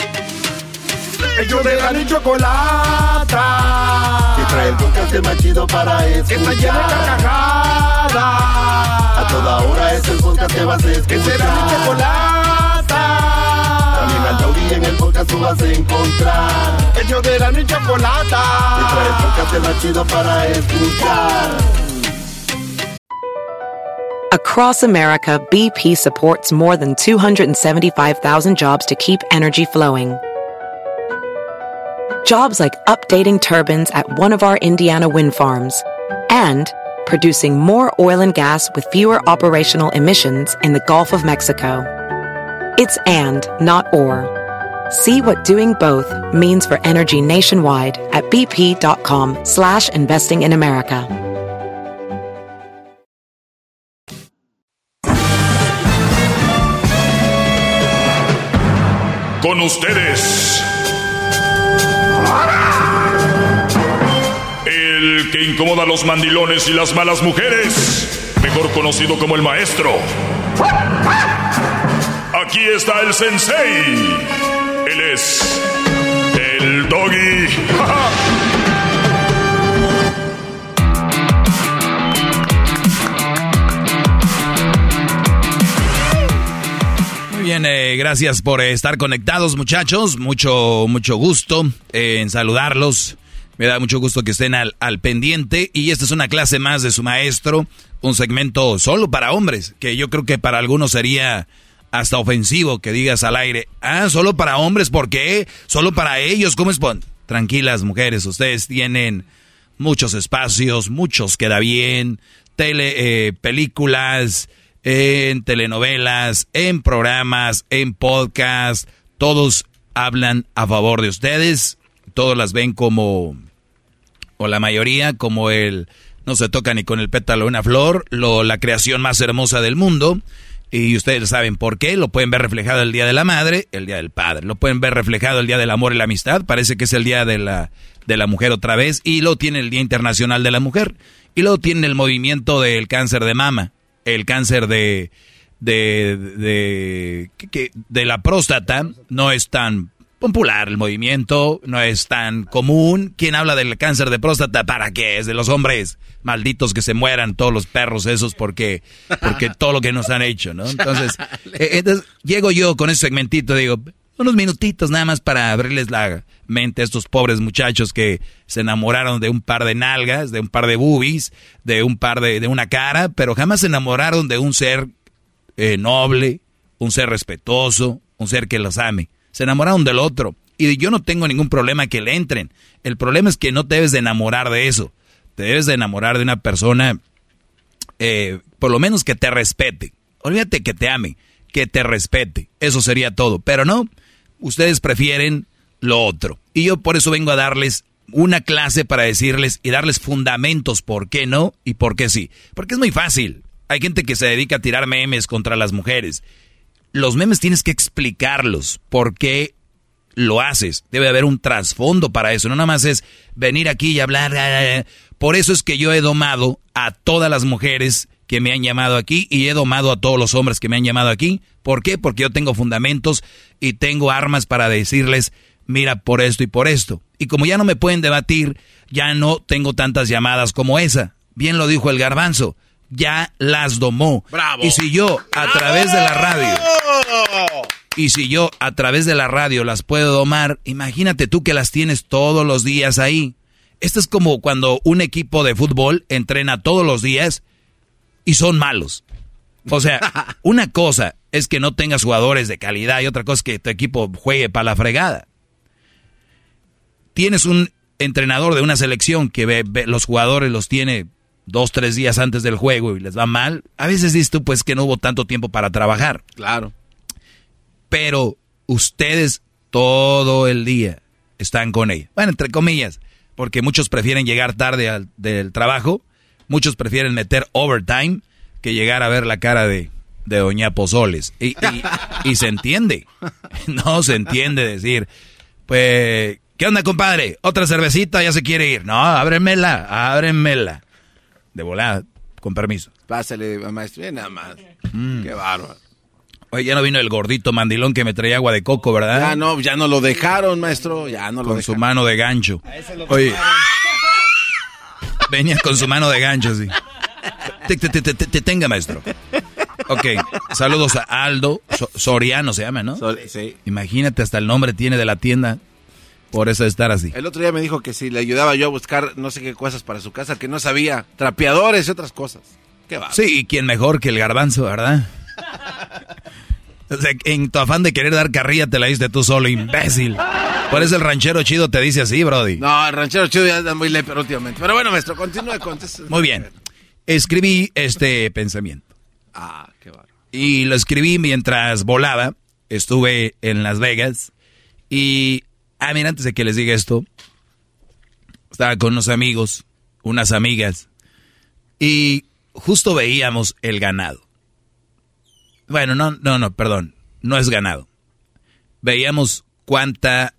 Ellos de la ni chocolata. Que trae el podcast más chido para escuchar. Que está llena de carcajadas. A toda hora es el podcast que vas a escuchar. Que será mi chocolata. También al taurí en el podcast tú vas a encontrar. Ellos de la ni chocolata. Que trae el podcast más chido para escuchar. Across America, BP supports more than 275,000 jobs to keep energy flowing. Jobs like updating turbines at one of our Indiana wind farms and producing more oil and gas with fewer operational emissions in the Gulf of Mexico. It's and, not or. See what doing both means for energy nationwide at bp.com slash investing in America. Con ustedes. El que incomoda a los mandilones y las malas mujeres. Mejor conocido como el maestro. Aquí está el sensei. Es el doggy. Muy bien, eh, gracias por estar conectados, muchachos. Mucho, mucho gusto eh, en saludarlos. Me da mucho gusto que estén al, al pendiente. Y esta es una clase más de su maestro. Un segmento solo para hombres, que yo creo que para algunos sería hasta ofensivo que digas al aire. Ah, solo para hombres, ¿por qué? Solo para ellos, ¿cómo es? Tranquilas, mujeres, ustedes tienen muchos espacios, muchos queda bien, tele, eh, películas, en telenovelas, en programas, en podcast, todos hablan a favor de ustedes, todos las ven como, o la mayoría, como el, no se toca ni con el pétalo una flor, lo, la creación más hermosa del mundo. Y ustedes saben por qué, lo pueden ver reflejado el Día de la Madre, el Día del Padre, lo pueden ver reflejado el Día del Amor y la Amistad, parece que es el Día de la, de la Mujer otra vez, y luego tiene el Día Internacional de la Mujer, y luego tiene el movimiento del cáncer de mama, el cáncer de, de, de, que- de la próstata, no es tan popular el movimiento, no es tan común. ¿Quién habla del cáncer de próstata? ¿Para qué? Es de los hombres malditos que se mueran todos los perros esos porque, porque todo lo que nos han hecho, ¿no? Entonces, eh, entonces llego yo con ese segmentito, digo, Unos minutitos nada más para abrirles la mente a estos pobres muchachos que se enamoraron de un par de nalgas, de un par de boobies, de un par de, de una cara, pero jamás se enamoraron de un ser eh, noble, un ser respetuoso, un ser que los ame. Se enamoraron del otro. Y yo no tengo ningún problema que le entren. El problema es que no te debes de enamorar de eso. Te debes de enamorar de una persona, eh, por lo menos que te respete. Olvídate que te ame, que te respete. Eso sería todo. Pero no, ustedes prefieren lo otro. Y yo por eso vengo a darles una clase para decirles y darles fundamentos por qué no y por qué sí. Porque es muy fácil. Hay gente que se dedica a tirar memes contra las mujeres. Los memes tienes que explicarlos. ¿Por qué lo haces. Debe haber un trasfondo para eso. No nada más es venir aquí y hablar. Por eso es que yo he domado a todas las mujeres que me han llamado aquí y he domado a todos los hombres que me han llamado aquí. ¿Por qué? Porque yo tengo fundamentos y tengo armas para decirles, mira, por esto y por esto. Y como ya no me pueden debatir, ya no tengo tantas llamadas como esa. Bien lo dijo el garbanzo, ya las domó. Bravo. Y si yo, a través de la radio, y si yo a través de la radio las puedo domar, imagínate tú que las tienes todos los días ahí. Esto es como cuando un equipo de fútbol entrena todos los días y son malos. O sea, una cosa es que no tengas jugadores de calidad y otra cosa es que tu equipo juegue para la fregada. Tienes un entrenador de una selección que ve, ve- los jugadores los tiene dos, tres días antes del juego y les va mal. A veces dices tú pues que no hubo tanto tiempo para trabajar. Claro. Pero ustedes todo el día están con ella. Bueno, entre comillas, porque muchos prefieren llegar tarde al, del trabajo, muchos prefieren meter overtime que llegar a ver la cara de, de Doña Pozoles. Y, y- y se entiende, no se entiende decir, pues, ¿qué onda, compadre? ¿Otra cervecita? Ya se quiere ir. No, ábremela, ábremela. De volada, con permiso. Pásale, maestro. nada más. Mm. Qué bárbaro. Oye, ya no vino el gordito mandilón que me traía agua de coco, ¿verdad? Ya no, ya no lo dejaron, maestro. Ya no lo con su mano de gancho. Oye, venía con su mano de gancho, sí. Te, te- te- te- te tenga, maestro. Ok, saludos a Aldo So- Soriano se llama, ¿no? sí. Imagínate, hasta el nombre tiene de la tienda. Por eso de estar así. El otro día me dijo que si le ayudaba yo a buscar no sé qué cosas para su casa, que no sabía. Trapeadores y otras cosas. Qué va. Sí, y quién mejor que el garbanzo, ¿verdad? O sea, en tu afán de querer dar carrilla te la diste tú solo, imbécil. Por eso el ranchero chido te dice así, Brody. No, el ranchero chido ya anda muy leper últimamente. Pero bueno, maestro, continúe con esto. Muy bien. Escribí este pensamiento. Ah, qué bárbaro. Y lo escribí mientras volaba. Estuve en Las Vegas. Y, ah, mira, antes de que les diga esto, estaba con unos amigos, unas amigas. Y justo veíamos el ganado. Bueno, no, no, no, perdón. No es ganado. Veíamos cuánta,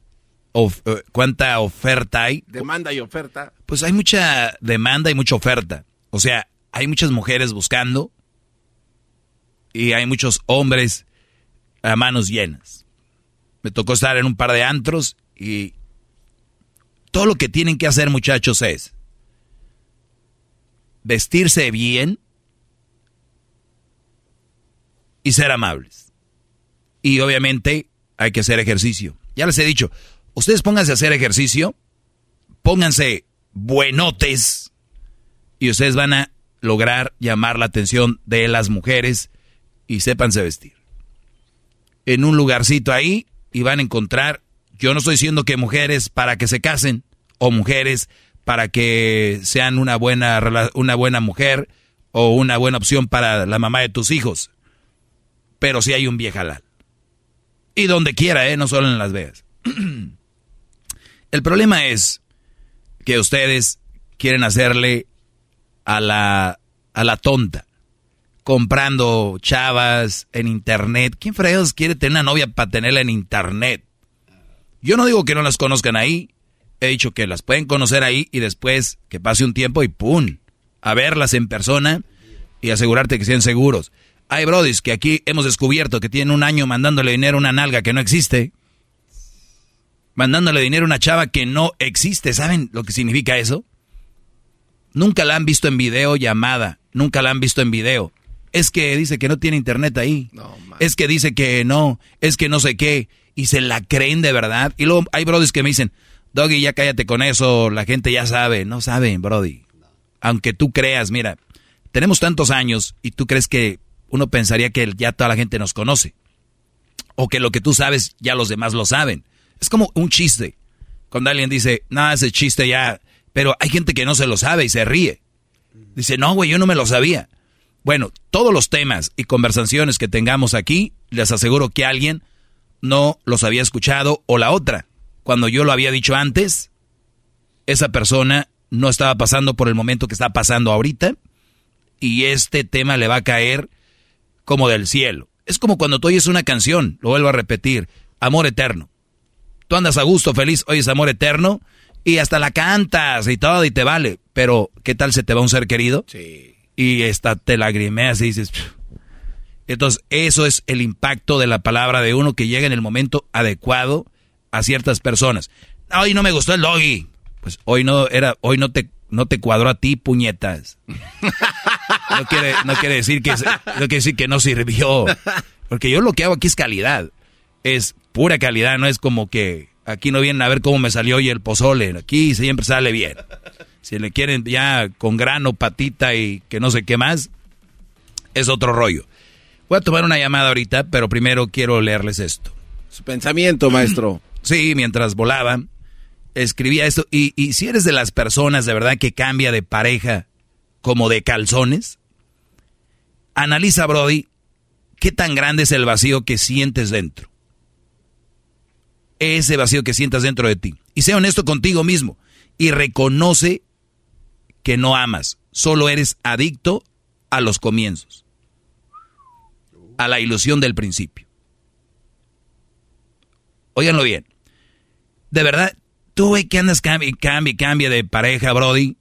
of- eh, cuánta oferta hay Demanda y oferta. pues hay mucha demanda y mucha oferta. O sea, hay muchas mujeres buscando y hay muchos hombres a manos llenas. Me tocó estar en un par de antros y todo lo que tienen que hacer muchachos es vestirse bien y ser amables. Y obviamente hay que hacer ejercicio. Ya les he dicho, ustedes pónganse a hacer ejercicio, pónganse buenotes y ustedes van a lograr llamar la atención de las mujeres y sépanse vestir. En un lugarcito ahí y van a encontrar, yo no estoy diciendo que mujeres para que se casen o mujeres para que sean una buena, una buena mujer o una buena opción para la mamá de tus hijos, pero sí hay un viejalal. Y donde quiera, ¿eh? no solo en Las Vegas. El problema es que ustedes quieren hacerle a la, a la tonta, comprando chavas en internet. ¿Quién fregados quiere tener una novia para tenerla en internet? Yo no digo que no las conozcan ahí, he dicho que las pueden conocer ahí y después que pase un tiempo y ¡pum! A verlas en persona y asegurarte que sean seguros. Hay brodis que aquí hemos descubierto que tienen un año mandándole dinero a una nalga que no existe mandándole dinero a una chava que no existe. ¿Saben lo que significa eso? Nunca la han visto en video llamada, nunca la han visto en video. Es que dice que no tiene internet ahí. es que dice que no, es que no sé qué. y se la creen de verdad. Y luego hay brodis que me dicen, Doggy, ya cállate con eso, la gente ya sabe. No saben, Brody. Aunque tú creas, mira, tenemos tantos años y tú crees que uno pensaría que ya toda la gente nos conoce. O que lo que tú sabes ya los demás lo saben. Es como un chiste. Cuando alguien dice, nada, ese chiste ya... Pero hay gente que no se lo sabe y se ríe. Dice, no, güey, yo no me lo sabía. Bueno, todos los temas y conversaciones que tengamos aquí, les aseguro que alguien no los había escuchado o la otra. Cuando yo lo había dicho antes, esa persona no estaba pasando por el momento que está pasando ahorita y este tema le va a caer como del cielo. Es como cuando tú oyes una canción, lo vuelvo a repetir, amor eterno. Tú andas a gusto, feliz, oyes amor eterno y hasta la cantas y todo y te vale. Pero, ¿qué tal se te va un ser querido? Sí. Y esta te lagrimeas y dices... Entonces, eso es el impacto de la palabra de uno que llega en el momento adecuado a ciertas personas. Hoy no me gustó el doggy. Pues hoy no era, hoy no te, no te cuadró a ti, puñetas. No quiere, no quiere decir que, no quiere decir que no sirvió. Porque yo lo que hago aquí es calidad. Es pura calidad, no es como que Aquí no vienen a ver cómo me salió hoy el pozole. Aquí siempre sale bien. Si le quieren ya con grano, patita y que no sé qué más, es otro rollo. Voy a tomar una llamada ahorita, pero primero quiero leerles esto. Su pensamiento, maestro. Sí, mientras volaba, escribía esto. Y, y si eres de las personas de verdad que cambia de pareja como de calzones, analiza, Brody, qué tan grande es el vacío que sientes dentro ese vacío que sientas dentro de ti. Y sé honesto contigo mismo y reconoce que no amas, solo eres adicto a los comienzos, a la ilusión del principio. Óiganlo bien. De verdad, tú que andas cambia cambia cambia de pareja, Brody,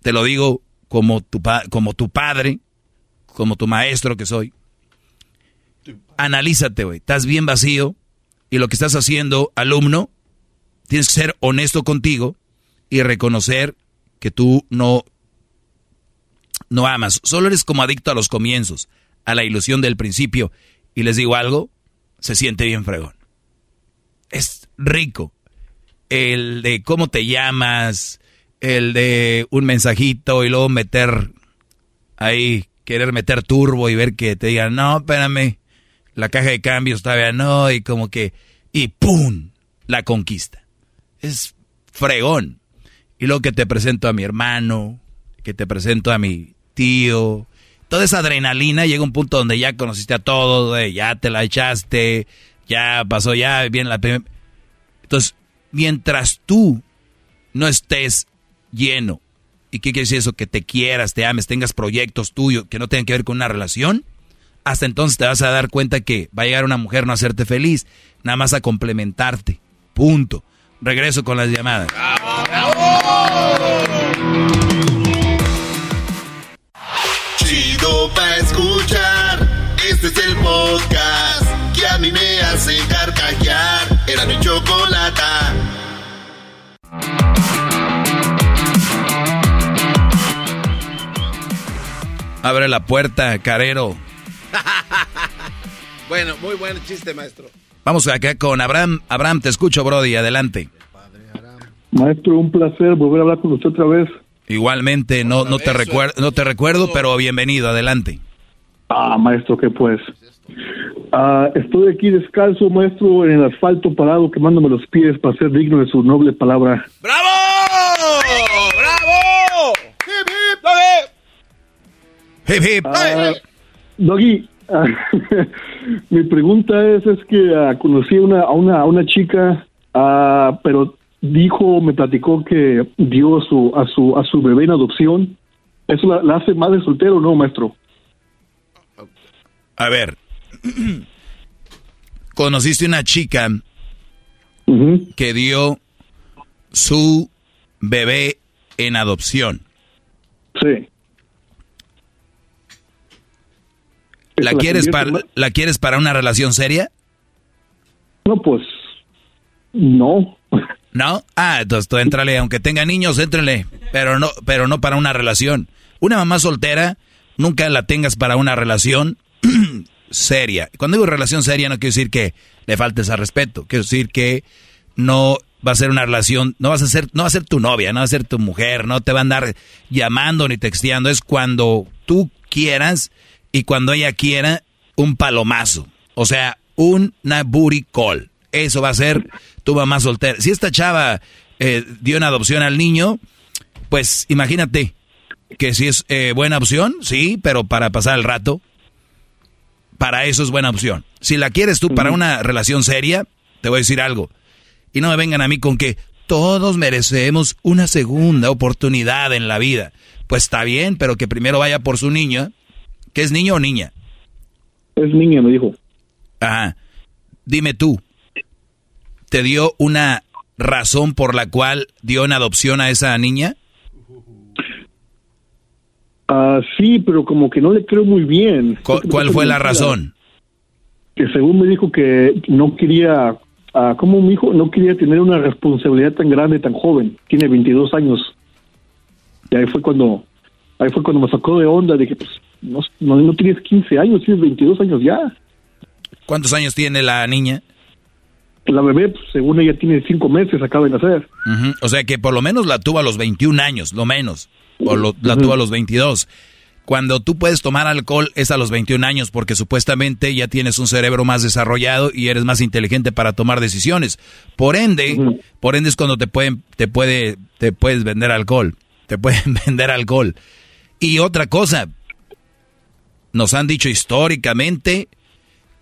te lo digo como tu, como tu padre, como tu maestro que soy. Analízate, güey. Estás bien vacío, y lo que estás haciendo, alumno, tienes que ser honesto contigo y reconocer que tú no, no amas. Solo eres como adicto a los comienzos, a la ilusión del principio. Y les digo algo, se siente bien fregón. Es rico. El de cómo te llamas, el de un mensajito y luego meter ahí, querer meter turbo y ver que te digan, no, espérame, la caja de cambios todavía no, y como que, y ¡pum! La conquista. Es fregón. Y luego que te presento a mi hermano, que te presento a mi tío, toda esa adrenalina llega a un punto donde ya conociste a todos, ya te la echaste, ya pasó, ya bien la primera. Entonces, mientras tú no estés lleno, ¿y qué quiere decir eso? Que te quieras, te ames, tengas proyectos tuyos que no tengan que ver con una relación, hasta entonces te vas a dar cuenta que va a llegar una mujer no a hacerte feliz, nada más a complementarte. Punto. Regreso con las llamadas. Chido pa escuchar. Este es el podcast que a mí me hace carcajear. Era mi chocolate. Abre la puerta, carero. bueno, muy buen chiste, maestro. Vamos acá con Abraham. Abraham, te escucho, Brody. Adelante. Maestro, un placer volver a hablar con usted otra vez. Igualmente, no, no, te, recuerdo, no te recuerdo, pero bienvenido. Adelante. Ah, maestro, ¿qué pues? Ah, estoy aquí descalzo, maestro, en el asfalto parado, quemándome los pies para ser digno de su noble palabra. ¡Bravo! ¡Bravo! ¡Hip, hip! ¡Hip, hip! Ah, Doggy, mi pregunta es, es que ah, conocí una, a, una, a una chica, ah, pero dijo, me platicó que dio a su, a su, a su bebé en adopción. ¿Eso la, la hace más de soltero o no, maestro? A ver, conociste una chica que dio su bebé en adopción. Sí. ¿La quieres, para, ¿La quieres para una relación seria? No, pues no. ¿No? Ah, entonces tú éntrale, aunque tenga niños, éntrale, pero no, pero no para una relación. Una mamá soltera, nunca la tengas para una relación. seria. Cuando digo relación seria no quiero decir que le faltes al respeto, quiero decir que no va a ser una relación, no vas a ser, no va a ser tu novia, no va a ser tu mujer, no te va a andar llamando ni texteando, es cuando tú quieras y cuando ella quiera un palomazo, o sea, una booty call. Eso va a ser tu mamá soltera. Si esta chava eh, dio una adopción al niño, pues imagínate que si es eh, buena opción, sí, pero para pasar el rato, para eso es buena opción. Si la quieres tú para una relación seria, te voy a decir algo. Y no me vengan a mí con que todos merecemos una segunda oportunidad en la vida. Pues está bien, pero que primero vaya por su niña. ¿Que es niño o niña? Es niña, me dijo. Ajá. Dime tú, ¿te dio una razón por la cual dio en adopción a esa niña? Ah, sí, pero como que no le creo muy bien. ¿Cuál, fue la razón? Que según me dijo que no quería, uh, como mi hijo no quería tener una responsabilidad tan grande, tan joven. Tiene 22 años. Y ahí fue cuando, ahí fue cuando me sacó de onda. Dije, pues, no, no, tienes 15 años, tienes 22 años ya. ¿Cuántos años tiene la niña? La bebé, pues, según ella, tiene 5 meses, acaba de nacer. O sea que por lo menos la tuvo a los 21 años, lo menos o la tuvo a los 22. Cuando tú puedes tomar alcohol es a los 21 años porque supuestamente ya tienes un cerebro más desarrollado y eres más inteligente para tomar decisiones. Por ende, por ende es cuando te pueden te puede te puedes vender alcohol, te pueden vender alcohol. Y otra cosa, nos han dicho históricamente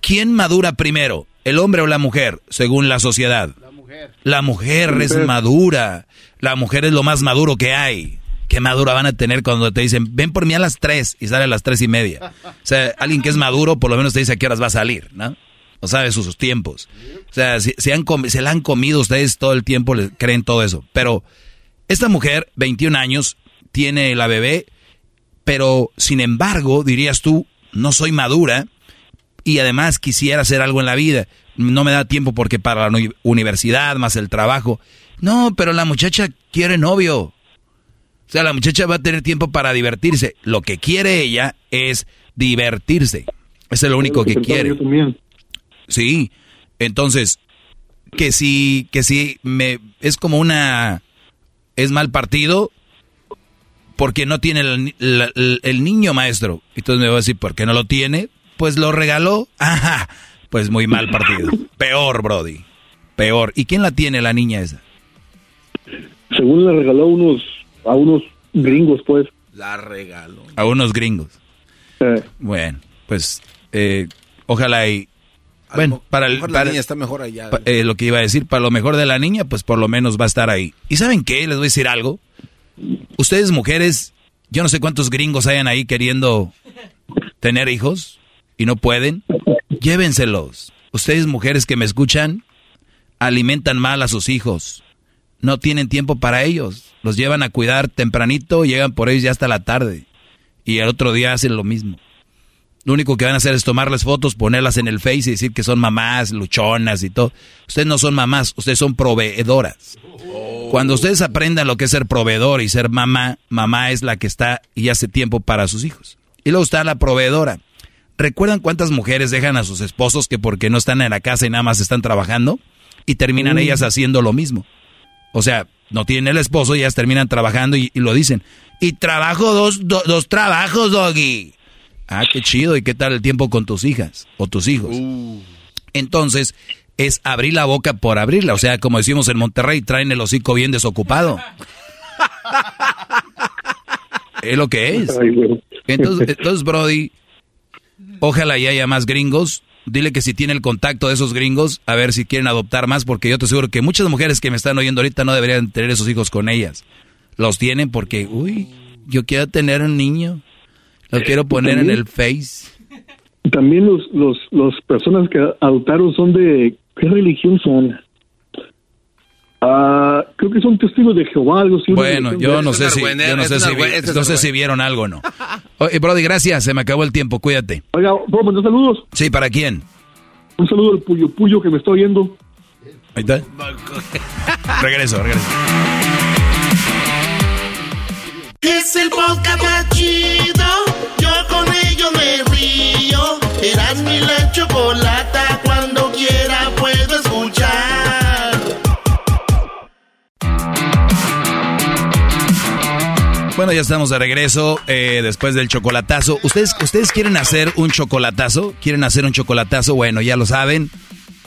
quién madura primero, el hombre o la mujer, según la sociedad. La mujer. La mujer es madura. La mujer es lo más maduro que hay qué madura van a tener cuando te dicen, ven por mí a las 3 y sale a las tres y media. O sea, alguien que es maduro por lo menos te dice a qué horas va a salir, ¿no? O sabe sus, tiempos. O sea, si, han se la han comido ustedes todo el tiempo, les creen todo eso. Pero esta mujer, 21 años, tiene la bebé, pero sin embargo, dirías tú, no soy madura y además quisiera hacer algo en la vida. No me da tiempo porque para la universidad, más el trabajo. No, pero la muchacha quiere novio. O sea, la muchacha va a tener tiempo para divertirse. Lo que quiere ella es divertirse. Eso es lo único que quiere. Sí. Entonces, que si, que si me es como una es mal partido porque no tiene el, niño maestro. Entonces me va a decir, ¿por qué no lo tiene? Pues lo regaló. Ajá. Pues muy mal partido. Peor, Brody. Peor. ¿Y quién la tiene la niña esa? Según le regaló unos a unos gringos, pues. La regalo. A unos gringos. Bueno, pues eh, ojalá y... Bueno, para el... la niña está mejor allá. Eh, lo que iba a decir, para lo mejor de la niña, pues por lo menos va a estar ahí. ¿Y saben qué? Les voy a decir algo. Ustedes mujeres, yo no sé cuántos gringos hayan ahí queriendo tener hijos y no pueden. Llévenselos. Ustedes mujeres que me escuchan, alimentan mal a sus hijos no tienen tiempo para ellos. Los llevan a cuidar tempranito, llegan por ellos ya hasta la tarde. Y el otro día hacen lo mismo. Lo único que van a hacer es tomarles fotos, ponerlas en el Face y decir que son mamás, luchonas y todo. Ustedes no son mamás, ustedes son proveedoras. Cuando ustedes aprendan lo que es ser proveedor y ser mamá, mamá es la que está y hace tiempo para sus hijos. Y luego está la proveedora. ¿Recuerdan cuántas mujeres dejan a sus esposos que porque no están en la casa y nada más están trabajando? Y terminan mm. ellas haciendo lo mismo. O sea, no tienen el esposo y ellas terminan trabajando y, lo dicen. Y trabajo dos, dos trabajos, doggy. Ah, qué chido. ¿Y qué tal el tiempo con tus hijas o tus hijos? Uh. Entonces, es abrir la boca por abrirla. O sea, como decimos en Monterrey, traen el hocico bien desocupado. es lo que es. Entonces, entonces, Brody, ojalá y haya más gringos Dile que si tiene el contacto de esos gringos, a ver si quieren adoptar más, porque yo te aseguro que muchas mujeres que me están oyendo ahorita no deberían tener esos hijos con ellas. Los tienen porque, uy, yo quiero tener un niño, lo quiero poner en el Face. También los, los, los personas que adoptaron son de, ¿qué religión son? Ah, creo que son testigos de Jehová, algo así. Bueno, yo no sé si, yo no sé si, no sé si vieron algo o no. Oye, Brody, gracias, se me acabó el tiempo, cuídate. Oiga, ¿puedo mandar saludos? Sí, ¿para quién? Un saludo al Puyo Puyo que me está oyendo. Ahí está. regreso, regreso. Es el podcast más chido. Yo con ello me río. Eras mi la chocolata. Cuando quiera puedo escuchar. Bueno, ya estamos de regreso eh, después del chocolatazo. ¿Ustedes, ¿Ustedes quieren hacer un chocolatazo? ¿Quieren hacer un chocolatazo? Bueno, ya lo saben.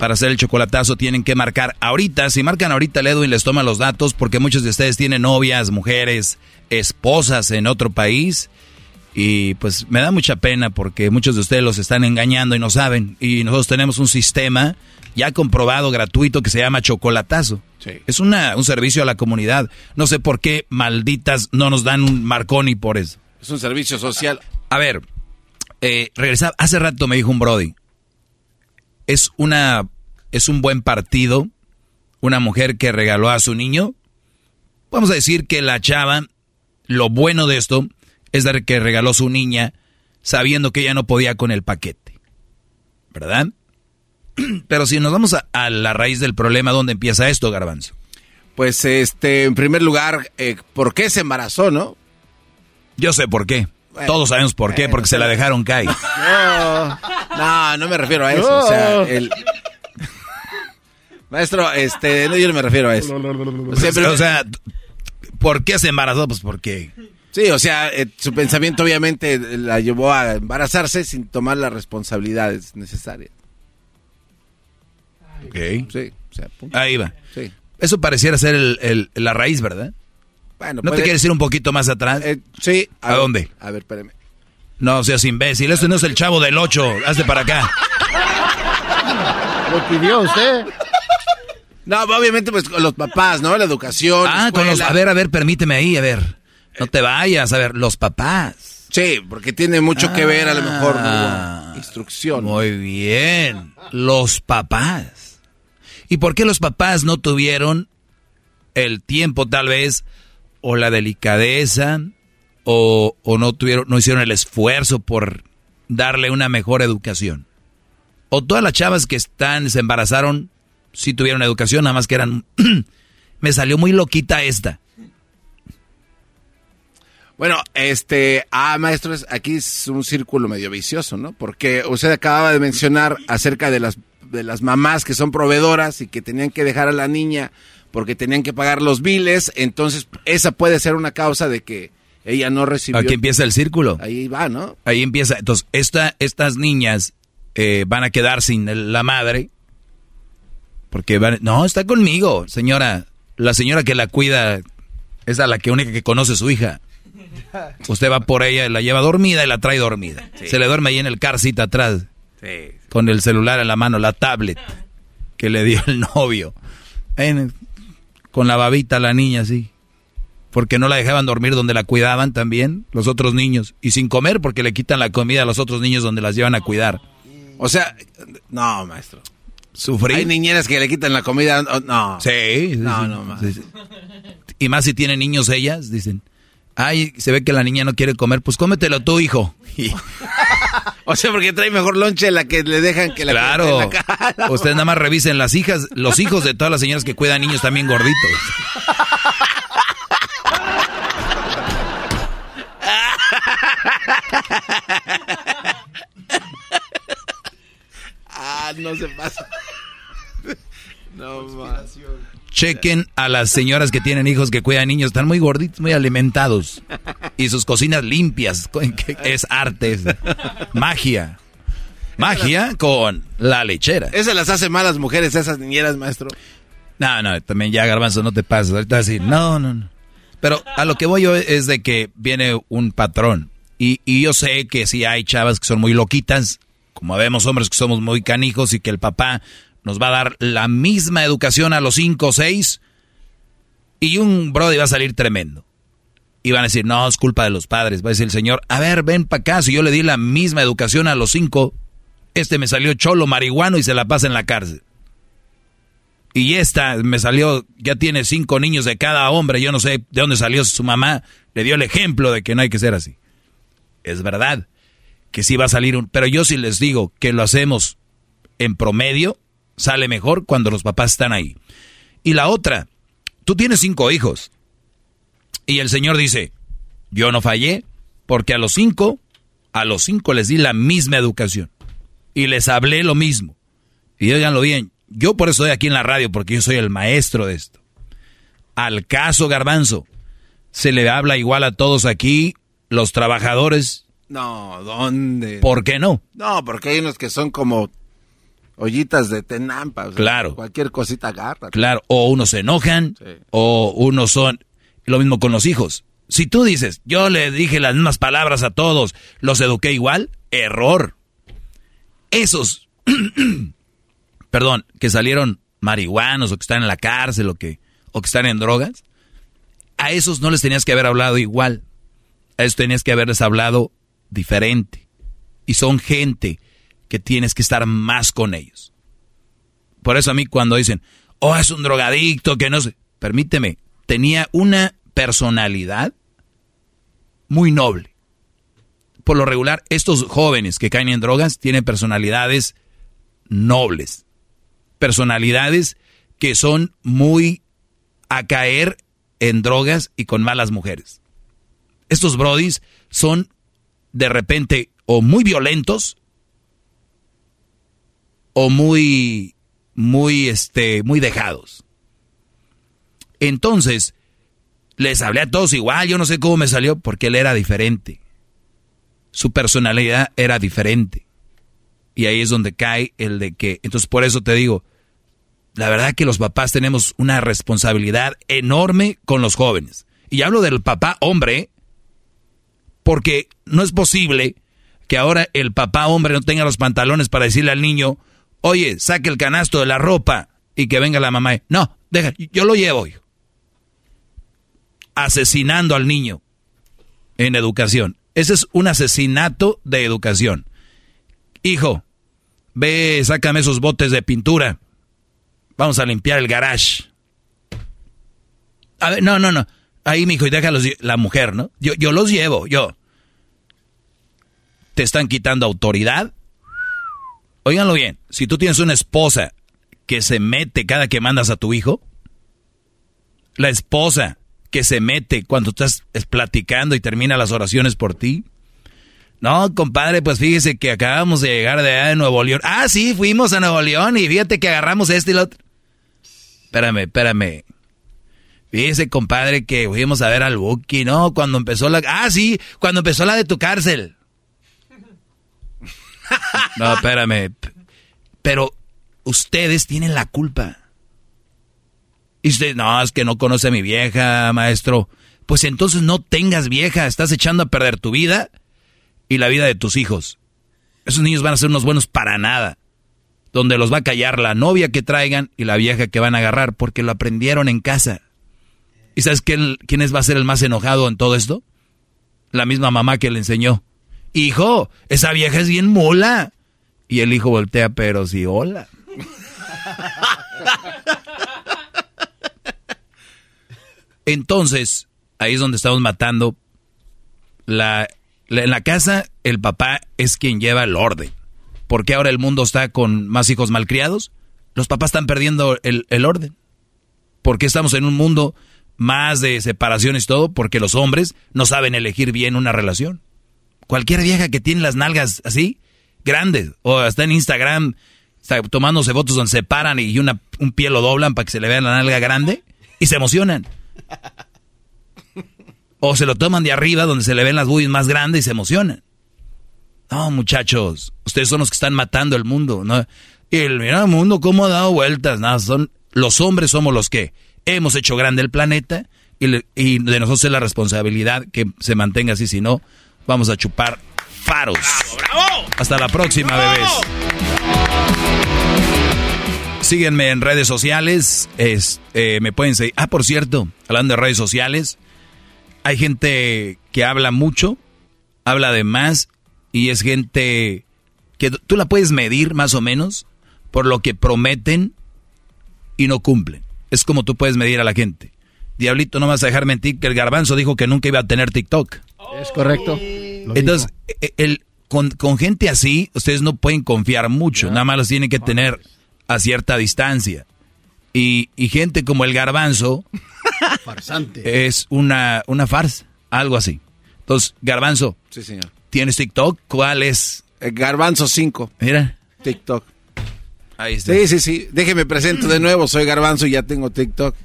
Para hacer el chocolatazo tienen que marcar ahorita. Si marcan ahorita, el Edwin les toma los datos porque muchos de ustedes tienen novias, mujeres, esposas en otro país. Y pues me da mucha pena porque muchos de ustedes los están engañando y no saben. Y nosotros tenemos un sistema ya comprobado, gratuito, que se llama Chocolatazo. Es una, un servicio a la comunidad. No sé por qué malditas no nos dan un Marconi por eso. Es un servicio social. A ver, eh, regresaba, hace rato me dijo un Brody, es una, es un buen partido, una mujer que regaló a su niño. Vamos a decir que la chava, lo bueno de esto es que regaló su niña sabiendo que ella no podía con el paquete. ¿Verdad? Pero si nos vamos a, la raíz del problema, ¿dónde empieza esto, Garbanzo? Pues, este, en primer lugar, eh, ¿por qué se embarazó, no? Yo sé por qué. Todos sabemos por qué, porque se la dejaron caer. No, no, no me refiero a eso. O sea, el... Maestro, este, no, yo no me refiero a eso. O sea, ¿por qué se embarazó? Pues porque... Sí, o sea, eh, su pensamiento obviamente la llevó a embarazarse sin tomar las responsabilidades necesarias. Ok. Sí, Ahí va. Sí. Eso pareciera ser el, la raíz, ¿verdad? Bueno, ¿No te quieres ir un poquito más atrás? Eh, sí. ¿A, dónde? A ver, espérame. No seas imbécil, este no es el chavo del 8, hazte para acá. Lo pidió usted. No, obviamente pues con los papás, ¿no? La educación. Ah, con los... A ver, a ver, permíteme ahí, a ver. No te vayas, a ver, los papás. Sí, porque tiene mucho que ver a lo mejor Ah. instrucción. Muy bien, los papás. ¿Y por qué los papás no tuvieron el tiempo tal vez o la delicadeza o, o no tuvieron no hicieron el esfuerzo por darle una mejor educación? O todas las chavas que están se embarazaron sí tuvieron educación, nada más que eran me salió muy loquita esta. Bueno, este, ah, maestros, aquí es un círculo medio vicioso, ¿no? Porque usted acababa de mencionar acerca de las, de las mamás que son proveedoras y que tenían que dejar a la niña porque tenían que pagar los biles, entonces esa puede ser una causa de que ella no recibió. Aquí empieza el círculo. Ahí va, ¿no? Ahí empieza. Entonces, esta, estas niñas eh, van a quedar sin la madre. Porque van, no, está conmigo, señora. La señora que la cuida es a la que única que conoce su hija. Usted va por ella, la lleva dormida y la trae dormida. Se le duerme ahí en el car seat atrás. Sí. Con el celular en la mano, la tablet que le dio el novio. En- con la babita la niña así. Porque no la dejaban dormir donde la cuidaban también los otros niños. Y sin comer porque le quitan la comida a los otros niños donde las llevan a cuidar. O sea, no, maestro. Hay niñeras que le quitan la comida, oh, no. Sí, No, no, más. Y más si tienen niños ellas, dicen. Ay, se ve que la niña no quiere comer, pues cómetelo tú, hijo. O sea, porque trae mejor lonche la que le dejan que la claro. que en la cara. Ustedes nada más revisen las hijas, los hijos de todas las señoras que cuidan niños también gorditos. Ah, no se pasa. Chequen a las señoras que tienen hijos que cuidan niños, están muy gorditos, muy alimentados. Y sus cocinas limpias, es arte, es magia. Magia con la lechera. Esas las hace malas mujeres, esas niñeras, maestro. No, no, también ya garbanzo, no te pases. Ahorita vas a decir, no, no, no. Pero a lo que voy yo es de que viene un patrón. Y, y yo sé que si hay chavas que son muy loquitas, como vemos hombres que somos muy canijos y que el papá nos va a dar la misma educación a los cinco o seis, y un brody va a salir tremendo. Y van a decir, no, es culpa de los padres. Va a decir el señor, a ver, ven para acá, si yo le di la misma educación a los cinco, este me salió cholo marihuano y se la pasa en la cárcel. Y esta me salió, ya tiene cinco niños de cada hombre, yo no sé de dónde salió su mamá, le dio el ejemplo de que no hay que ser así. Es verdad que sí va a salir un... Pero yo sí les digo que lo hacemos en promedio, sale mejor cuando los papás están ahí. Y la otra, tú tienes cinco hijos. Y el Señor dice, yo no fallé porque a los cinco, a los cinco les di la misma educación. Y les hablé lo mismo. Y oiganlo bien, yo por eso estoy aquí en la radio, porque yo soy el maestro de esto. Al caso garbanzo, Se le habla igual a todos aquí, los trabajadores. No, ¿dónde? ¿Por qué no? No, porque hay unos que son como ollitas de tenampa. o sea, Claro. Cualquier cosita agarra. Claro, o unos se enojan, o unos son... Lo mismo con los hijos. Si tú dices, yo le dije las mismas palabras a todos, los eduqué igual, error. Esos, perdón, que salieron marihuanos o que están en la cárcel o que, o que están en drogas, a esos no les tenías que haber hablado igual. A esos tenías que haberles hablado diferente. Y son gente que tienes que estar más con ellos. Por eso a mí cuando dicen, oh, es un drogadicto, que no sé, permíteme, tenía una personalidad muy noble. Por lo regular, estos jóvenes que caen en drogas tienen personalidades nobles. Personalidades que son muy a caer en drogas y con malas mujeres. Estos brodis son de repente o muy violentos o muy muy este muy dejados. Entonces, les hablé a todos igual, yo no sé cómo me salió porque él era diferente. Su personalidad era diferente. Y ahí es donde cae el de que, entonces por eso te digo, la verdad que los papás tenemos una responsabilidad enorme con los jóvenes. Y hablo del papá hombre, porque no es posible que ahora el papá hombre no tenga los pantalones para decirle al niño, oye, saque el canasto de la ropa y que venga la mamá. No, deja, yo lo llevo. Asesinando al niño en educación. Ese es un asesinato de educación. Hijo, ve, sácame esos botes de pintura. Vamos a limpiar el garage. A ver, no, no, no. Ahí, mijo, y déjalos la mujer, ¿no? Yo, yo los llevo, yo. ¿Te están quitando autoridad? Óiganlo bien, si tú tienes una esposa que se mete cada que mandas a tu hijo, la esposa que se mete cuando estás platicando y termina las oraciones por ti. No, compadre, pues fíjese que acabamos de llegar de allá de Nuevo León. Ah, sí, fuimos a Nuevo León y fíjate que agarramos este y lo otro. Espérame, espérame. Fíjese, compadre, que fuimos a ver al Buki, ¿no? Cuando empezó la... Ah, sí, cuando empezó la de tu cárcel. No, espérame. Pero ustedes tienen la culpa. Y usted, no, es que no conoce a mi vieja, maestro. Pues entonces no tengas vieja, estás echando a perder tu vida y la vida de tus hijos. Esos niños van a ser unos buenos para nada. Donde los va a callar la novia que traigan y la vieja que van a agarrar porque lo aprendieron en casa. ¿Y sabes quién, quién es, va a ser el más enojado en todo esto? La misma mamá que le enseñó. Hijo, esa vieja es bien mula. Y el hijo voltea, pero sí, hola. Entonces, ahí es donde estamos matando. La, en la casa, el papá es quien lleva el orden. ¿Por qué ahora el mundo está con más hijos malcriados? Los papás están perdiendo el, el orden. ¿Por qué estamos en un mundo más de separaciones y todo? Porque los hombres no saben elegir bien una relación. Cualquier vieja que tiene las nalgas así, grandes, o está en Instagram está tomándose fotos donde se paran y una, un pie lo doblan para que se le vea la nalga grande y se emocionan. O se lo toman de arriba donde se le ven las boobies más grandes y se emocionan. No, muchachos, ustedes son los que están matando el mundo. ¿no? Y el mira el mundo cómo ha dado vueltas. No, son, los hombres somos los que hemos hecho grande el planeta y, y de nosotros es la responsabilidad que se mantenga así. Si no, vamos a chupar faros. Hasta la próxima, bebés. Síguenme en redes sociales. Es, eh, me pueden seguir. Ah, por cierto, hablando de redes sociales, hay gente que habla mucho, habla de más, y es gente que tú la puedes medir más o menos por lo que prometen y no cumplen. Es como tú puedes medir a la gente. Diablito, no vas a dejar mentir que el garbanzo dijo que nunca iba a tener TikTok. Es correcto. Lo Entonces, e- el, con, con gente así, ustedes no pueden confiar mucho, nada más los tienen que tener a cierta distancia. Y, y gente como el garbanzo Farsante. es una, una farsa, algo así. Entonces, garbanzo, Sí, señor. ¿tienes TikTok? ¿Cuál es? Garbanzo 5. Mira. TikTok. Ahí está. Sí, sí, sí. Déjeme presento de nuevo. Soy Garbanzo y ya tengo TikTok.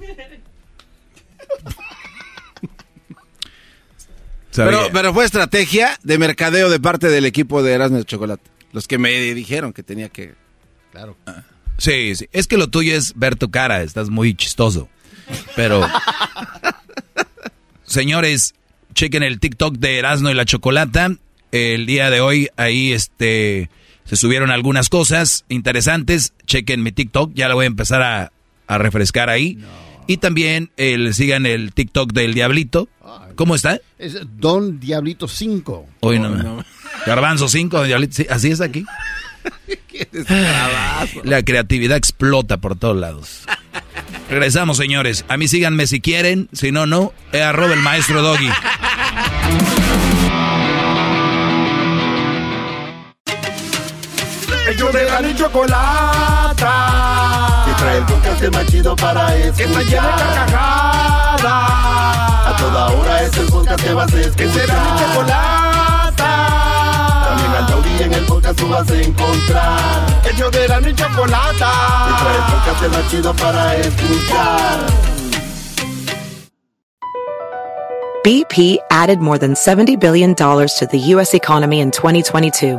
Pero, pero fue estrategia de mercadeo de parte del equipo de Erasmus Chocolate. Los que me dijeron que tenía que... Claro. Sí, sí. Es que lo tuyo es ver tu cara. Estás muy chistoso. Pero... señores, chequen el TikTok de Erasmo y la Chocolata. El día de hoy ahí este se subieron algunas cosas interesantes. Chequen mi TikTok, ya lo voy a empezar a, a refrescar ahí. Y también el, sigan el TikTok del Diablito. ¿Cómo está? Es Don Diablito 5. Hoy no, Garbanzo 5, Diablito. sí, así es aquí. La creatividad explota por todos lados. Regresamos, señores. A mí síganme si quieren. Si no, no. Es arroba el maestro Doggy. Ellos de la chocolata. Podcast más chido para escuchar. Que está llena de carcajadas. A toda hora es el podcast que vas a escuchar. Que será mi chocolata. También al taurí en el podcast tú vas a encontrar. Ellos de la ni chocolata. Que trae el podcast más chido para escuchar. BP added more than $70 billion to the U.S. economy in 2022.